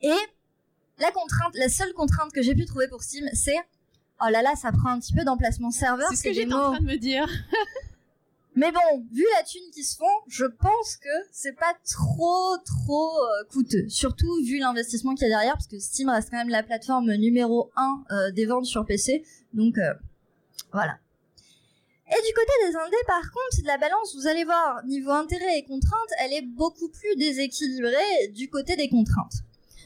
et la contrainte, la seule contrainte que j'ai pu trouver pour Steam, c'est oh là là, ça prend un petit peu d'emplacement serveur. C'est ce que j'étais en train de me dire. Mais bon, vu la thune qui se font, je pense que c'est pas trop trop euh, coûteux. Surtout vu l'investissement qu'il y a derrière, parce que Steam reste quand même la plateforme numéro 1 des ventes sur PC. Donc euh, voilà. Et du côté des indés, par contre, la balance, vous allez voir, niveau intérêt et contraintes, elle est beaucoup plus déséquilibrée du côté des contraintes.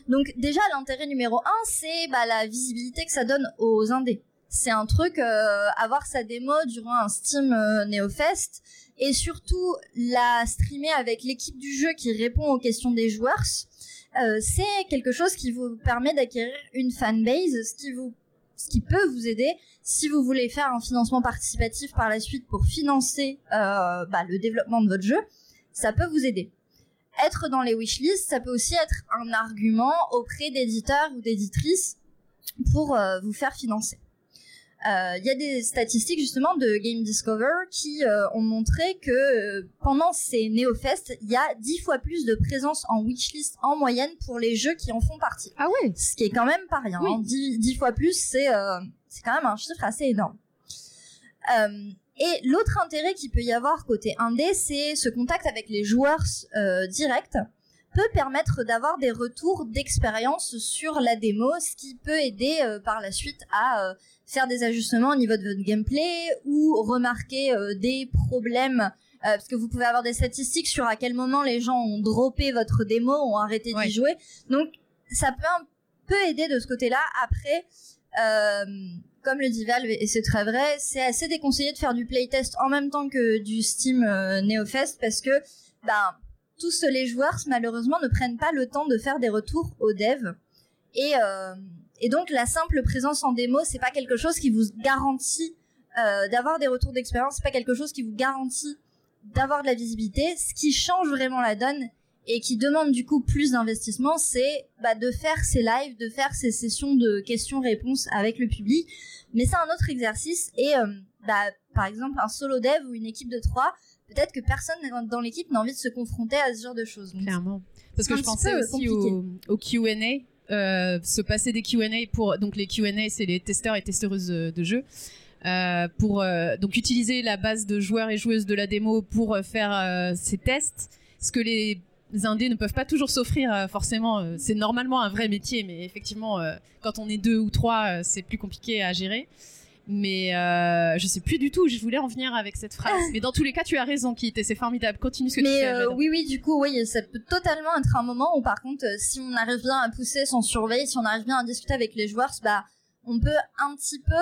Donc déjà, l'intérêt numéro 1, c'est bah, la visibilité que ça donne aux indés. C'est un truc, euh, avoir sa démo durant un Steam euh, NeoFest, et surtout la streamer avec l'équipe du jeu qui répond aux questions des joueurs, euh, c'est quelque chose qui vous permet d'acquérir une fanbase, ce qui vous ce qui peut vous aider si vous voulez faire un financement participatif par la suite pour financer euh, bah, le développement de votre jeu, ça peut vous aider. Être dans les wishlists, ça peut aussi être un argument auprès d'éditeurs ou d'éditrices pour euh, vous faire financer. Il y a des statistiques justement de Game Discover qui euh, ont montré que euh, pendant ces NeoFest, il y a 10 fois plus de présence en wishlist en moyenne pour les jeux qui en font partie. Ah ouais Ce qui est quand même pas rien. Oui. hein. 10, 10 fois plus, c'est euh, c'est quand même un chiffre assez énorme. Euh, et l'autre intérêt qu'il peut y avoir côté indé, c'est ce contact avec les joueurs euh, directs peut permettre d'avoir des retours d'expérience sur la démo, ce qui peut aider euh, par la suite à euh, faire des ajustements au niveau de votre gameplay ou remarquer euh, des problèmes parce que vous pouvez avoir des statistiques sur à quel moment les gens ont droppé votre démo, ont arrêté Ouais. d'y jouer. Donc ça peut un peu aider de ce côté-là. Après, comme le dit Valve, et c'est très vrai, c'est assez déconseillé de faire du playtest en même temps que du Steam NeoFest parce que ben, tous les joueurs, malheureusement, ne prennent pas le temps de faire des retours aux devs. Et, euh, donc, la simple présence en démo, c'est pas quelque chose qui vous garantit euh, d'avoir des retours d'expérience, c'est pas quelque chose qui vous garantit d'avoir de la visibilité. Ce qui change vraiment la donne et qui demande du coup plus d'investissement, c'est bah, de faire ces lives, de faire ces sessions de questions-réponses avec le public. Mais c'est un autre exercice et euh, bah, par exemple un solo dev ou une équipe de trois, peut-être que personne dans l'équipe n'a envie de se confronter à ce genre de choses. Donc, Clairement. Parce que je pensais aussi au, au Q&A, euh, se passer des Q&A pour donc les Q&A c'est les testeurs et testeuses de, de jeux. Euh, pour euh, donc utiliser la base de joueurs et joueuses de la démo pour euh, faire euh, ces tests, ce que les indés ne peuvent pas toujours s'offrir euh, forcément. euh, c'est normalement un vrai métier, mais effectivement, euh, quand on est deux ou trois, euh, c'est plus compliqué à gérer. Mais euh, je sais plus du tout où je voulais en venir avec cette phrase. Mais dans tous les cas, tu as raison, Kit, et c'est formidable. Continue ce que tu Mais fais. euh, oui, oui, du coup, oui, ça peut totalement être un moment où, par contre, euh, si on arrive bien à pousser sans surveille, si on arrive bien à discuter avec les joueurs, bah, on peut un petit peu.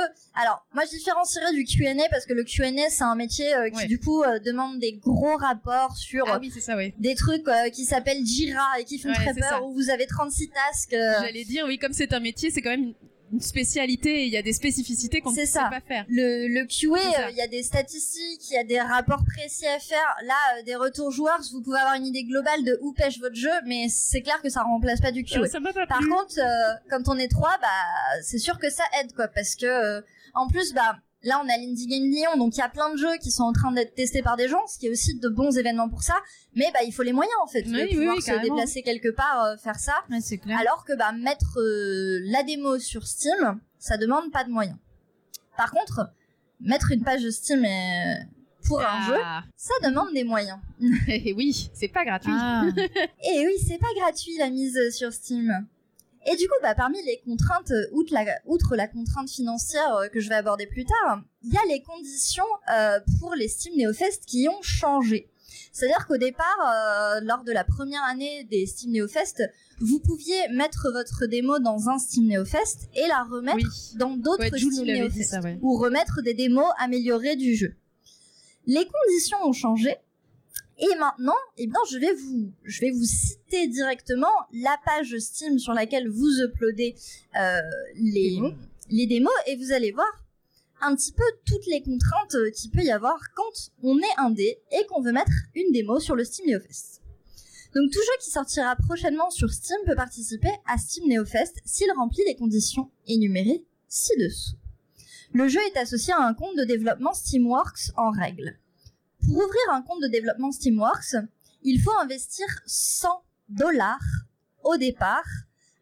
Alors, moi, je différencierais du Q&A parce que le Q&A, c'est un métier euh, qui, Ouais. du coup, euh, demande des gros rapports sur Ah oui, c'est ça, oui. des trucs euh, qui s'appellent Jira et qui font Ouais, très peur, ça. où vous avez 36 tasks. J'allais dire, oui, comme c'est un métier, c'est quand même une, spécialité et il y a des spécificités qu'on ne sait pas faire. Le, le QA, euh, il y a des statistiques, il y a des rapports précis à faire. Là, euh, des retours joueurs, vous pouvez avoir une idée globale de où pêche votre jeu, mais c'est clair que ça remplace pas du QA. ça pas Par contre, euh, quand on est trois, bah, c'est sûr que ça aide, quoi, parce que, euh, en plus, bah, là, on a l'Indie Game Lyon, donc il y a plein de jeux qui sont en train d'être testés par des gens, ce qui est aussi de bons événements pour ça. Mais bah, il faut les moyens, en fait, Oui, de oui, pouvoir oui, se déplacer quelque part, euh, faire ça. C'est clair. Alors que bah, mettre euh, la démo sur Steam, ça demande pas de moyens. Par contre, mettre une page de Steam euh, pour un jeu, Ah. ça demande des moyens. Et oui, c'est pas gratuit. Ah. Et oui, c'est pas gratuit la mise sur Steam. Et du coup, bah, parmi les contraintes, euh, outre la, outre la contrainte financière euh, que je vais aborder plus tard, il y a les conditions euh, pour les Steam NeoFest qui ont changé. C'est-à-dire qu'au départ, euh, lors de la première année des Steam NeoFest, vous pouviez mettre votre démo dans un Steam NeoFest et la remettre Oui. dans d'autres Ouais, Steam NeoFest ça, ouais. ou remettre des démos améliorées du jeu. Les conditions ont changé et maintenant, eh bien, je vais vous, je vais vous citer directement la page Steam sur laquelle vous uploadez euh, les, Démos. les démos et vous allez voir un petit peu toutes les contraintes euh, qu'il peut y avoir quand on est indé et qu'on veut mettre une démo sur le Steam NeoFest. Donc tout jeu qui sortira prochainement sur Steam peut participer à Steam NeoFest s'il remplit les conditions énumérées ci-dessous. Le jeu est associé à un compte de développement Steamworks en règle. Pour ouvrir un compte de développement Steamworks, il faut investir 100 dollars au départ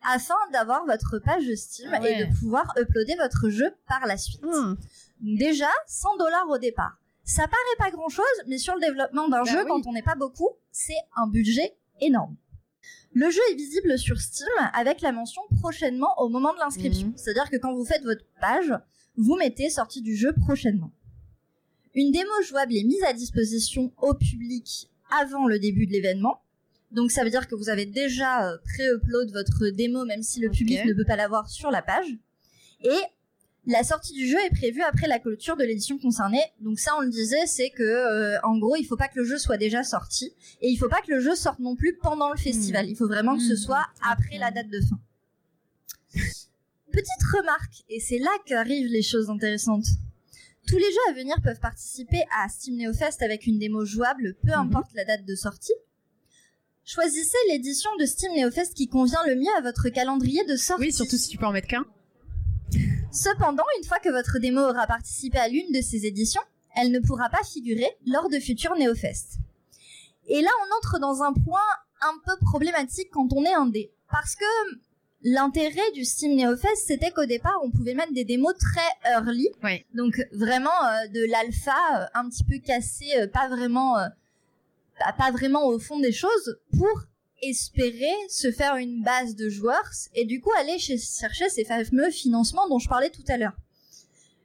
afin d'avoir votre page Steam Ah ouais. et de pouvoir uploader votre jeu par la suite. Hmm. Déjà, 100 dollars au départ. Ça paraît pas grand chose, mais sur le développement d'un Bah jeu, oui. quand on n'est pas beaucoup, c'est un budget énorme. Le jeu est visible sur Steam avec la mention prochainement au moment de l'inscription. Mhm. C'est-à-dire que quand vous faites votre page, vous mettez sortie du jeu prochainement. Une démo jouable est mise à disposition au public avant le début de l'événement. Donc ça veut dire que vous avez déjà euh, pré-upload votre démo même si le public ne peut pas l'avoir sur la page. Et la sortie du jeu est prévue après la clôture de l'édition concernée. Donc ça, on le disait, c'est que euh, en gros, il faut pas que le jeu soit déjà sorti et il faut pas que le jeu sorte non plus pendant le festival. Il faut vraiment que ce Mmh. soit après la date de fin. Petite remarque, et c'est là qu'arrivent les choses intéressantes. Tous les jeux à venir peuvent participer à Steam NeoFest avec une démo jouable, peu importe la date de sortie. Choisissez l'édition de Steam NeoFest qui convient le mieux à votre calendrier de sortie. Oui, surtout si tu peux en mettre qu'un. Cependant, une fois que votre démo aura participé à l'une de ces éditions, elle ne pourra pas figurer lors de futurs NeoFest. Et là, on entre dans un point un peu problématique quand on est indé. Parce que l'intérêt du Steam NeoFest, c'était qu'au départ, on pouvait mettre des démos très early. Ouais. Donc vraiment euh, de l'alpha, euh, un petit peu cassé, euh, pas vraiment, euh, pas- pas vraiment au fond des choses, pour espérer se faire une base de joueurs et du coup aller chercher ces fameux financements dont je parlais tout à l'heure.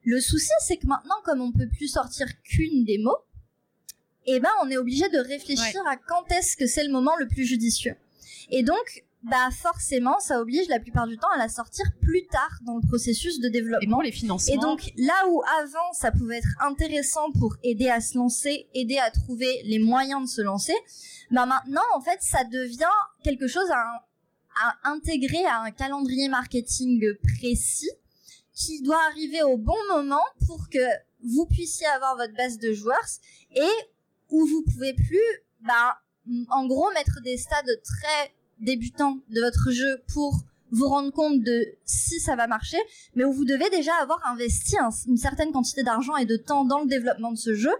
Le souci, c'est que maintenant, comme on peut plus sortir qu'une démo, eh ben, on est obligé de réfléchir à quand est-ce que c'est le moment le plus judicieux. Et donc, bah forcément, ça oblige la plupart du temps à la sortir plus tard dans le processus de Et développement. pour les financements. Et donc là où avant ça pouvait être intéressant pour aider à se lancer, aider à trouver les moyens de se lancer, bah maintenant en fait ça devient quelque chose à, à intégrer à un calendrier marketing précis qui doit arriver au bon moment pour que vous puissiez avoir votre base de joueurs et où vous pouvez plus, bah en gros mettre des stades très débutants de votre jeu pour vous rendre compte de si ça va marcher, mais où vous devez déjà avoir investi un- une certaine quantité d'argent et de temps dans le développement de ce jeu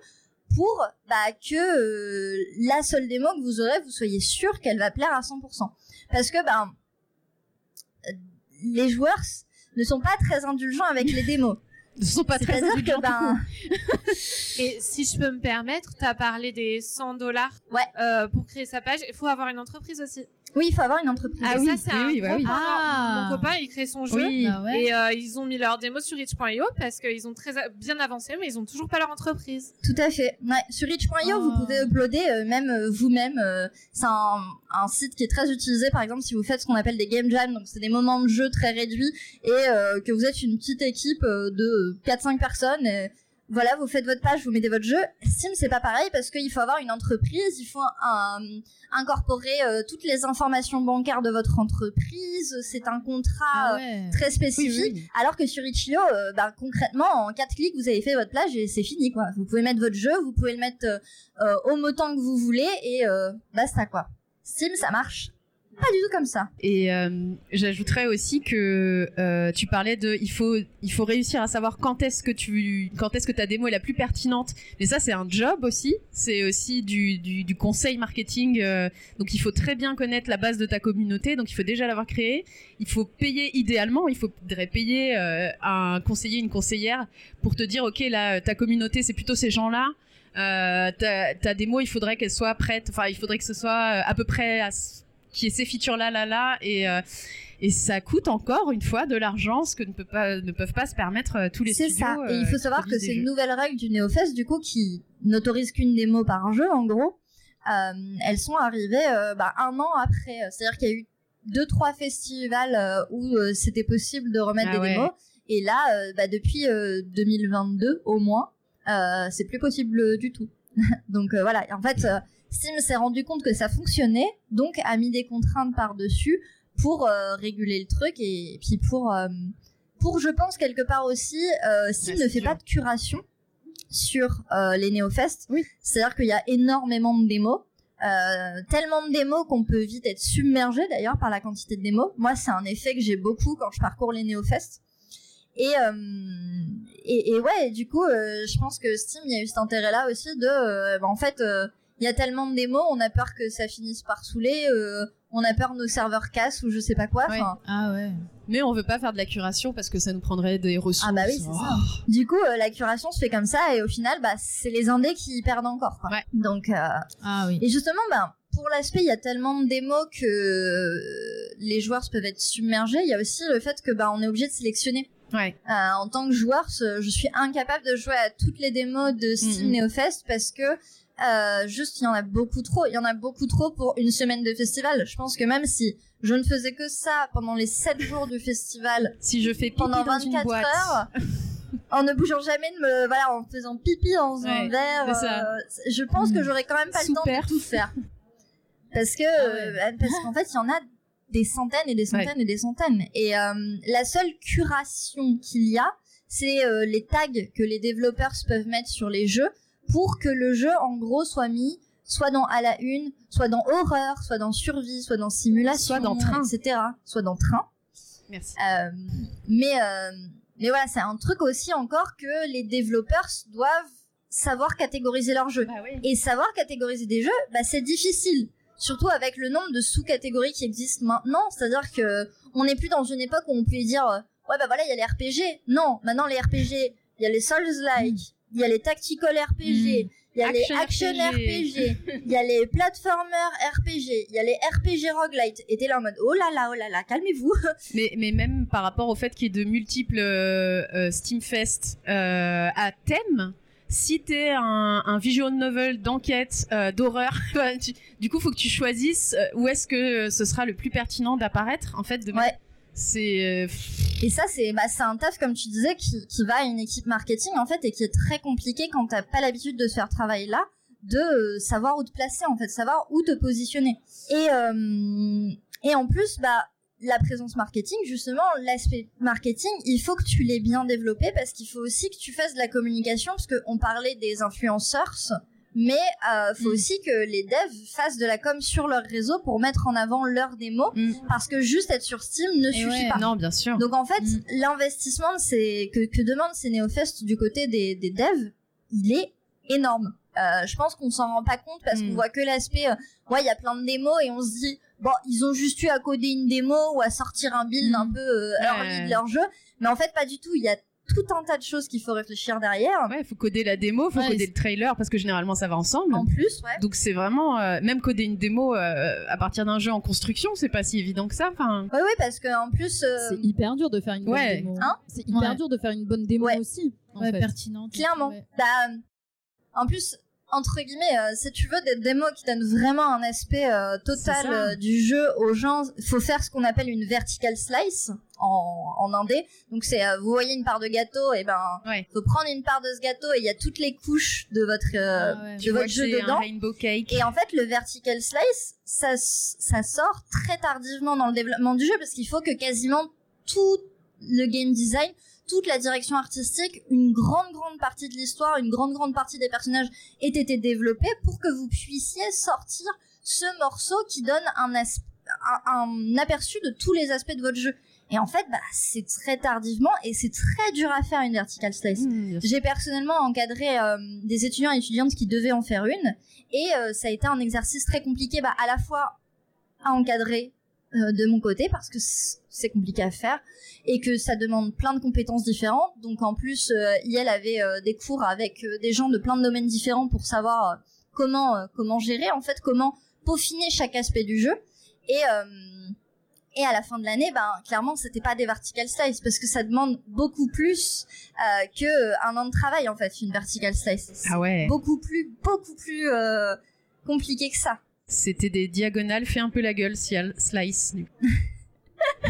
pour bah, que euh, la seule démo que vous aurez, vous soyez sûr qu'elle va plaire à 100%. Parce que ben, les joueurs ne sont pas très indulgents avec les démos. ne sont pas très indulgents que ben, Et si je peux me permettre, tu as parlé des 100 dollars Ouais. euh, pour créer sa page. Il faut avoir une entreprise aussi. Oui, il faut avoir une entreprise. et ça, c'est oui, un oui, bah oui. Ah. Mon copain, il crée son jeu. Oui. Ouais. Et euh, ils ont mis leur démo sur itch.io parce qu'ils ont très bien avancé, mais ils ont toujours pas leur entreprise. Tout à fait. Ouais. Sur itch.io, Oh. vous pouvez uploader euh, même euh, vous-même. euh, c'est un, un site qui est très utilisé, par exemple, si vous faites ce qu'on appelle des game jams, donc c'est des moments de jeu très réduits, et euh, que vous êtes une petite équipe euh, de 4-5 personnes. et voilà, vous faites votre page, vous mettez votre jeu. Steam, c'est pas pareil parce qu'il faut avoir une entreprise, il faut un- incorporer euh, toutes les informations bancaires de votre entreprise. C'est un contrat Ah euh, très spécifique. oui. Alors que sur Itch.io, euh, bah, concrètement, en 4 clics, vous avez fait votre plage et c'est fini, quoi. Vous pouvez mettre votre jeu, vous pouvez le mettre euh, euh, au montant que vous voulez et euh, basta, quoi. Steam, ça marche pas du tout comme ça. Et euh, j'ajouterais aussi que euh, tu parlais de il faut il faut réussir à savoir quand est-ce que tu quand est-ce que ta démo est la plus pertinente. Mais ça c'est un job aussi, c'est aussi du, du, du conseil marketing. euh, donc il faut très bien connaître la base de ta communauté. Donc il faut déjà l'avoir créée. Il faut payer idéalement, il faudrait payer euh, un conseiller une conseillère pour te dire ok là ta communauté c'est plutôt ces gens là. Euh, ta, ta démo, il faudrait qu'elle soit prête. Enfin, il faudrait que ce soit euh, à peu près à qui ait ces features là, là, là, et euh, et ça coûte encore une fois de l'argent, ce que ne peut pas ne peuvent pas se permettre euh, tous les C'est studios. ça. Et euh, il faut qui savoir que c'est une nouvelle règle du NeoFest, du coup, qui n'autorise qu'une démo par jeu, en gros. Euh, elles sont arrivées euh, bah, un an après. C'est-à-dire qu'il y a eu deux, trois festivals euh, où euh, c'était possible de remettre Ah des ouais. démos. Et là, euh, bah, depuis euh, 2022 au moins, euh, c'est plus possible du tout. donc euh, voilà. En fait, euh, Steam s'est rendu compte que ça fonctionnait, donc a mis des contraintes par-dessus pour euh, réguler le truc et, puis pour euh, pour je pense quelque part aussi euh, Steam Ouais, ne fait pas de curation sur euh, les néofests. Oui. C'est-à-dire qu'il y a énormément de démos. Euh, tellement de démos qu'on peut vite être submergé d'ailleurs par la quantité de démos. Moi, c'est un effet que j'ai beaucoup quand je parcours les néofests. Et, euh, et, et ouais, du coup, euh, je pense que Steam, il y a eu cet intérêt-là aussi de, euh, bah, en fait, euh, il y a tellement de démos, on a peur que ça finisse par saouler, euh, on a peur que nos serveurs cassent ou je sais pas quoi. Ouais. Ah ouais. Mais on veut pas faire de la curation parce que ça nous prendrait des ressources. Ah bah oui, c'est Oh. ça. Du coup, euh, la curation se fait comme ça et au final, bah, c'est les indés qui perdent encore. Quoi. Ouais. Donc, euh, Ah oui. et justement, bah, pour l'aspect, il y a tellement de démos que euh, les joueurs peuvent être submergés. Il y a aussi le fait que bah, on est obligé de sélectionner. Ouais. Euh, en tant que joueur, je suis incapable de jouer à toutes les démos de Steam Mhm. NeoFest parce que euh, juste il y en a beaucoup trop. Il y en a beaucoup trop pour une semaine de festival. Je pense que même si je ne faisais que ça pendant les 7 jours du festival, Si je fais pipi pendant dans une 24 boîte, heures en ne bougeant jamais de me voilà en faisant pipi dans un Ouais, verre c'est ça. euh, je pense que j'aurais quand même pas le temps de tout faire parce que Ah euh, parce qu'en fait il y en a des centaines et des centaines Ouais. et des centaines et euh, la seule curation qu'il y a c'est euh, les tags que les développeurs peuvent mettre sur les jeux pour que le jeu en gros soit mis soit dans à la une soit dans horreur soit dans survie soit dans simulation Soit dans train. etc soit dans train Merci. euh, mais euh, mais voilà, c'est un truc aussi encore que les développeurs doivent savoir catégoriser leurs jeux. Bah oui. Et savoir catégoriser des jeux, bah c'est difficile. Surtout avec le nombre de sous-catégories qui existent maintenant, c'est-à-dire que on n'est plus dans une époque où on peut dire euh, ouais bah voilà il y a les RPG. Non, maintenant les RPG, il y a les Souls-like, il y a les tactical RPG, il y a Action les action RPG. RPG, il y a les platformer RPG, il y a les RPG roguelite. Et t'es là en mode oh là là oh là là calmez-vous. Mais, mais même par rapport au fait qu'il y ait de multiples euh, euh, Steamfest euh, à thème, si t'es un, un visual novel d'enquête, euh, d'horreur, du coup, faut que tu choisisses où est-ce que ce sera le plus pertinent d'apparaître, en fait. De... Ouais. Euh, Et ça, c'est bah, un taf, comme tu disais, qui, qui va à une équipe marketing, en fait, et qui est très compliqué quand t'as pas l'habitude de se faire travailler là, de euh, savoir où te placer, en fait, savoir où te positionner. Et, euh, et en plus, bah, la présence marketing, justement, l'aspect marketing, il faut que tu l'aies bien développé parce qu'il faut aussi que tu fasses de la communication, parce qu'on parlait des influenceurs, mais euh, faut Mm. aussi que les devs fassent de la com sur leur réseau pour mettre en avant leurs démos, Mm. parce que juste être sur Steam ne Et suffit ouais, pas. Non, bien sûr. Donc en fait, Mm. l'investissement c'est que, que demande ces néofest du côté des, des devs, il est énorme. Euh, je pense qu'on s'en rend pas compte parce qu'on voit que l'aspect, euh, ouais, il y a plein de démos et on se dit, bon, ils ont juste eu à coder une démo ou à sortir un build un peu euh, early de leur jeu, mais en fait pas du tout. Il y a tout un tas de choses qu'il faut réfléchir derrière. Ouais, faut coder la démo, faut Ouais, coder le trailer parce que généralement ça va ensemble. En plus, ouais. Donc c'est vraiment euh, même coder une démo euh, à partir d'un jeu en construction, c'est pas si évident que ça. Enfin, Ouais, ouais, parce que en plus, euh, C'est hyper dur de faire une Ouais. bonne démo. Hein c'est hyper Ouais. dur de faire une bonne démo Ouais. aussi. En Ouais, fait. pertinente. clairement, Ouais. bah, en plus, entre guillemets, euh, si tu veux des démos qui donnent vraiment un aspect euh, total euh, du jeu aux gens, faut faire ce qu'on appelle une vertical slice en, en indé. Donc c'est, euh, vous voyez une part de gâteau, et ben, Ouais. faut prendre une part de ce gâteau et il y a toutes les couches de votre euh, Ah ouais. de votre jeu c'est un dedans. rainbow cake. Et en fait, le vertical slice, ça, ça sort très tardivement dans le développement du jeu parce qu'il faut que quasiment tout le game design, toute la direction artistique, une grande grande partie de l'histoire, une grande grande partie des personnages ait été développée pour que vous puissiez sortir ce morceau qui donne un, as- un, un aperçu de tous les aspects de votre jeu. Et en fait, bah, c'est très tardivement et c'est très dur à faire une vertical slice. Mmh. J'ai personnellement encadré euh, des étudiants et étudiantes qui devaient en faire une, et euh, ça a été un exercice très compliqué, bah, à la fois à encadrer euh, de mon côté parce que c'est compliqué à faire et que ça demande plein de compétences différentes. Donc en plus, euh, Yael avait euh, des cours avec euh, des gens de plein de domaines différents pour savoir euh, comment euh, comment gérer en fait, comment peaufiner chaque aspect du jeu. Et euh, et à la fin de l'année, ben clairement, c'était pas des vertical slice parce que ça demande beaucoup plus euh, que euh, un an de travail en fait, une vertical slice. Ah ouais. Beaucoup plus, beaucoup plus euh, compliqué que ça. C'était des diagonales, fais un peu la gueule, slice.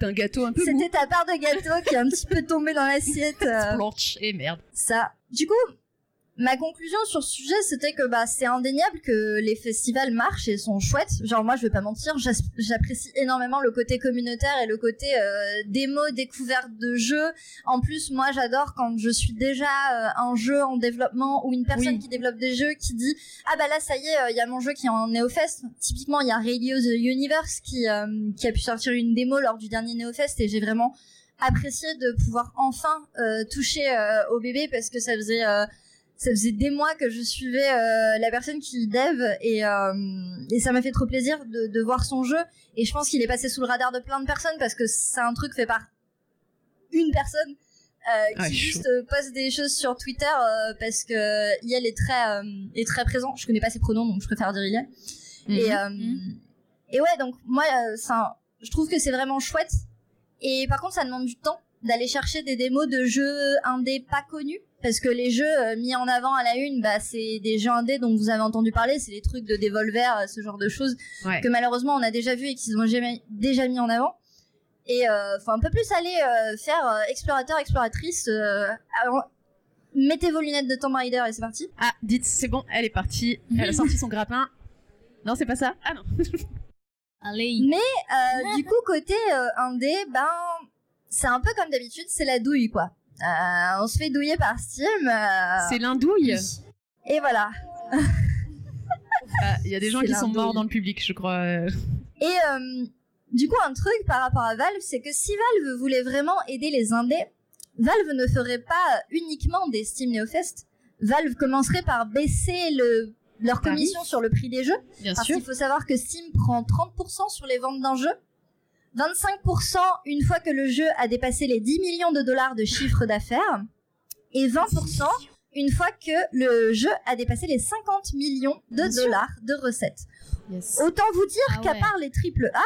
C'est un gâteau un peu. C'était ta part de gâteau qui est un petit peu tombée dans l'assiette. euh, Planche et merde. ça. Du coup, ma conclusion sur ce sujet, c'était que bah c'est indéniable que les festivals marchent et sont chouettes. Genre moi, je vais pas mentir, j'apprécie énormément le côté communautaire et le côté euh, démo, découverte de jeux. En plus, moi, j'adore quand je suis déjà euh, un jeu en développement ou une personne Oui. qui développe des jeux qui dit ah bah là ça y est, il y a mon jeu qui est en NeoFest. Typiquement, il y a Radio the Universe qui euh, qui a pu sortir une démo lors du dernier NeoFest et j'ai vraiment apprécié de pouvoir enfin euh, toucher euh, au bébé parce que ça faisait euh, ça faisait des mois que je suivais euh, la personne qui dev et, euh, et ça m'a fait trop plaisir de, de voir son jeu et je pense qu'il est passé sous le radar de plein de personnes parce que c'est un truc fait par une personne euh, qui Ouais, juste euh, poste des choses sur Twitter euh, parce que Yael est très euh, est très présent je connais pas ses pronoms donc je préfère dire Yael et, Mhm. euh, Mhm. et ouais, donc moi, euh, je trouve que c'est vraiment chouette. Et par contre, ça demande du temps d'aller chercher des démos de jeux indés pas connus. Parce que les jeux euh, mis en avant à la une, bah, c'est des jeux indés dont vous avez entendu parler, c'est les trucs de Devolver, euh, ce genre de choses Ouais. que malheureusement on a déjà vu et qu'ils ont jamais, déjà mis en avant. Et euh, faut un peu plus aller euh, faire euh, explorateur, exploratrice. euh, alors, mettez vos lunettes de Tomb Raider et c'est parti. Ah, dites, c'est bon, elle est partie. Elle a sorti son grappin. Non, c'est pas ça Ah non. Allez. Mais euh, du coup, côté euh, indé, ben, c'est un peu comme d'habitude, c'est la douille, quoi. Euh, on se fait douiller par Steam. euh, C'est l'indouille. et voilà. Ah, Il y a des gens qui sont morts dans le public, je crois. Et euh, du coup, un truc par rapport à Valve, c'est que si Valve voulait vraiment aider les indés, Valve ne ferait pas uniquement des Steam Neofest. Valve commencerait par baisser le, leur commission sur le prix des jeux. Bien Parce sûr. qu'il faut savoir que Steam prend 30% sur les ventes d'un jeu, 25% une fois que le jeu a dépassé les 10 millions de dollars de chiffre d'affaires, et 20% une fois que le jeu a dépassé les 50 millions de dollars de recettes. Yes. Autant vous dire Ah qu'à ouais. part les triple A,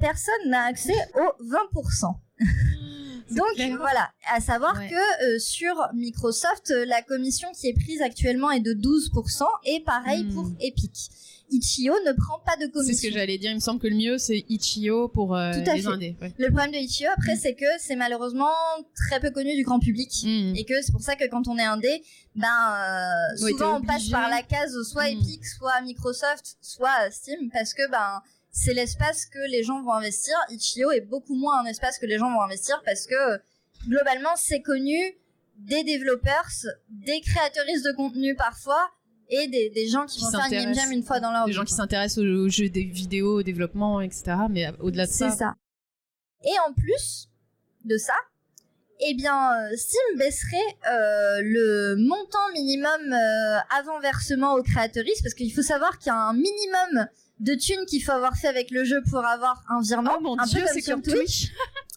personne n'a accès aux 20%. Donc clair. voilà, à savoir Ouais. que euh, sur Microsoft, euh, la commission qui est prise actuellement est de 12% et pareil Hmm. pour Epic. Itch.io ne prend pas de C'est ce que commission. j'allais dire. Il me semble que le mieux, c'est Itch.io pour euh, Tout à les fait. indés. ouais. Le problème de Itch.io après, c'est que c'est malheureusement très peu connu du grand public. Mm. Et que c'est pour ça que quand on est indé, ben euh, Ouais, souvent on passe par la case soit Mm. Epic, soit Microsoft, soit Steam parce que ben c'est l'espace que les gens vont investir. Itch.io est beaucoup moins un espace que les gens vont investir parce que globalement c'est connu des développeurs, des créatrices de contenu parfois et des, des gens qui, Qui vont faire une game s'intéressent. jam une fois dans leur vie, gens qui s'intéressent aux, jeux des vidéos, au développement, etc. Mais au-delà de C'est ça, ça. Et en plus de ça, eh bien, euh, Steam baisserait euh, le montant minimum euh, avant versement aux créatrices, parce qu'il faut savoir qu'il y a un minimum de thunes qu'il faut avoir fait avec le jeu pour avoir un virement. Oh mon un dieu, peu comme c'est sur comme Twitch.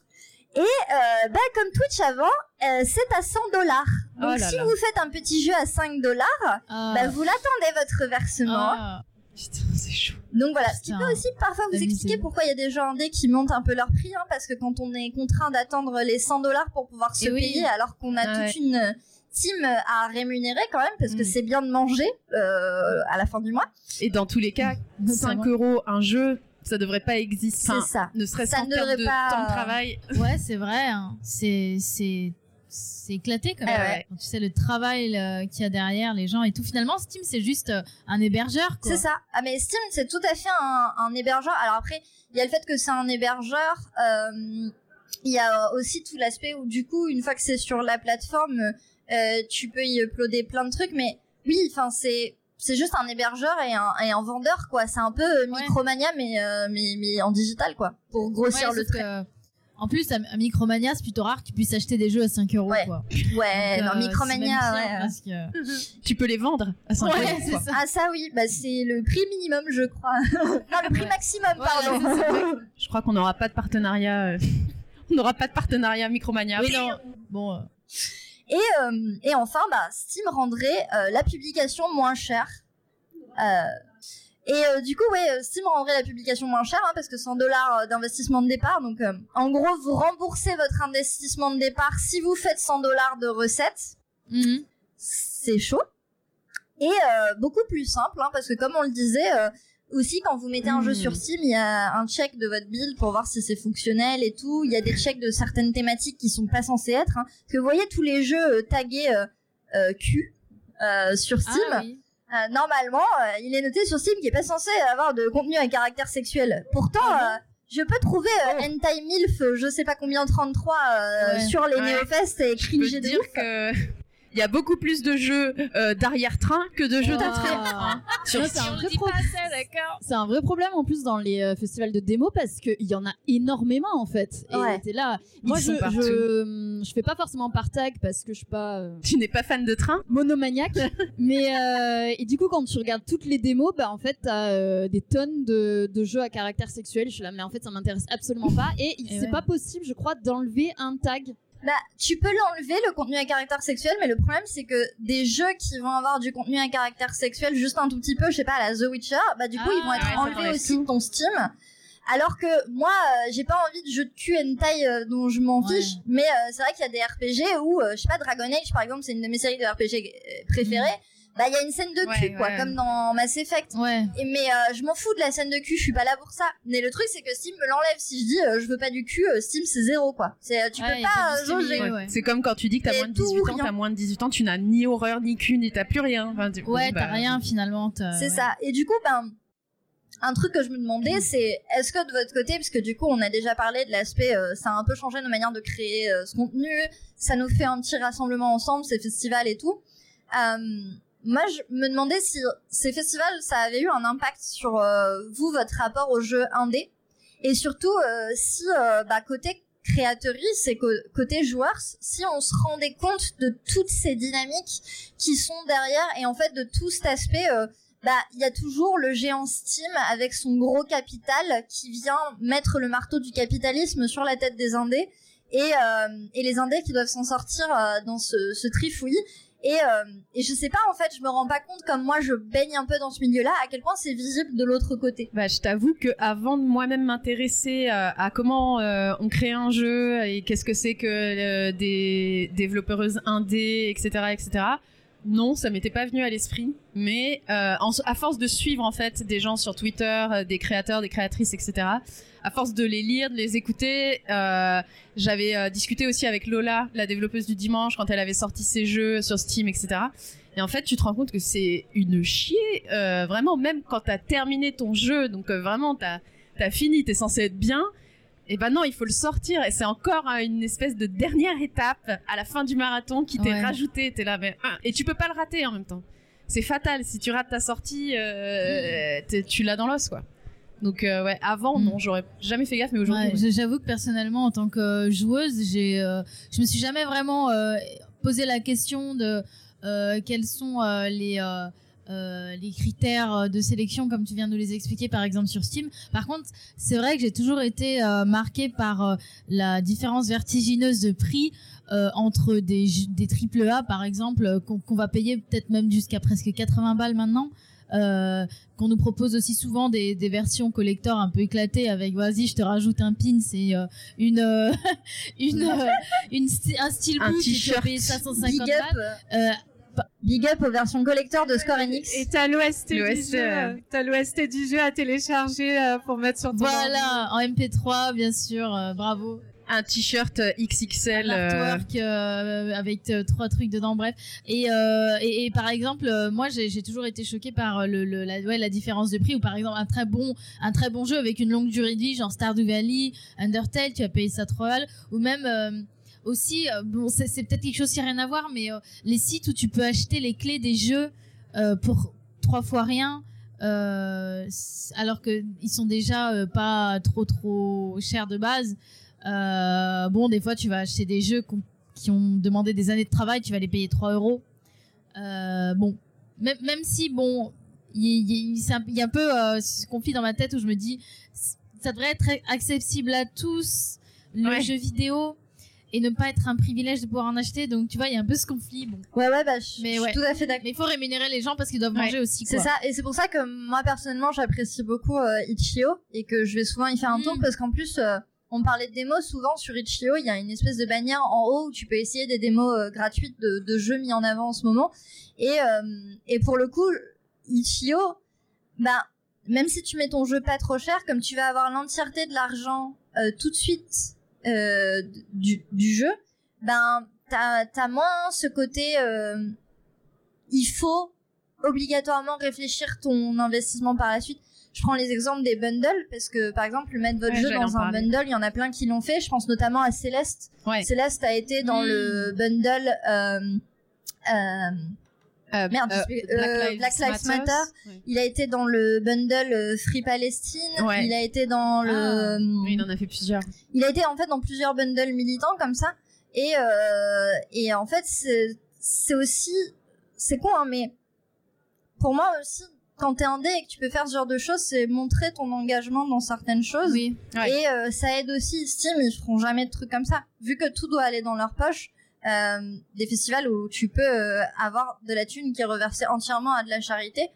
Twitch. Euh, bah, comme Twitch avant, euh, c'est à 100 dollars. Donc, Oh là si là. vous faites un petit jeu à 5 dollars, Ah. bah, vous l'attendez votre versement. Ah. Putain, c'est chaud. Donc voilà, ce qui peut aussi parfois vous expliquer pourquoi il y a des jeux indés qui montent un peu leur prix, hein, parce que quand on est contraint d'attendre les 100 dollars pour pouvoir se Eh oui. payer, alors qu'on a Ah toute une team à rémunérer quand même, parce que Mm. c'est bien de manger euh, à la fin du mois. Et dans tous les cas, Notamment. 5 euros un jeu, ça devrait pas exister. C'est Enfin, ça. ne serait-ce Ça qu'en ne termes devrait de pas- temps de travail. Ouais, c'est vrai. hein. C'est c'est c'est éclaté quand même. Eh ouais. Quand tu sais le travail euh, qu'il y a derrière les gens et tout. Finalement, Steam c'est juste euh, un hébergeur. quoi. C'est ça. Ah mais Steam c'est tout à fait un, un hébergeur. Alors après, il y a le fait que c'est un hébergeur. euh, Il y a aussi tout l'aspect où du coup, une fois que c'est sur la plateforme, euh, tu peux y uploader plein de trucs. Mais oui, enfin c'est c'est juste un hébergeur et un, et un vendeur quoi. C'est un peu euh, Ouais. Micromania mais, euh, mais mais en digital quoi. Pour grossir Ouais, le trait. que, en plus, à, Micromania, c'est plutôt rare que tu puisses acheter des jeux à 5 euros. Ouais. Quoi. Ouais, Donc, euh, même Micromania ouais. parce que- Tu peux les vendre à 5 Ouais, euros. Ah ça oui, bah c'est le prix minimum je crois. non le prix Ouais. maximum Ouais, pardon. ça. Je crois qu'on n'aura pas de partenariat. euh, On n'aura pas de partenariat Micromania. Oui, non. Bon, euh, Et, euh, et enfin, bah, Steam rendrait euh, la publication moins chère. Euh, et euh, du coup, ouais, euh, Steam rendrait la publication moins chère hein, parce que 100 dollars d'investissement de départ. Donc, euh, en gros, vous remboursez votre investissement de départ si vous faites 100 dollars de recettes. mhm. C'est chaud. Et euh, beaucoup plus simple, hein, parce que comme on le disait, euh, aussi quand vous mettez un jeu sur Steam, il y a un check de votre build pour voir si c'est fonctionnel et tout. Il y a des checks de certaines thématiques qui sont pas censés être. Hein. Parce que vous voyez tous les jeux euh, tagués euh, euh, Q sur Steam. Ah, oui. Euh, normalement, il est noté sur Steam qui est pas censé avoir de contenu à caractère sexuel. Pourtant, Ah je peux trouver euh, Hentai Milf, je sais pas combien 33 euh, Ouais. sur les Ouais. Neofest et cringe de dire ouf. que il y a beaucoup plus de jeux euh, d'arrière-train que de jeux d'attrait. Ah. Sur Ouais, c'est un pro- un vrai problème en plus dans les euh, festivals de démo parce qu'il y en a énormément en fait. Et Ouais. là. Moi je, partout. je je fais pas forcément par tag parce que je suis pas euh, Tu n'es pas fan de train monomaniaque. mais euh, et du coup quand tu regardes toutes les démos, bah en fait t'as euh, des tonnes de, de jeux à caractère sexuel. Je suis là mais en fait ça m'intéresse absolument pas. Et Et c'est ouais. pas possible je crois d'enlever un tag. Bah, tu peux l'enlever, le contenu à caractère sexuel, mais le problème, c'est que des jeux qui vont avoir du contenu à caractère sexuel juste un tout petit peu, je sais pas, à la The Witcher, bah, du coup, Ah, ils vont être ouais, ça enlevés aussi de ton Steam. Alors que moi, euh, j'ai pas envie de jeux de cul hentai euh, dont je m'en Ouais. fiche, mais euh, c'est vrai qu'il y a des RPG où, euh, je sais pas, Dragon Age, par exemple, c'est une de mes séries de RPG préférées, bah, il y a une scène de Ouais, cul, quoi, ouais. comme dans Mass Effect. Ouais. Et mais euh, je m'en fous de la scène de cul, je suis pas là pour ça. Mais le truc c'est que Steam me l'enlève. Si je dis euh, je veux pas du cul, euh, Steam c'est zéro quoi. C'est euh, tu Ouais, peux pas euh, jauger. ouais. Ouais. C'est comme quand tu dis que t'as moins de tout 18 ou ans, t'as moins de 18 ans, tu n'as ni horreur, ni cul, ni t'as plus rien. Enfin, du coup, Ouais, bah, t'as rien finalement. C'est ouais. ça. Et du coup ben un truc que je me demandais c'est est-ce que de votre côté parce que du coup on a déjà parlé de l'aspect euh, ça a un peu changé nos manières de créer euh, ce contenu, ça nous fait un petit rassemblement ensemble ces festivals et tout. Euh, moi, je me demandais si ces festivals, ça avait eu un impact sur euh, vous, votre rapport au jeu indé, et surtout euh, si euh, bah, côté créatrice et côté joueurs, si on se rendait compte de toutes ces dynamiques qui sont derrière et en fait de tout cet aspect, euh, bah il y a toujours le géant Steam avec son gros capital qui vient mettre le marteau du capitalisme sur la tête des indés et, euh, et les indés qui doivent s'en sortir euh, dans ce, ce trifouillis. Et, euh, et je sais pas, en fait, je me rends pas compte, comme moi je baigne un peu dans ce milieu-là, à quel point c'est visible de l'autre côté. Bah, je t'avoue que avant de moi-même m'intéresser à, à comment euh, on crée un jeu et qu'est-ce que c'est que euh, des développeuses indé, etc., etc. Non, ça m'était pas venu à l'esprit, mais euh, à force de suivre en fait des gens sur Twitter, euh, des créateurs, des créatrices, etc. À force de les lire, de les écouter, euh, j'avais euh, discuté aussi avec Lola, la développeuse du dimanche, quand elle avait sorti ses jeux sur Steam, etc. Et en fait, tu te rends compte que c'est une chier, euh, vraiment, même quand t'as terminé ton jeu, donc euh, vraiment t'as as fini, t'es censé être bien. Et ben non, il faut le sortir, et c'est encore hein, une espèce de dernière étape à la fin du marathon qui t'est Ouais. rajoutée. T'es là, mais ah, et tu peux pas le rater en même temps. C'est fatal. Si tu rates ta sortie, euh, t'es- tu l'as dans l'os, quoi. Donc euh, ouais, avant Mm. non, j'aurais jamais fait gaffe, mais aujourd'hui. Ouais, ouais. je- J'avoue que personnellement, en tant que joueuse, j'ai, euh, je me suis jamais vraiment euh, posé la question de euh, quels sont euh, les euh, euh, les critères de sélection comme tu viens de nous les expliquer par exemple sur Steam. Par contre, c'est vrai que j'ai toujours été euh, marquée par euh, la différence vertigineuse de prix euh, entre des des triple A par exemple euh, qu'on qu'on va payer peut-être même jusqu'à presque 80 balles maintenant. Euh, qu'on nous propose aussi souvent des, des versions collector un peu éclatées avec vas-y je te rajoute un pin c'est euh, une euh, une euh, un steelbook Un t-shirt. payer 550 Big up, balles big up aux versions collector de Square Enix. Et t'as l'OST du L'OST, jeu, t'as l'OST du jeu à télécharger euh, pour mettre sur ton voilà en MP3 bien sûr euh, bravo Un t-shirt euh, XXL. euh, l'artwork euh, avec euh, trois trucs dedans bref et, euh, et, et par exemple euh, moi j'ai toujours été choquée par euh, le, le- la, ouais, la différence de prix ou par exemple un très bon un très bon jeu avec une longue durée de vie genre Stardew Valley Undertale tu as payé ça 3 balles ou même euh, aussi euh, bon c'est peut-être quelque chose qui a rien à voir mais euh, les sites où tu peux acheter les clés des jeux euh, pour trois fois rien euh, alors que ils sont déjà euh, pas trop trop chers de base euh, bon, des fois, tu vas acheter des jeux qui ont demandé des années de travail, tu vas les payer 3 euros. Euh, bon, même, même si, bon, il y, a un peu euh, ce conflit dans ma tête où je me dis, ça devrait être accessible à tous, le Ouais. jeu vidéo, et ne pas être un privilège de pouvoir en acheter. Donc, tu vois, il y a un peu ce conflit. Bon. Ouais, ouais, bah, je ouais. suis tout à fait d'accord. Mais il faut rémunérer les gens parce qu'ils doivent Ouais, manger aussi. C'est ça, et c'est pour ça que moi personnellement j'apprécie beaucoup euh, Itch.io et que je vais souvent y faire un tour Mm. parce qu'en plus on parlait de démos souvent sur Itch.io, il y a une espèce de bannière en haut où tu peux essayer des démos euh, gratuites de, jeux mis en avant en ce moment et euh, pour le coup Itch.io bah même si tu mets ton jeu pas trop cher comme tu vas avoir l'entièreté de l'argent euh, tout de suite du, jeu ben t'as t'as moins ce côté il faut obligatoirement réfléchir ton investissement par la suite. Je prends les exemples des bundles parce que par exemple mettre votre Ouais, jeu dans un parler. bundle, il y en a plein qui l'ont fait. Je pense notamment à Céleste. Ouais. Céleste a été dans Mm. le bundle euh, euh, Euh, Merde, euh, plus, euh, Black Lives Matter. Il a été dans le bundle euh, Free Palestine. Ouais. Il a été dans le Ah. Oui, il en a fait plusieurs. il a été en fait dans plusieurs bundles militants comme ça et euh, et en fait c'est c'est aussi c'est con hein, mais pour moi aussi quand t'es indé et que tu peux faire ce genre de choses c'est montrer ton engagement dans certaines choses Oui. Ouais. et euh, ça aide aussi Steam ils feront jamais de trucs comme ça vu que tout doit aller dans leur poche euh, des festivals où tu peux euh, avoir de la thune qui est reversée entièrement à de la charité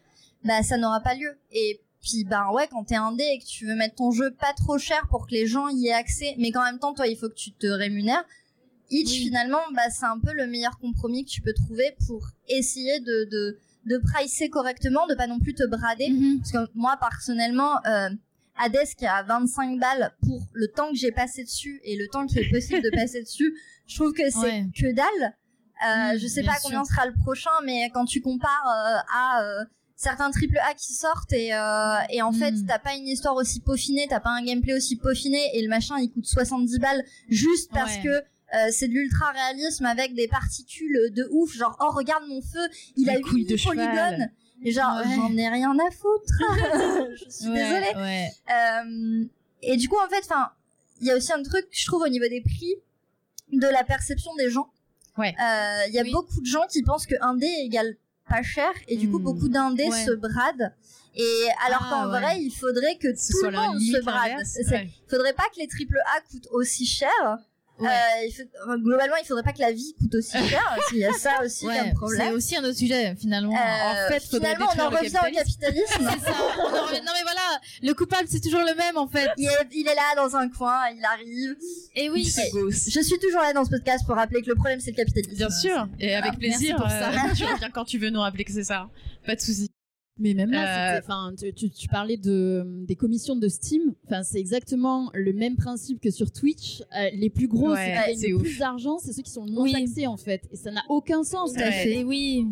bah ça n'aura pas lieu et puis bah ouais quand t'es indé et que tu veux mettre ton jeu pas trop cher pour que les gens y aient accès mais qu'en même temps toi il faut que tu te rémunères Itch Oui. finalement bah c'est un peu le meilleur compromis que tu peux trouver pour essayer de de de pricer correctement de pas non plus te brader Mhm. parce que moi personnellement euh, Hades qui a 25 balles pour le temps que j'ai passé dessus et le temps qui est possible de passer dessus je trouve que c'est Ouais. que dalle euh, Mm, je sais pas sûr. combien sera le prochain mais quand tu compares euh, à euh, certains triple A qui sortent et, et en fait Mm. t'as pas une histoire aussi peaufinée t'as pas un gameplay aussi peaufiné et le machin il coûte 70 balles juste parce Ouais. que euh, c'est de l'ultra réalisme avec des particules de ouf genre oh regarde mon feu il a Les couilles 8 de cheval. polygones et genre Ouais. j'en ai rien à foutre je suis Ouais, désolée Ouais. euh, et du coup, en fait, enfin, il y a aussi un truc, je trouve, au niveau des prix, de la perception des gens. Ouais. Euh, Il y a Oui. beaucoup de gens qui pensent que indé égale pas cher, et du coup, Hmm. beaucoup d'indés Ouais. se bradent. Et alors Ah, qu'en ouais. vrai, il faudrait que tout le monde se brade. Ouais. Il faudrait pas que les triple A coûtent aussi cher Ouais. Euh, il faut- globalement, il faudrait pas que la vie coûte aussi cher. qu'il y a ça aussi Ouais, comme c'est problème. aussi un autre sujet finalement. Euh, en fait, faudrait finalement, on en revient au capitalisme. C'est ça. On en revient- non mais voilà, le coupable c'est toujours le même en fait. il, est, il est là dans un coin, il arrive. Et oui. Je suis toujours là dans ce podcast pour rappeler que le problème c'est le capitalisme. Bien sûr, et avec Ah, plaisir. merci pour ça. euh, tu reviens quand tu veux nous rappeler que c'est ça. Pas de souci. Mais même là, Euh, tu, tu- tu parlais de, des commissions de Steam. Enfin, c'est exactement le même principe que sur Twitch. Euh, les plus gros, Ouais, ceux qui gagnent le plus d'argent, c'est ceux qui sont le moins Oui. taxés en fait. Et ça n'a aucun sens. Tout à fait. Et oui.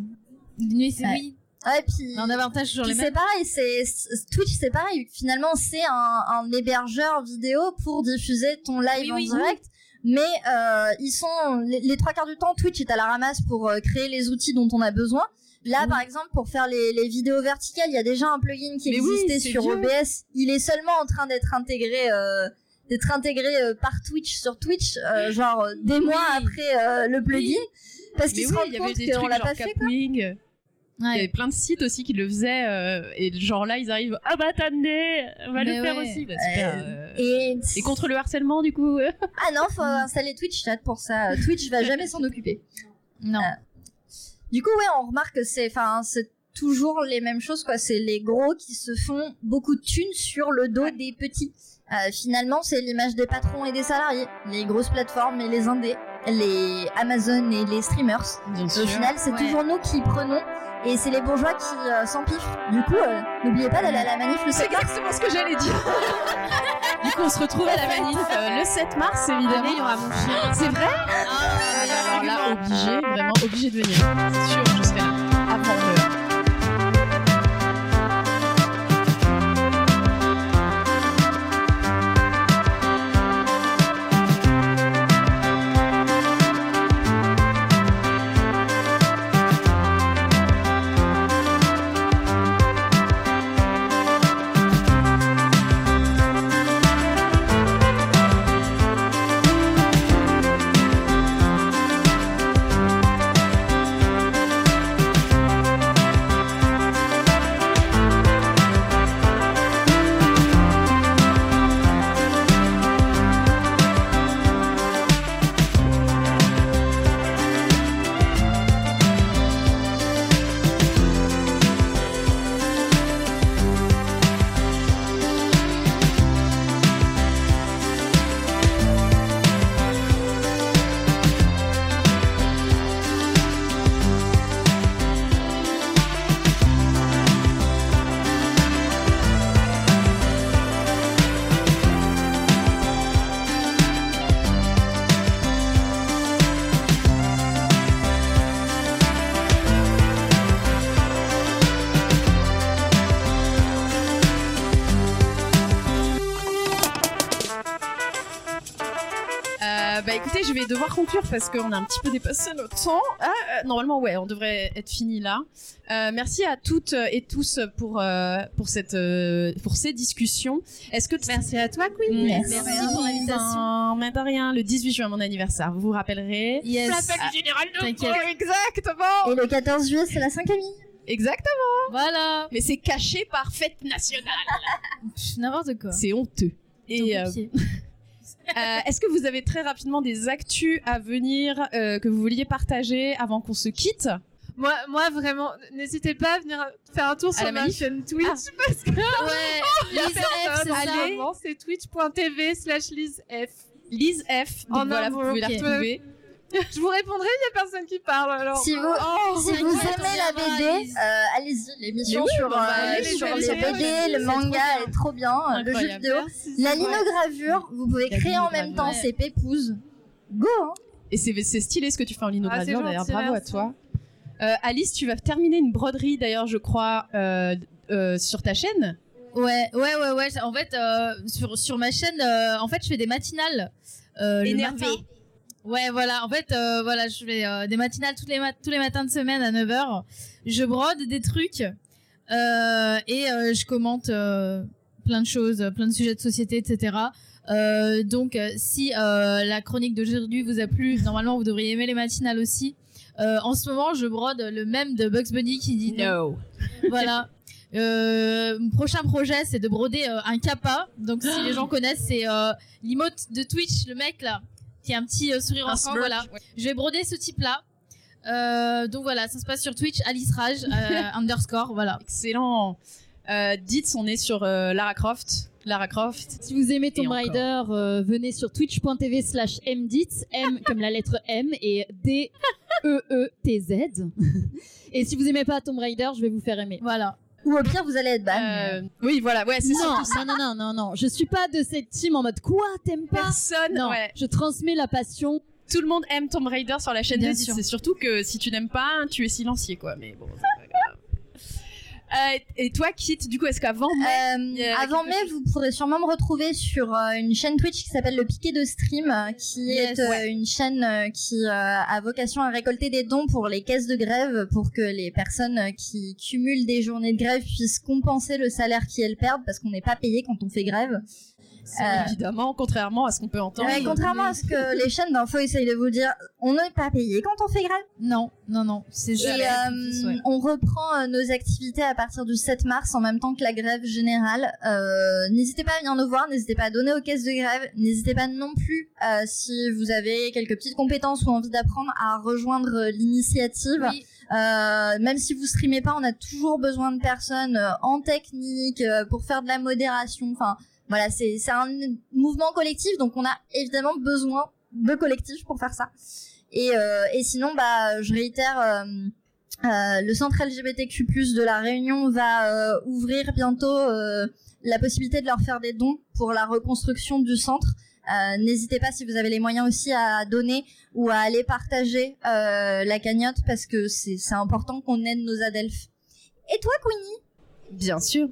Oui, c'est Ouais. oui. Ouais, puis, en avantage puis les c'est pareil, c'est Twitch, c'est pareil. Finalement, c'est un, un hébergeur vidéo pour diffuser ton live Oui, en oui. direct. Mais euh, ils sont les, les trois quarts du temps, Twitch est à la ramasse pour euh, créer les outils dont on a besoin. Là, Oui. par exemple, pour faire les, les vidéos verticales, il y a déjà un plugin qui Mais oui, existait sur. OBS. Il est seulement en train d'être intégré, euh, d'être intégré euh, par Twitch sur Twitch, euh, genre des mois après le plugin, parce Mais qu'ils oui, se rendent il y avait compte des qu'on l'a pas fait. quoi. Capwing. Il y Ouais. avait plein de sites aussi qui le faisaient euh, et genre là ils arrivent ah bah attendez on va Mais le faire ouais. aussi bah, super, Euh, Et, et contre le harcèlement du coup. Ah non, faut installer Twitch chat pour ça. Twitch va jamais s'en occuper. Non. Du coup, ouais, on remarque que c'est, enfin, c'est toujours les mêmes choses, quoi. C'est les gros qui se font beaucoup de thunes sur le dos des petits. Euh, finalement, c'est l'image des patrons et des salariés, les grosses plateformes et les indés, les Amazon et les streamers. bien Au final, c'est Ouais. toujours nous qui prenons, et c'est les bourgeois qui euh, s'empiffrent. Du coup, euh, n'oubliez pas d'aller à la manif le c'est 7 mars. exactement ce que j'allais dire du coup on se retrouve à la manif euh, le 7 mars évidemment il y aura mon chien. c'est vrai? Ah, alors là obligé vraiment obligé de venir c'est sûr je serai là avant conclure parce qu'on a un petit peu dépassé notre temps. Ah, euh, normalement, ouais, on devrait être fini là. Euh, merci à toutes et tous pour euh, pour cette pour ces discussions. Est-ce que Merci à toi, Queen. Merci. Merci pour l'invitation. Non, mais de rien. Le 18 juin, mon anniversaire. Vous vous rappellerez. Yes. général de. Exactement. Et le 14 juillet, c'est la Saint-Camille. Exactement. Voilà. Mais c'est caché par fête nationale. N'importe quoi. C'est honteux. Et euh, Est-ce que vous avez très rapidement des actus à venir euh, que vous vouliez partager avant qu'on se quitte? Moi, moi vraiment, n'hésitez pas à venir faire un tour À sur la ma chaîne Twitch Ah. parce que Ouais. c'est twitch.tv slash Lise F. Lise F. Donc En voilà, vous pouvez la ok. retrouver. Je vous répondrai, il y a personne qui parle alors. Si vous, Oh, si vous t'inquiète, aimez la BD, euh, allez-y. L'émission oui, sur, on va euh, sur les BD, le manga trop bien. est trop bien. Le jeu vidéo. Merci, La linogravure, vous pouvez La créer en même temps, Ouais. c'est Pépouze. Go, hein Et c'est c'est stylé ce que tu fais en Ah, linogravure d'ailleurs. Bravo à toi. Euh, Alice, tu vas terminer une broderie d'ailleurs, je crois, euh, euh, sur ta chaîne. Ouais, ouais, ouais, ouais. En fait, euh, sur, sur ma chaîne, euh, en fait, je fais des matinales. Euh, le Énervé. matin. Ouais, voilà. En fait, euh, voilà, je fais euh, des matinales tous les, mat- tous les matins de semaine à 9h. Je brode des trucs euh, et euh, je commente euh, plein de choses, plein de sujets de société, etc. Euh, donc, si euh, la chronique d'aujourd'hui vous a plu, normalement, vous devriez aimer les matinales aussi. Euh, en ce moment, je brode le même de Bugs Bunny qui dit non. Voilà. Euh, mon prochain projet, c'est de broder euh, un kappa. Donc, si les gens connaissent, c'est euh, l'emote de Twitch, le mec là, qui a un petit euh, sourire smirk, Voilà. ouais. Je vais broder ce type-là. Euh, donc voilà, ça se passe sur Twitch, Alice Rage euh, underscore, voilà. Excellent. Euh, dites, on est sur euh, Lara Croft. Lara Croft. Si vous aimez Tomb. Raider, euh, venez sur twitch.tv slash mdit, M comme la lettre M et D-E-E-T-Z. Et si vous aimez pas Tomb Raider, je vais vous faire aimer. Voilà. Ou au pire, vous allez être ban. Euh, oui, voilà, ouais, c'est Non, ça. non, non, non, non, non. Je suis pas de cette team en mode quoi, t'aimes pas Personne, Non, ouais. je transmets la passion. Tout le monde aime Tomb Raider sur la chaîne Bien de. C'est surtout que si tu n'aimes pas, tu es silencieux, quoi. Mais bon. Euh, et toi, Kit, du coup, est-ce qu'avant mai, Euh, avant mai, vous pourrez sûrement me retrouver sur euh, une chaîne Twitch qui s'appelle Le Piqué de Stream, qui Yes. est Ouais. une chaîne qui a vocation à récolter des dons pour les caisses de grève, pour que les personnes qui cumulent des journées de grève puissent compenser le salaire qu'elles perdent, parce qu'on n'est pas payé quand on fait grève. Euh, Évidemment, contrairement à ce qu'on peut entendre. Ouais, contrairement à ce que les chaînes d'info essayent de vous dire, on n'est pas payé quand on fait grève. Non, non, non, c'est Et euh, ouais. on reprend euh, nos activités à partir du 7 mars en même temps que la grève générale. Euh, n'hésitez pas à venir nous voir, n'hésitez pas à donner aux caisses de grève, n'hésitez pas non plus euh, si vous avez quelques petites compétences ou envie d'apprendre à rejoindre euh, l'initiative. Oui. Euh, même si vous streamez pas, on a toujours besoin de personnes euh, en technique euh, pour faire de la modération. Enfin, voilà, c'est un mouvement collectif, donc on a évidemment besoin de collectifs pour faire ça. Et, euh, et sinon, bah, je réitère, euh, euh, le centre LGBTQ+ de la Réunion va ouvrir bientôt la possibilité de leur faire des dons pour la reconstruction du centre. Euh, N'hésitez pas si vous avez les moyens aussi à donner ou à aller partager euh, la cagnotte parce que c'est important qu'on aide nos adelphes. Et toi, Queenie? Bien sûr.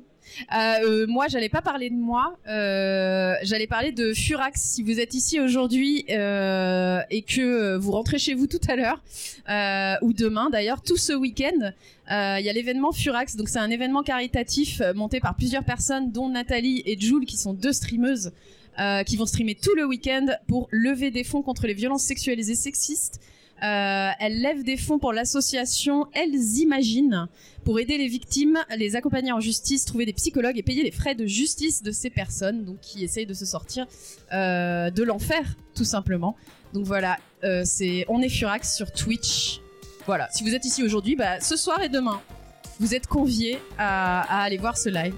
Euh, euh, moi, j'allais pas parler de moi. euh, j'allais parler de Furax. Si vous êtes ici aujourd'hui euh, et que euh, vous rentrez chez vous tout à l'heure euh, ou demain, d'ailleurs, tout ce week-end, il y a l'événement Furax. Donc, c'est un événement caritatif monté par plusieurs personnes, dont Nathalie et Jules, qui sont deux streameuses. qui vont streamer tout le week-end pour lever des fonds contre les violences sexualisées sexistes. Euh, elles lèvent des fonds pour l'association Elles Imaginent pour aider les victimes, les accompagner en justice, trouver des psychologues et payer les frais de justice de ces personnes donc qui essayent de se sortir euh, de l'enfer tout simplement. Donc voilà, euh, c'est on est Furax sur Twitch. Voilà, si vous êtes ici aujourd'hui, bah, ce soir et demain, vous êtes conviés à, à aller voir ce live.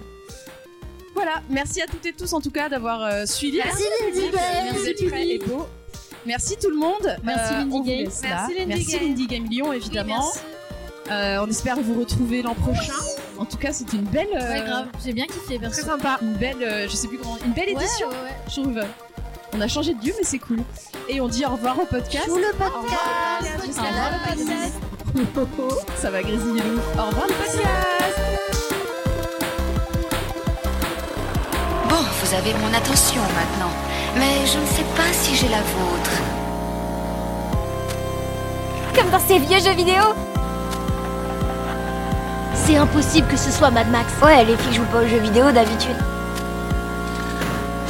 Voilà, merci à toutes et tous en tout cas d'avoir euh, suivi. Merci, Lindy Game. Vous êtes prêts et beaux. Merci tout le monde. Merci, Lindy on vous Game. Merci, Lindy Merci Game. Lindy Game Lyon évidemment. Oui, Euh, on espère vous retrouver l'an prochain. En tout cas, c'était une belle, euh, Ouais, grave. J'ai bien kiffé, perso. Très sympa. une belle, euh, je sais plus comment, une belle édition. ouais, ouais. Je trouve. On a changé de dieu, mais c'est cool. Et on dit au revoir au podcast. Sous le podcast. Au revoir le podcast. Ça va grésiller. Au revoir le podcast. Bon, vous avez mon attention maintenant, mais je ne sais pas si j'ai la vôtre. Comme dans ces vieux jeux vidéo C'est impossible que ce soit Mad Max. Ouais, les filles jouent pas aux jeux vidéo d'habitude.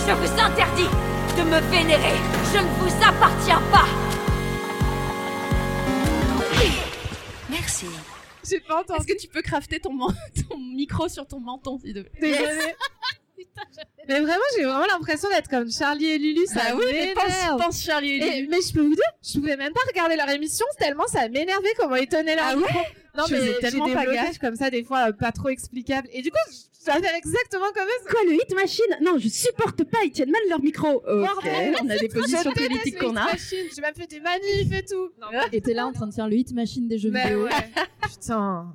Je vous interdis de me vénérer. Je ne vous appartiens pas. Merci. J'ai pas entendu. Est-ce que tu peux crafter ton, man- ton micro sur ton menton, s'il te plaît? Mais vraiment, j'ai vraiment l'impression d'être comme Charlie et Lulu. Ça Bah oui, mais pense, m'énerve. pense Charlie et Et- Lulu. mais je peux vous dire, je pouvais même pas regarder leur émission tellement ça m'énervait comment ils tenaient leur Ah micro. Non Je mais tellement des pas blocages comme ça des fois euh, pas trop explicables et du coup dois faire exactement comme eux. Quoi, le hit machine? Non, je supporte pas, ils tiennent mal leur micro. Ok, Bordel, on a des positions politiques qu'on a. J'ai même fait des manifs et tout. Non, Et t'es là en train de faire le hit machine des jeux mais vidéo. ouais. Putain.